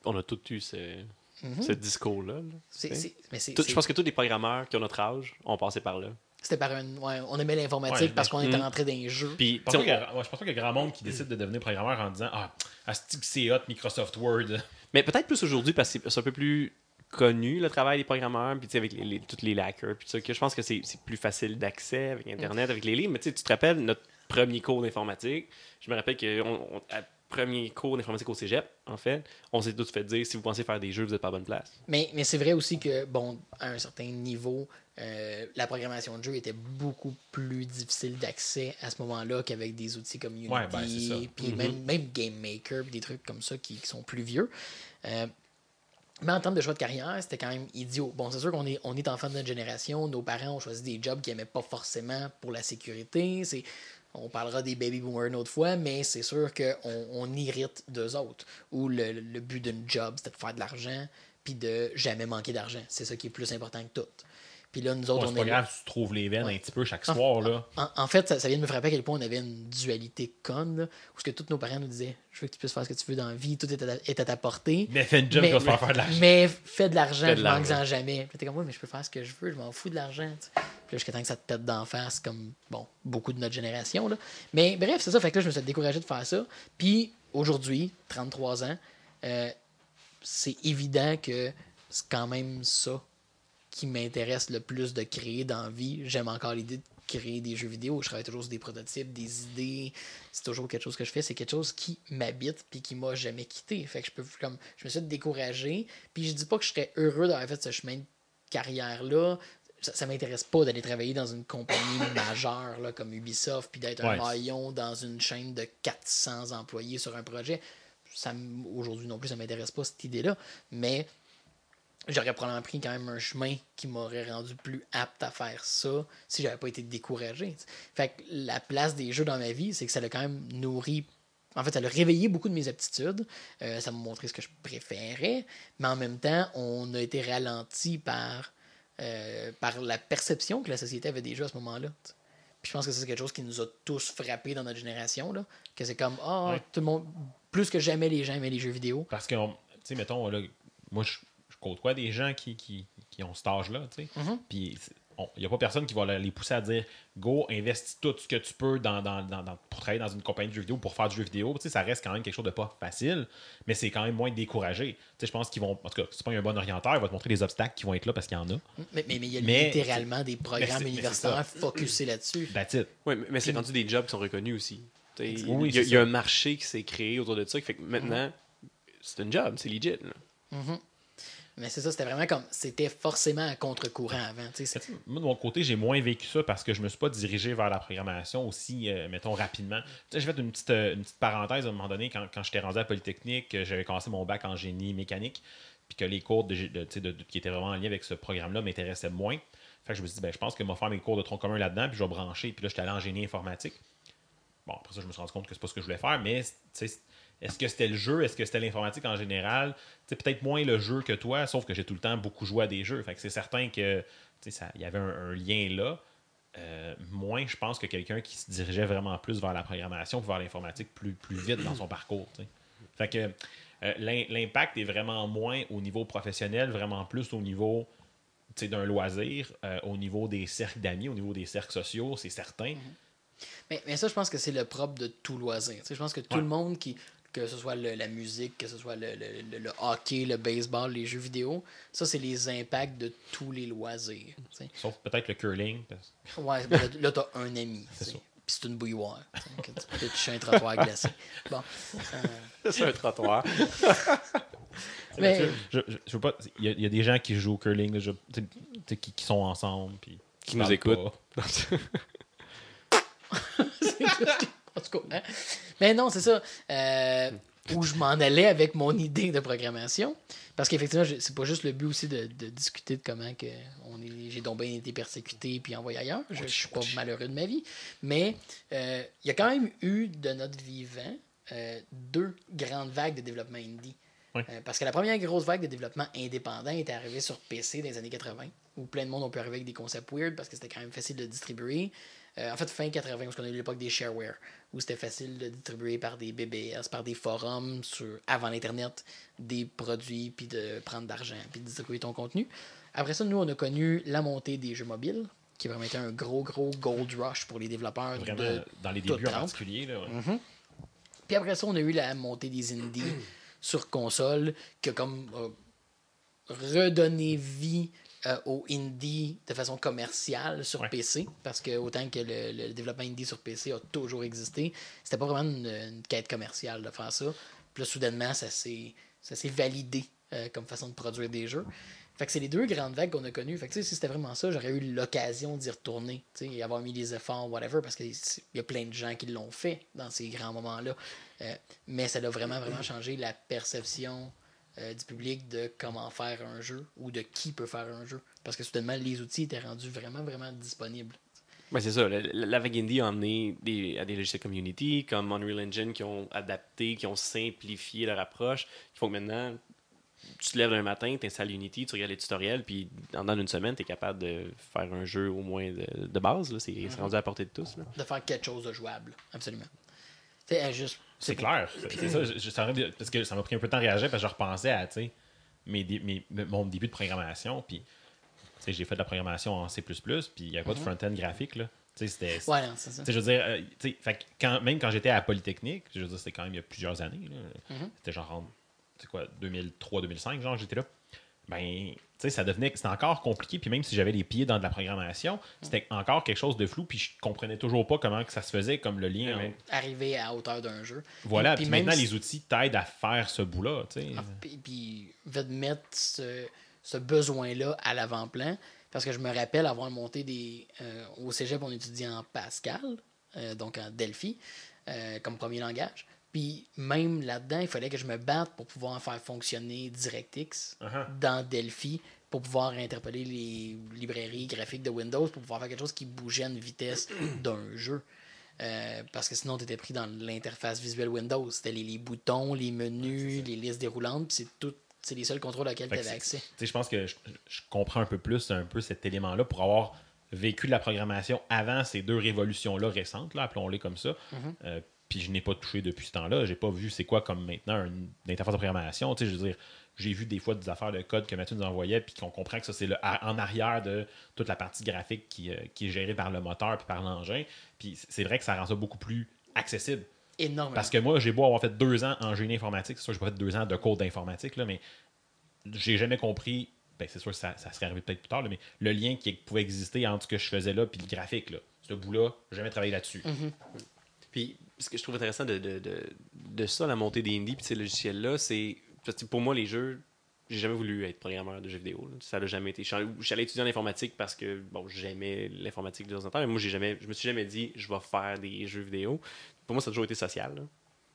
on a tous eu ce, Mhm. ce discours-là. Je pense que tous les programmeurs qui ont notre âge ont passé par là. C'était par un. ouais, on aimait l'informatique Ouais, parce qu'on était Mm. rentré dans les jeux. Puis, Je pense, pas qu'il y a- ouais, je pense pas qu'il y a grand monde qui décide de devenir programmeur en disant Ah, c'est hot Microsoft Word. Mais peut-être plus aujourd'hui parce que c'est un peu plus connu le travail des programmeurs, puis tu sais, avec les, les- tous les hackers, puis tout ça, que je pense que c'est plus facile d'accès avec Internet, avec les livres. Mais tu sais, tu te rappelles notre premier cours d'informatique, je me rappelle que on, on- à premier cours d'informatique au cégep, en fait, on s'est tous fait dire si vous pensez faire des jeux, vous êtes pas à bonne place. Mais, mais c'est vrai aussi que, bon, à un certain niveau, euh, la programmation de jeu était beaucoup plus difficile d'accès à ce moment-là qu'avec des outils comme Unity, Ouais, ben, ça. puis Mhm. même, même Game Maker, des trucs comme ça qui, qui sont plus vieux. Euh, mais en termes de choix de carrière, c'était quand même idiot. Bon, c'est sûr qu'on est, on est enfant de notre génération, nos parents ont choisi des jobs qu'ils n'aimaient pas forcément pour la sécurité. C'est, on parlera des baby boomers une autre fois, mais c'est sûr qu'on on irrite d'eux autres. Ou le, le but d'une job, c'était de faire de l'argent, puis de jamais manquer d'argent. C'est ça qui est plus important que tout. Puis là, nous autres, on c'est pas est là- grave si tu trouves les veines un petit peu chaque Ah, soir. là. en, en fait, ça, ça vient de me frapper à quel point on avait une dualité conne, là, où ce que tous nos parents nous disaient Je veux que tu puisses faire ce que tu veux dans la vie, tout est à, est à ta portée. Mais fais une job va te faire faire de l'argent. Mais fais de l'argent, je manque-en jamais. Puis t'es comme, oui, mais je peux faire ce que je veux, je m'en fous de l'argent. Puis là, jusqu'à temps que ça te pète d'en face, comme, bon, beaucoup de notre génération. Là. Mais bref, c'est ça. Fait que là, je me suis découragé de faire ça. Puis aujourd'hui, 33 ans, euh, c'est évident que c'est quand même ça qui m'intéresse le plus de créer dans la vie. J'aime encore l'idée de créer des jeux vidéo. Je travaille toujours sur des prototypes, des idées. C'est toujours quelque chose que je fais. C'est quelque chose qui m'habite puis qui m'a jamais quitté. Fait que je peux comme je me suis découragé. Puis je dis pas que je serais heureux d'avoir fait ce chemin de carrière là. Ça, ça m'intéresse pas d'aller travailler dans une compagnie [coughs] majeure là, comme Ubisoft puis d'être un maillon dans une chaîne de 400 employés sur un projet. Ça aujourd'hui non plus ça m'intéresse pas cette idée là. Mais j'aurais probablement pris quand même un chemin qui m'aurait rendu plus apte à faire ça si j'avais pas été découragé. Fait que la place des jeux dans ma vie, c'est que ça l'a quand même nourri. En fait, ça a réveillé beaucoup de mes aptitudes. Euh, ça m'a montré ce que je préférais. Mais en même temps, on a été ralenti par, euh, par la perception que la société avait des jeux à ce moment-là. Puis je pense que c'est quelque chose qui nous a tous frappés dans notre génération. Là, que c'est comme, ah, Ouais. tout le monde, plus que jamais, les gens aimaient les jeux vidéo. Parce que, tu sais, mettons, là, moi, je côtoie des gens qui, qui, qui ont cet âge-là, tu sais. Mhm. Puis, il n'y a pas personne qui va le- les pousser à dire Go, investis tout ce que tu peux dans, dans- dans- dans- pour travailler dans une compagnie de jeux vidéo, pour faire du jeu vidéo. Tu sais, ça reste quand même quelque chose de pas facile, mais c'est quand même moins découragé. Tu sais, je pense qu'ils vont. En tout cas, c'est pas un bon orienteur, il va te montrer les obstacles qui vont être là parce qu'il y en a. Mais, mais, mais il y a Mais- littéralement des programmes universitaires focusés là-dessus. That's it. Oui, mais, mais c'est rendu des jobs qui sont reconnus aussi. Tu sais, Il Oui, y, y a un marché qui s'est créé autour de ça qui fait que maintenant, c'est un job, c'est legit. là. Mais c'est ça, c'était vraiment comme. C'était forcément à contre-courant avant. Moi, de mon côté, j'ai moins vécu ça parce que je me suis pas dirigé vers la programmation aussi, euh, mettons, rapidement. J'ai fait une petite, euh, une petite parenthèse à un moment donné quand, quand j'étais rendu à Polytechnique, que j'avais commencé mon bac en génie mécanique, puis que les cours de, de- qui étaient vraiment en lien avec ce programme-là m'intéressaient moins. Fait que je me suis dit, ben, je pense que je vais faire mes cours de tronc commun là-dedans, puis je vais brancher. Puis là, j'étais allé en génie informatique. Bon, après ça, je me suis rendu compte que c'est pas ce que je voulais faire, mais est-ce que c'était le jeu, est-ce que c'était l'informatique en général? C'est peut-être moins le jeu que toi, sauf que j'ai tout le temps beaucoup joué à des jeux. Fait que c'est certain que il y avait un, un lien là. Euh, moins, je pense, que quelqu'un qui se dirigeait vraiment plus vers la programmation, puis vers l'informatique plus, plus vite dans son [clears throat] parcours. Fait que euh, l'im- l'impact est vraiment moins au niveau professionnel, vraiment plus au niveau d'un loisir, euh, au niveau des cercles d'amis, au niveau des cercles sociaux, c'est certain. Mais, mais ça, je pense que c'est le propre de tout loisir. Je pense que tout Ouais. le monde qui. Que ce soit le- la musique, que ce soit le, le- le- le hockey, le baseball, les jeux vidéo, ça, c'est les impacts de tous les loisirs. Sauf peut-être le curling. parce- Ouais, ben là, t'as un ami. Puis c'est une bouilloire. que tu peux toucher un trottoir glacé. Bon. euh, C'est un trottoir. [laughs] mais, Je, je, je veux pas. Il y, a- il y a des gens qui jouent au curling, là, je- qui, qui sont ensemble, puis Qui nous écoutent. [laughs] [laughs] C'est tout ce que- en tout cas, hein. Mais non, c'est ça. Euh, où je m'en allais avec mon idée de programmation. Parce qu'effectivement, c'est pas juste le but aussi de, de discuter de comment que on est, j'ai donc bien été persécuté puis envoyé ailleurs. Je, je suis pas malheureux de ma vie. Mais euh, il y a quand même eu de notre vivant euh, deux grandes vagues de développement indie. Oui. Euh, parce que la première grosse vague de développement indépendant était arrivée sur PC dans les années 80, où plein de monde ont pu arriver avec des concepts weird parce que c'était quand même facile de distribuer. Euh, en fait, fin 80, parce qu'on a eu l'époque des shareware, où c'était facile de distribuer par des BBS, par des forums sur, avant l'Internet, des produits, puis de prendre d'argent, puis de distribuer ton contenu. Après ça, nous, on a connu la montée des jeux mobiles, qui vraiment un gros, gros gold rush pour les développeurs. Vraiment, de dans les débuts en particulier. Là, ouais. Mhm. Puis après ça, on a eu la montée des indies sur console, qui a comme euh, redonné vie euh, aux indies de façon commerciale sur Ouais. PC, parce que autant que le, le développement indie sur PC a toujours existé, c'était pas vraiment une, une quête commerciale de faire ça. Puis là, soudainement, ça s'est validé euh, comme façon de produire des jeux. Fait que c'est les deux grandes vagues qu'on a connues. Fait que si c'était vraiment ça, j'aurais eu l'occasion d'y retourner, et avoir mis les efforts, whatever, parce qu'il y a plein de gens qui l'ont fait dans ces grands moments-là. Euh, mais ça a vraiment, vraiment changé la perception euh, du public de comment faire un jeu ou de qui peut faire un jeu. Parce que soudainement, les outils étaient rendus vraiment, vraiment disponibles. Ben, c'est ça. La, la- vague indie a amené des, à des logiciels comme Unity, comme Unreal Engine, qui ont adapté, qui ont simplifié leur approche, qui font que maintenant, tu te lèves un matin, tu installes Unity, tu regardes les tutoriels, puis en dans une semaine, tu es capable de faire un jeu au moins de, de base. C'est c'est rendu à la portée de tous. là. De faire quelque chose de jouable. Absolument. Juste. C'est clair. C'est ça. je- je- parce que ça m'a pris un peu de temps à réagir parce que je repensais à mes, mon début de programmation. Puis, j'ai fait de la programmation en C, puis il n'y a pas de front-end graphique. Là. C'était. Ouais, je veux dire, euh, fait quand, même quand j'étais à Polytechnique, je veux dire, c'était quand même il y a plusieurs années. Mhm. C'était genre en quoi, 2003-2005, genre, j'étais là. Ben, tu sais, ça devenait. C'était encore compliqué. Puis même si j'avais les pieds dans de la programmation, c'était encore quelque chose de flou. Puis je comprenais toujours pas comment que ça se faisait, comme le lien. Ouais, Arriver à hauteur d'un jeu. Voilà. Puis maintenant, si- les outils t'aident à faire ce bout-là, tu sais. Ah, Puis, puis va te mettre ce, ce besoin-là à l'avant-plan. Parce que je me rappelle avoir monté des. euh, au cégep, on étudiait en Pascal, euh, donc en Delphi, euh, comme premier langage. Puis même là-dedans, il fallait que je me batte pour pouvoir faire fonctionner DirectX Uh-huh. dans Delphi pour pouvoir interpeller les librairies graphiques de Windows pour pouvoir faire quelque chose qui bougeait à une vitesse [clears throat] d'un jeu. Euh, parce que sinon, tu étais pris dans l'interface visuelle Windows. C'était les, les boutons, les menus, les listes déroulantes, puis c'est tout. C'est les seuls contrôles auxquels tu avais accès. je pense que je, je comprends un peu plus un peu cet élément-là pour avoir vécu de la programmation avant ces deux révolutions-là récentes, là, appelons-les comme ça. Mhm. Euh, puis je n'ai pas touché depuis ce temps-là. J'ai pas vu c'est quoi comme maintenant une, une interface de programmation. Tu sais, je veux dire, j'ai vu des fois des affaires de code que Mathieu nous envoyait, puis qu'on comprend que ça, c'est en arrière de toute la partie graphique qui, euh, qui est gérée par le moteur puis par l'engin. Puis c'est vrai que ça rend ça beaucoup plus accessible. Énormément. Parce que moi, j'ai beau avoir fait deux ans en génie informatique, c'est sûr que j'ai pas fait deux ans de code d'informatique, là, mais j'ai jamais compris. Ben, c'est sûr que ça, ça serait arrivé peut-être plus tard, là, mais le lien qui pouvait exister entre ce que je faisais là et le graphique. Là. Ce bout-là, jamais travaillé là-dessus. Puis, ce que je trouve intéressant de, de, de, de ça, la montée des indies puis ces logiciels-là, c'est. Pour moi, les jeux, j'ai jamais voulu être programmeur de jeux vidéo. Ça n'a jamais été. Allé étudier en informatique parce que bon, j'aimais l'informatique de temps en temps, mais moi, j'ai jamais, je me suis jamais dit, je vais faire des jeux vidéo. Pour moi, ça a toujours été social.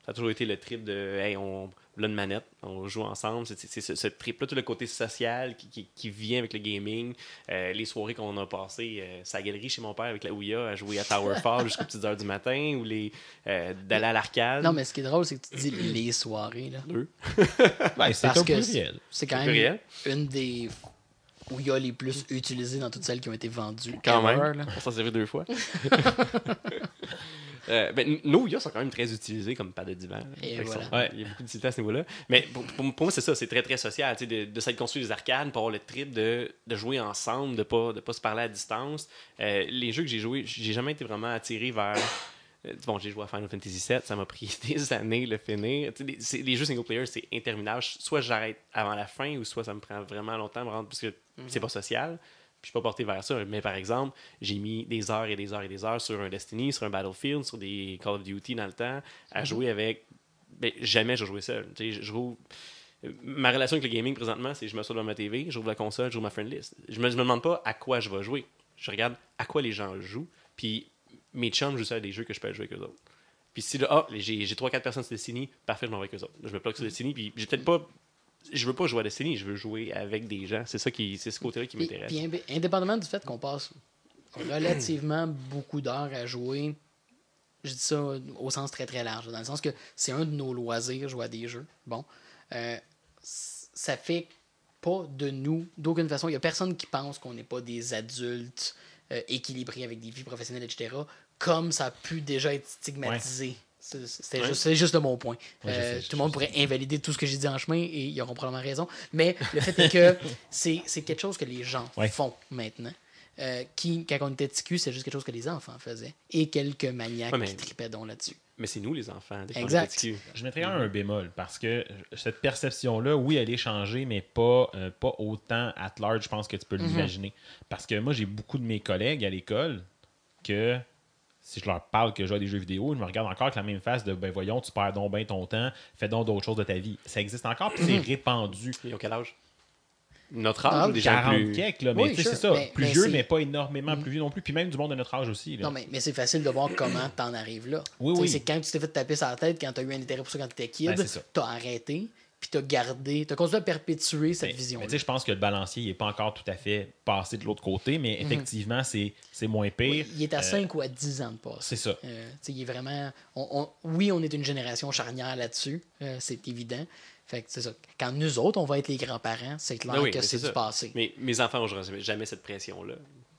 Ça a toujours été le trip de, hey, on a une manette, on joue ensemble. C'est ce, ce trip-là, tout le côté social qui, qui, qui vient avec le gaming. Euh, les soirées qu'on a passées, euh, sa galerie chez mon père avec la Ouya à jouer à Towerfall [laughs] jusqu'aux petites heures du matin ou les euh, d'aller à l'arcade. Non, mais ce qui est drôle, c'est que tu dis les soirées. Là. Deux. Ben, c'est Parce un que pluriel. c'est quand même une des où il y a les plus utilisés dans toutes celles qui ont été vendues. Quand ever, même. là. On s'en servait deux fois. [laughs] Euh, ben, nos Ouya sont quand même très utilisés comme pas de divan. Que voilà. ouais, il y a beaucoup d'utilité à ce niveau-là. Mais pour, pour- pour moi, c'est ça, c'est très très social. tu sais, De, de s'être construit des arcades pour avoir le trip de, de jouer ensemble, de pas, de pas se parler à distance. Euh, les jeux que j'ai joués, j'ai jamais été vraiment attiré vers. Euh, Bon, j'ai joué à Final Fantasy VII, ça m'a pris [laughs] des années le finir. Les, les jeux single player, c'est interminable. Soit j'arrête avant la fin, ou soit ça me prend vraiment longtemps de me rendre, parce que c'est pas social. Puis je suis pas porté vers ça. Mais par exemple, j'ai mis des heures et des heures et des heures sur un Destiny, sur un Battlefield, sur des Call of Duty dans le temps, à Mhm. jouer avec. Ben, jamais je jouais seul. Je- joue- Ma relation avec le gaming présentement, c'est je me sois devant ma TV, j'ouvre la console, j'ouvre ma friend list. Je me, je me demande pas à quoi je vais jouer. Je regarde à quoi les gens jouent. Puis mes chums jouent ça à des jeux que je peux jouer avec eux autres. Puis si là, ah, j'ai j'ai 3-4 personnes sur Destiny, parfait, je m'en vais avec eux autres. Je me plug sur Destiny, puis j'ai peut-être pas. Je veux pas jouer à Destiny, je veux jouer avec des gens. C'est ça qui, c'est ce côté-là qui m'intéresse. puis indépendamment du fait qu'on passe relativement beaucoup d'heures à jouer, je dis ça au sens très très large, dans le sens que c'est un de nos loisirs, jouer à des jeux. Bon, Euh, ça fait pas de nous, d'aucune façon, il y a personne qui pense qu'on n'est pas des adultes euh, équilibrés avec des vies professionnelles, etc., comme ça a pu déjà être stigmatisé. C'est- Ouais. juste, c'est juste de mon point. Ouais, Euh, tout le monde pourrait invalider tout ce que j'ai dit en chemin et ils auront probablement raison. Mais le fait est que [laughs] c'est quelque chose que les gens Ouais. font maintenant. Euh, qui, quand on était TQ, c'est juste quelque chose que les enfants faisaient. Et quelques maniaques Ouais, mais- qui tripaient donc là-dessus. Mais c'est nous, les enfants. Exact. Je mettrais un, un bémol parce que cette perception-là, oui, elle est changée, mais pas, euh, pas autant at large, je pense que tu peux Mhm. l'imaginer. Parce que moi, j'ai beaucoup de mes collègues à l'école que si je leur parle que je joue à des jeux vidéo, ils me regardent encore avec la même face de ben voyons, tu perds donc bien ton temps, fais donc d'autres choses de ta vie. Ça existe encore, puis c'est Mhm. répandu. Ils ont quel âge? Notre âge Ah, déjà 40 plus? quelques, là, mais Oui, tu sais, sure, c'est ça. mais- plus mais vieux, mais pas énormément plus vieux non plus. Puis même du monde de notre âge aussi. Là. Non, mais, mais c'est facile de voir comment t'en arrives là. Oui, Tu sais, oui. C'est quand tu t'es fait taper sur la tête, quand t'as eu un intérêt pour ça quand t'étais kid, Ben, c'est ça. t'as arrêté, puis t'as gardé, t'as continué à perpétuer cette Mais- vision mais tu sais, je pense que le balancier n'est pas encore tout à fait passé de l'autre côté, mais effectivement, c'est c'est moins pire. Il est à Euh, 5 ou à 10 ans de passé. C'est ça. Euh, tu sais, il est vraiment. on- on- oui, on est une génération charnière là-dessus, euh, c'est évident. Fait que c'est ça. Quand nous autres, on va être les grands-parents, c'est clair Ah oui, que c'est du passé. Mais mes enfants n'auront jamais- jamais cette pression-là.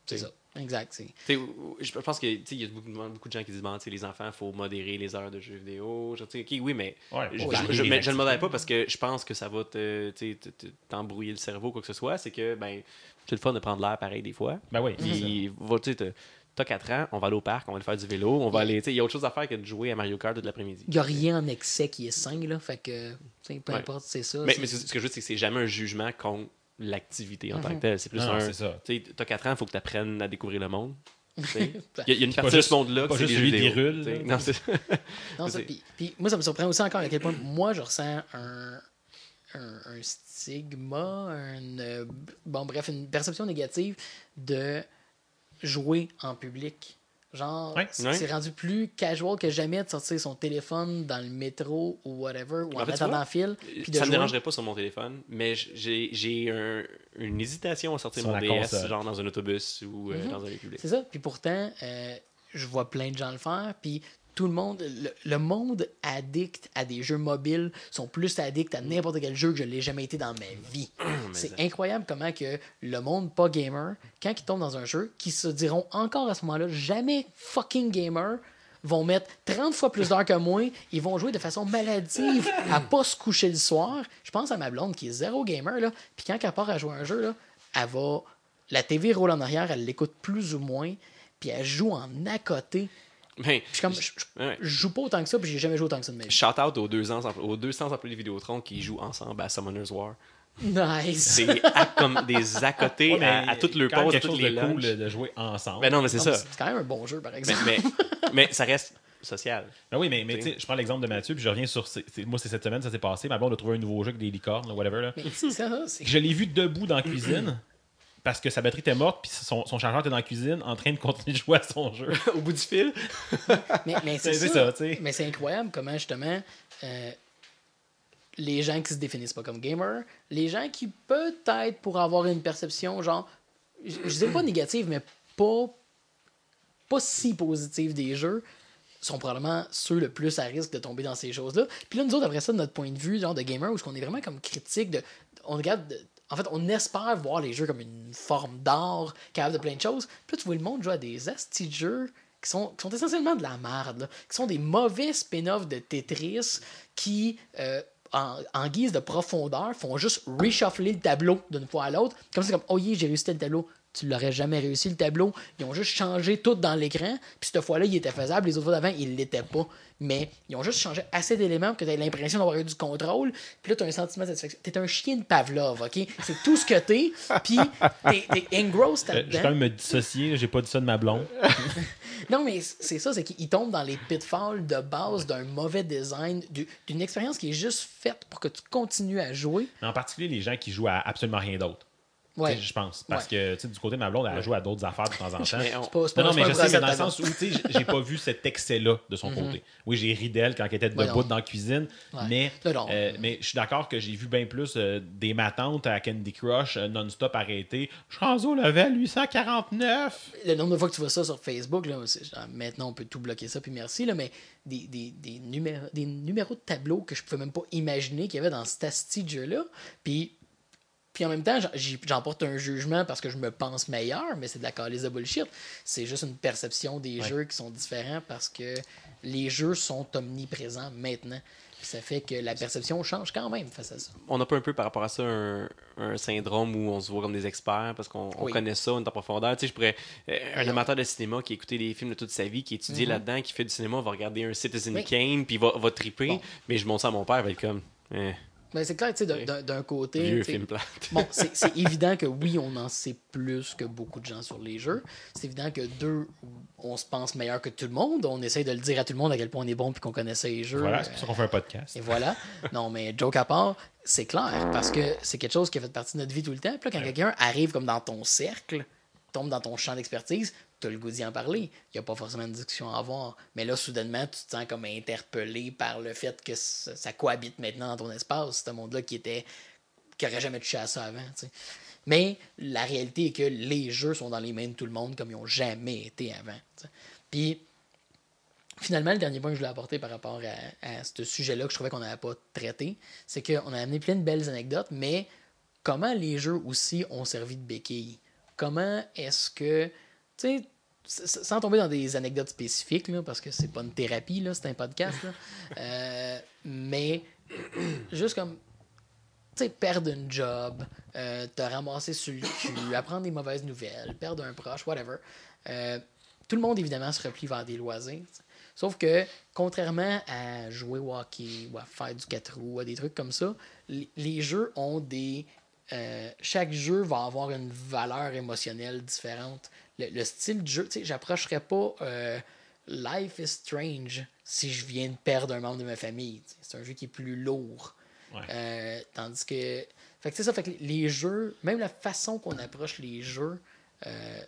C'est ça. Exact. Je pense que tu sais, il y a beaucoup, beaucoup de gens qui disent bon, tu sais, les enfants, il faut modérer les heures de jeux vidéo. Genre, tu sais, ok, oui, mais Ouais, je, je le modère pas parce que je pense que ça va te, tu sais, te- te- t'embrouiller le cerveau, quoi que ce soit. C'est que ben, c'est le fun de prendre l'air pareil des fois. Ben oui, Puis, va, tu sais, t'as- t'as 4 ans, on va aller au parc, on va aller faire du vélo, on va aller. tu sais, Il y a autre chose à faire que de jouer à Mario Kart toute l'après-midi. Il n'y a rien en excès qui est sain, là. Fait que, tu sais, peu Ouais. importe, c'est ça. Mais, mais ce ce que je veux dire, c'est que c'est jamais un jugement contre l'activité en tant Mhm. que telle. C'est plus Non, non, un. c'est ça. Tu sais, t'as 4 ans, il faut que tu apprennes à découvrir le monde. [laughs] Il y, a- il y a une partie de ce monde-là que c'est celui des rules. Non, c'est- [laughs] Non, ça, puis, moi, ça me surprend aussi encore à quel point moi, je ressens un, un, un stigma, un, euh, bon, bref, une perception négative de jouer en public. Genre, Ouais. c'est rendu plus casual que jamais de sortir son téléphone dans le métro ou whatever, ou en, En fait, attendant vois, le fil. Puis de ça me jouer. dérangerait pas sur mon téléphone, mais j'ai j'ai un- une hésitation à sortir Sur mon DS, console. genre dans un autobus ou euh, Mhm. dans un public. C'est ça. Puis pourtant, euh, je vois plein de gens le faire. Puis tout le monde, le, le monde addict à des jeux mobiles sont plus addicts à n'importe quel jeu que je l'ai jamais été dans ma vie. [clears throat] C'est incroyable comment que le monde pas gamer, quand ils tombent dans un jeu, qui se diront encore à ce moment-là jamais fucking gamer, vont mettre 30 fois plus d'heures que moi, ils vont jouer de façon maladive à pas se coucher le soir. Je pense à ma blonde qui est zéro gamer, là, puis quand elle part à jouer à un jeu, là, elle va... La TV roule en arrière, elle l'écoute plus ou moins, puis elle joue en à côté. Mais, Je, suis comme, je, je- ouais. je joue pas autant que ça, puis j'ai jamais joué autant que ça de vie. Shout out aux 200, empl- aux 200 employés de Vidéotron qui jouent ensemble à Summoner's War. Nice. C'est à- comme des à côté Ouais, mais à, à toutes leurs même pauses, à toutes les de cool de jouer ensemble. Ben non, mais c'est ça. mais C'est quand même un bon jeu, par Mais, exemple. mais, mais ça reste social. Ben oui, mais, mais tu sais, je prends l'exemple de Mathieu, puis je reviens sur. c'est- c'est- moi, c'est cette semaine, ça s'est passé. Ma blonde a trouvé un nouveau jeu avec des licornes, là, whatever. Là. Mais c'est ça, c'est Je l'ai vu debout dans la cuisine parce que sa batterie était morte, puis son, son chargeur était dans la cuisine en train de continuer de jouer à son jeu. [laughs] Au bout du fil. Mais, mais [laughs] c'est C'est ça. ça, tu sais. mais c'est incroyable comment, justement, euh, les gens qui se définissent pas comme gamers, les gens qui, peut-être, pour avoir une perception, genre, je je dis pas [clears throat] négative, mais pas, pas si positive des jeux, sont probablement ceux le plus à risque de tomber dans ces choses-là. Puis là, nous autres, après ça, de notre point de vue, genre de gamer, où on est vraiment comme critique de. On regarde. En fait, on espère voir les jeux comme une forme d'art, capable de plein de choses. Puis là, tu vois le monde jouer à des astis jeux qui sont, qui sont essentiellement de la merde, qui sont des mauvais spin-offs de Tetris qui, euh, en, en guise de profondeur, font juste reshuffler le tableau d'une fois à l'autre. Comme c'est comme, oh yeah, j'ai réussi tel tableau. Tu l'aurais jamais réussi le tableau. Ils ont juste changé tout dans l'écran. Puis cette fois-là, il était faisable. Les autres fois d'avant, il l'était pas. Mais ils ont juste changé assez d'éléments pour que tu aies l'impression d'avoir eu du contrôle. Puis là, tu as un sentiment de satisfaction. T'es un chien de Pavlov, OK? C'est tout ce que t'es. Puis t'es, t'es engrossed Euh, je quand même me dissocier, j'ai pas dit ça de ma blonde. [laughs] Non, mais c'est ça, c'est qu'il tombe dans les pitfalls de base d'un mauvais design, du- d'une expérience qui est juste faite pour que tu continues à jouer. Mais en particulier les gens qui jouent à absolument rien d'autre. Ouais. Je pense. Parce que du côté de ma blonde, elle joue à d'autres affaires de temps en [laughs] temps. Mais on- pas, pas, Non, mais je sais, mais dans le sens où, tu sais, j'ai pas vu cet excès-là de son côté. Oui, j'ai ri d'elle quand elle était debout dans la cuisine, Ouais. mais, euh, mais je suis d'accord que j'ai vu bien plus euh, des matantes à Candy Crush euh, non-stop arrêtées. Je suis au level 849. le nombre de fois que tu vois ça sur Facebook, là, c'est genre, maintenant on peut tout bloquer ça, puis merci, là, mais des, des, des, numéros, des numéros de tableau que je pouvais même pas imaginer qu'il y avait dans cet asti de jeu-là. Puis, puis en même temps, j'en- j'y- j'en porte un jugement parce que je me pense meilleur, mais c'est de la calice de bullshit. C'est juste une perception des jeux qui sont différents parce que les jeux sont omniprésents maintenant. Puis ça fait que la perception change quand même face à ça. on n'a pas un peu par rapport à ça un, un syndrome où on se voit comme des experts parce qu'on Oui. connaît ça, on est en profondeur. Tu sais, je pourrais. euh, un amateur de cinéma qui a écouté des films de toute sa vie, qui étudie là-dedans, qui fait du cinéma, va regarder un Citizen. Oui. Kane, puis va, va triper. Bon. Mais je montre ça à mon père, il va être comme. eh, Mais c'est clair, tu sais, d'un- côté. vieux film plate. Bon, c'est évident que oui, on en sait plus que beaucoup de gens sur les jeux. C'est évident que deux, on se pense meilleur que tout le monde. On essaye de le dire à tout le monde à quel point on est bon puis qu'on connaît ça les jeux. Voilà, c'est pour ça qu'on fait un podcast. et voilà. Non, mais joke à part, c'est clair parce que c'est quelque chose qui a fait partie de notre vie tout le temps. Puis là, quand quelqu'un arrive comme dans ton cercle, tombe dans ton champ d'expertise, tu as le goût d'y en parler. Il n'y a pas forcément de discussion à avoir. Mais là, soudainement, tu te sens comme interpellé par le fait que ça, cohabite maintenant dans ton espace, ce monde-là qui était qui n'aurait jamais touché à ça avant. Mais la réalité est que les jeux sont dans les mains de tout le monde comme ils n'ont jamais été avant. Puis finalement, le dernier point que je voulais apporter par rapport à, à ce sujet-là que je trouvais qu'on n'avait pas traité, c'est qu'on a amené plein de belles anecdotes, mais comment les jeux aussi ont servi de béquille? Comment est-ce que, tu sais, sans tomber dans des anecdotes spécifiques, là, parce que c'est pas une thérapie, là, c'est un podcast, là, [laughs] euh, mais juste comme, tu sais, perdre une job, euh, te ramasser sur le cul, apprendre des mauvaises nouvelles, perdre un proche, whatever. Euh, tout le monde, évidemment, se replie vers des loisirs. Sauf que, contrairement à jouer au hockey ou à faire du 4 roues, à des trucs comme ça, les, les jeux ont des. euh, chaque jeu va avoir une valeur émotionnelle différente. Le, le style de jeu, tu sais, j'approcherais pas euh, Life is Strange si je viens de perdre un membre de ma famille. tu sais. C'est un jeu qui est plus lourd. Ouais. Euh, tandis que. Fait que c'est ça, fait que les- jeux, même la façon qu'on approche les jeux euh,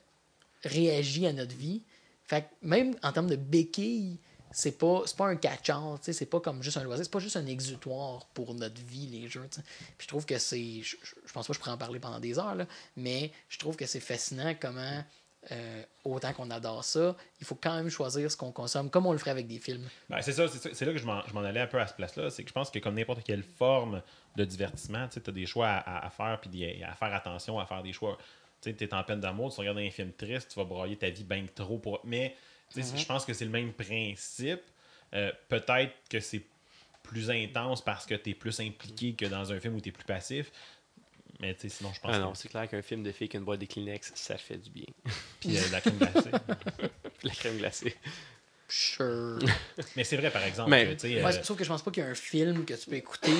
réagit à notre vie. Fait que même en termes de béquille, c'est pas, c'est pas un catch-all, tu sais, c'est pas comme juste un loisir, c'est pas juste un exutoire pour notre vie, les jeux. Puis je trouve que c'est. Je, je- je pense pas que je pourrais en parler pendant des heures, là, mais je trouve que c'est fascinant comment. Euh, autant qu'on adore ça, il faut quand même choisir ce qu'on consomme, comme on le ferait avec des films. Ben, c'est ça, c'est là que je m'en allais un peu à ce place-là. C'est que je pense que comme n'importe quelle forme de divertissement, tu as des choix à, à- à faire puis des- à faire attention, à faire des choix. Tu es en peine d'amour, tu regardes un film triste, tu vas broyer ta vie bien trop. Pour... Mais sais, je pense que c'est le même principe. Euh, Peut-être que c'est plus intense parce que tu es plus impliqué que dans un film où tu es plus passif. Mais tu sais, sinon, je pense Ah non, que c'est clair qu'un film de filles qui une boîte des Kleenex, ça fait du bien. [laughs] puis euh, la crème glacée. [laughs] La crème glacée. Sure. [laughs] Mais c'est vrai, par exemple, Mais- que, Ouais, euh, sauf que je pense pas qu'il y a un film que tu peux écouter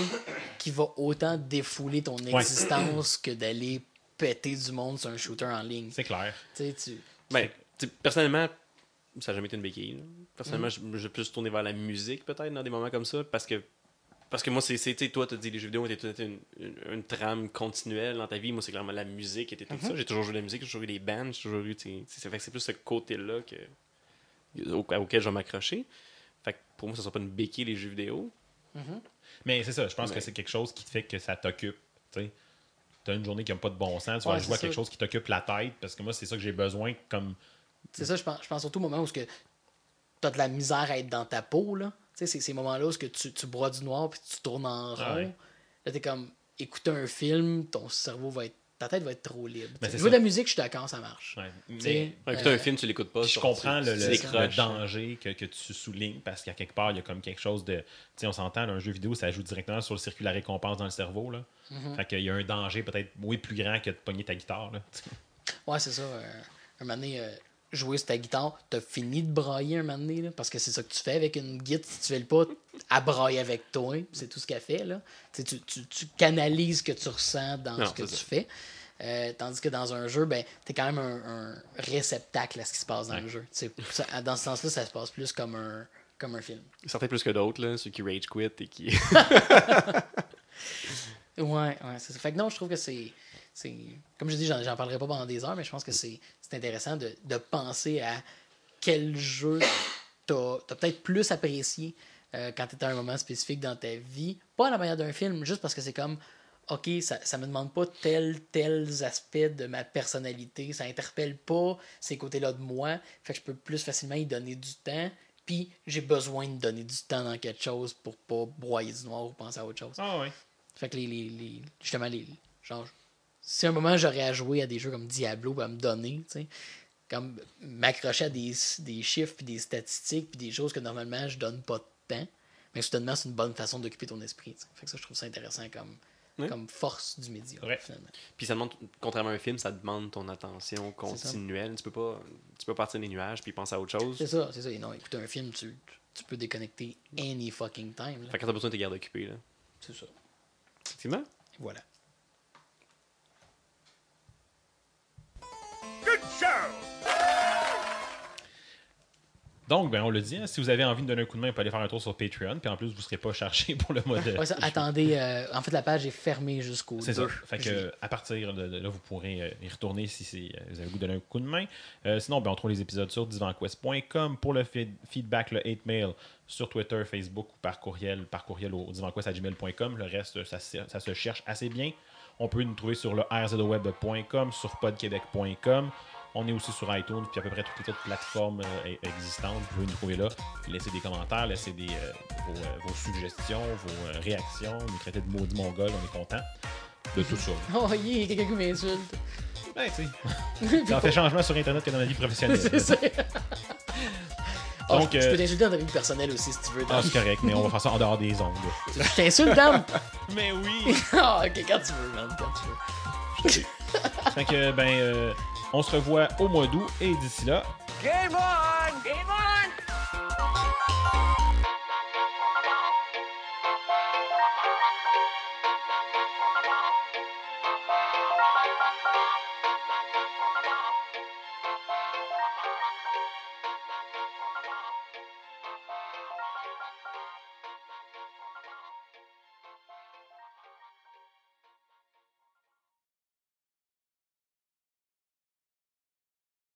qui va autant défouler ton Ouais. existence que d'aller péter du monde sur un shooter en ligne. c'est clair. Tu sais, tu... Ben, tu sais, personnellement, ça n'a jamais été une béquille. là. Mm. Personnellement, je je vais plus tourner vers la musique, peut-être, dans des moments comme ça, parce que parce que moi, c'est, c'est- tu sais, toi, tu dit les jeux vidéo étaient une, une, une trame continuelle dans ta vie. Moi, c'est clairement la musique était tout Mm-hmm. ça. J'ai toujours joué de la musique, j'ai toujours eu des bands, j'ai toujours eu, c'est, ça fait que c'est plus ce côté-là que, au- auquel je vais m'accrocher. Fait que pour moi, ça sera pas une béquille, les jeux vidéo. Mais c'est ça, je pense Mais- que c'est quelque chose qui te fait que ça t'occupe. Tu as une journée qui n'a pas de bon sens, tu vas Ouais, jouer à quelque chose qui t'occupe la tête, parce que moi, c'est ça que j'ai besoin comme. C'est ça, je pense, je pense surtout au moment où tu as de la misère à être dans ta peau. Là. Tu sais, c'est ces moments-là où ce que tu, tu broies du noir puis tu tournes en rond. Ouais. Là, t'es comme, écouter un film, ton cerveau va être. Ta tête va être trop libre. Jouer ça. de la musique, je suis d'accord, ça marche. Ouais. Mais écouter euh, un film, tu l'écoutes pas. je comprends le, le- danger que, que tu soulignes, parce qu'à quelque part, il y a comme quelque chose de. Tu sais, on s'entend, un jeu vidéo, ça joue directement sur le circuit de la récompense dans le cerveau. Là. Mm-hmm. Fait qu'il y a un danger peut-être oui plus grand que de pogner ta guitare. Là. Ouais, c'est ça. euh, un moment donné, euh, jouer sur ta guitare, t'as fini de brailler un moment donné, là, parce que c'est ça que tu fais avec une guitare. Si tu fais le pas, à brailler avec toi, c'est tout ce qu'elle fait. Là. Tu, tu, tu, canalises ce que tu ressens dans Non, ce que tu ça. fais. Euh, tandis que dans un jeu, ben, t'es quand même un, un réceptacle à ce qui se passe dans le jeu. Ça- dans ce sens-là, ça se passe plus comme un, comme un film. Certains plus que d'autres, ceux qui rage quit et qui. [laughs] Ouais, ouais, c'est ça. Fait que non, je trouve que c'est. Comme je dis, j'en, parlerai pas pendant des heures, mais je pense que c'est, intéressant de, de penser à quel jeu t'as, t'as peut-être plus apprécié euh, quand t'étais à un moment spécifique dans ta vie. Pas à la manière d'un film, juste parce que c'est comme, OK, ça, ça me demande pas tel, tels aspects de ma personnalité, ça interpelle pas ces côtés-là de moi, fait que je peux plus facilement y donner du temps. Puis j'ai besoin de donner du temps dans quelque chose pour pas broyer du noir ou penser à autre chose. Ah ouais. Fait que les, les, les- justement, les, genre, si à un moment j'aurais à jouer à des jeux comme Diablo, à me donner, tu sais, comme m'accrocher à des, des chiffres, puis des statistiques, puis des choses que normalement je donne pas de temps, mais soudainement c'est une bonne façon d'occuper ton esprit. tu sais. Fait que ça, je trouve ça intéressant comme, comme force du média, Ouais. finalement. Puis ça demande, contrairement à un film, ça demande ton attention continuelle. Tu peux pas, tu peux partir des nuages puis penser à autre chose. C'est ça, c'est ça. Et non, écouter un film, tu, tu peux déconnecter any fucking time. là. Fait que quand t'as besoin de te garder occupé, là. C'est ça. Effectivement. Voilà. Donc, ben, on le dit, hein, si vous avez envie de donner un coup de main, vous pouvez aller faire un tour sur Patreon, puis en plus, vous ne serez pas chargé pour le. Ouais, ça, attendez, euh, en fait, la page est fermée jusqu'au C'est ça. 2 Fait que, à partir de, de là, vous pourrez euh, y retourner si euh, vous avez le goût de donner un coup de main. Sinon, ben, on trouve les épisodes sur divanquest.com pour le feed- feedback, le hate mail sur Twitter, Facebook ou par courriel, par courriel au divanquest.gmail.com. Le reste, ça, se- ça se cherche assez bien. On peut nous trouver sur le rzweb.com, sur podquebec.com. On est aussi sur iTunes, puis à peu près toutes les autres plateformes euh, e- existantes. Vous pouvez nous trouver là. Laissez des commentaires, laissez des, euh, vos, euh, vos suggestions, vos réactions, nous traiter de maudits mongols, on est content de tout ça. [laughs] Oh, yeah, quelqu'un qui m'insulte. Ben, tu sais. [laughs] Ça fait changement sur Internet que dans la vie professionnelle. c'est ça. Oh, [laughs] Donc, je, je peux t'insulter dans ta vie personnelle aussi si tu veux. Ah, c'est correct, mais on va faire ça en dehors des ondes. Je t'insulte, Dan? Mais oui! Ah, ok, quand tu veux, man, quand tu veux. fait que, ben, euh, on se revoit au mois d'août et d'ici là, Game on!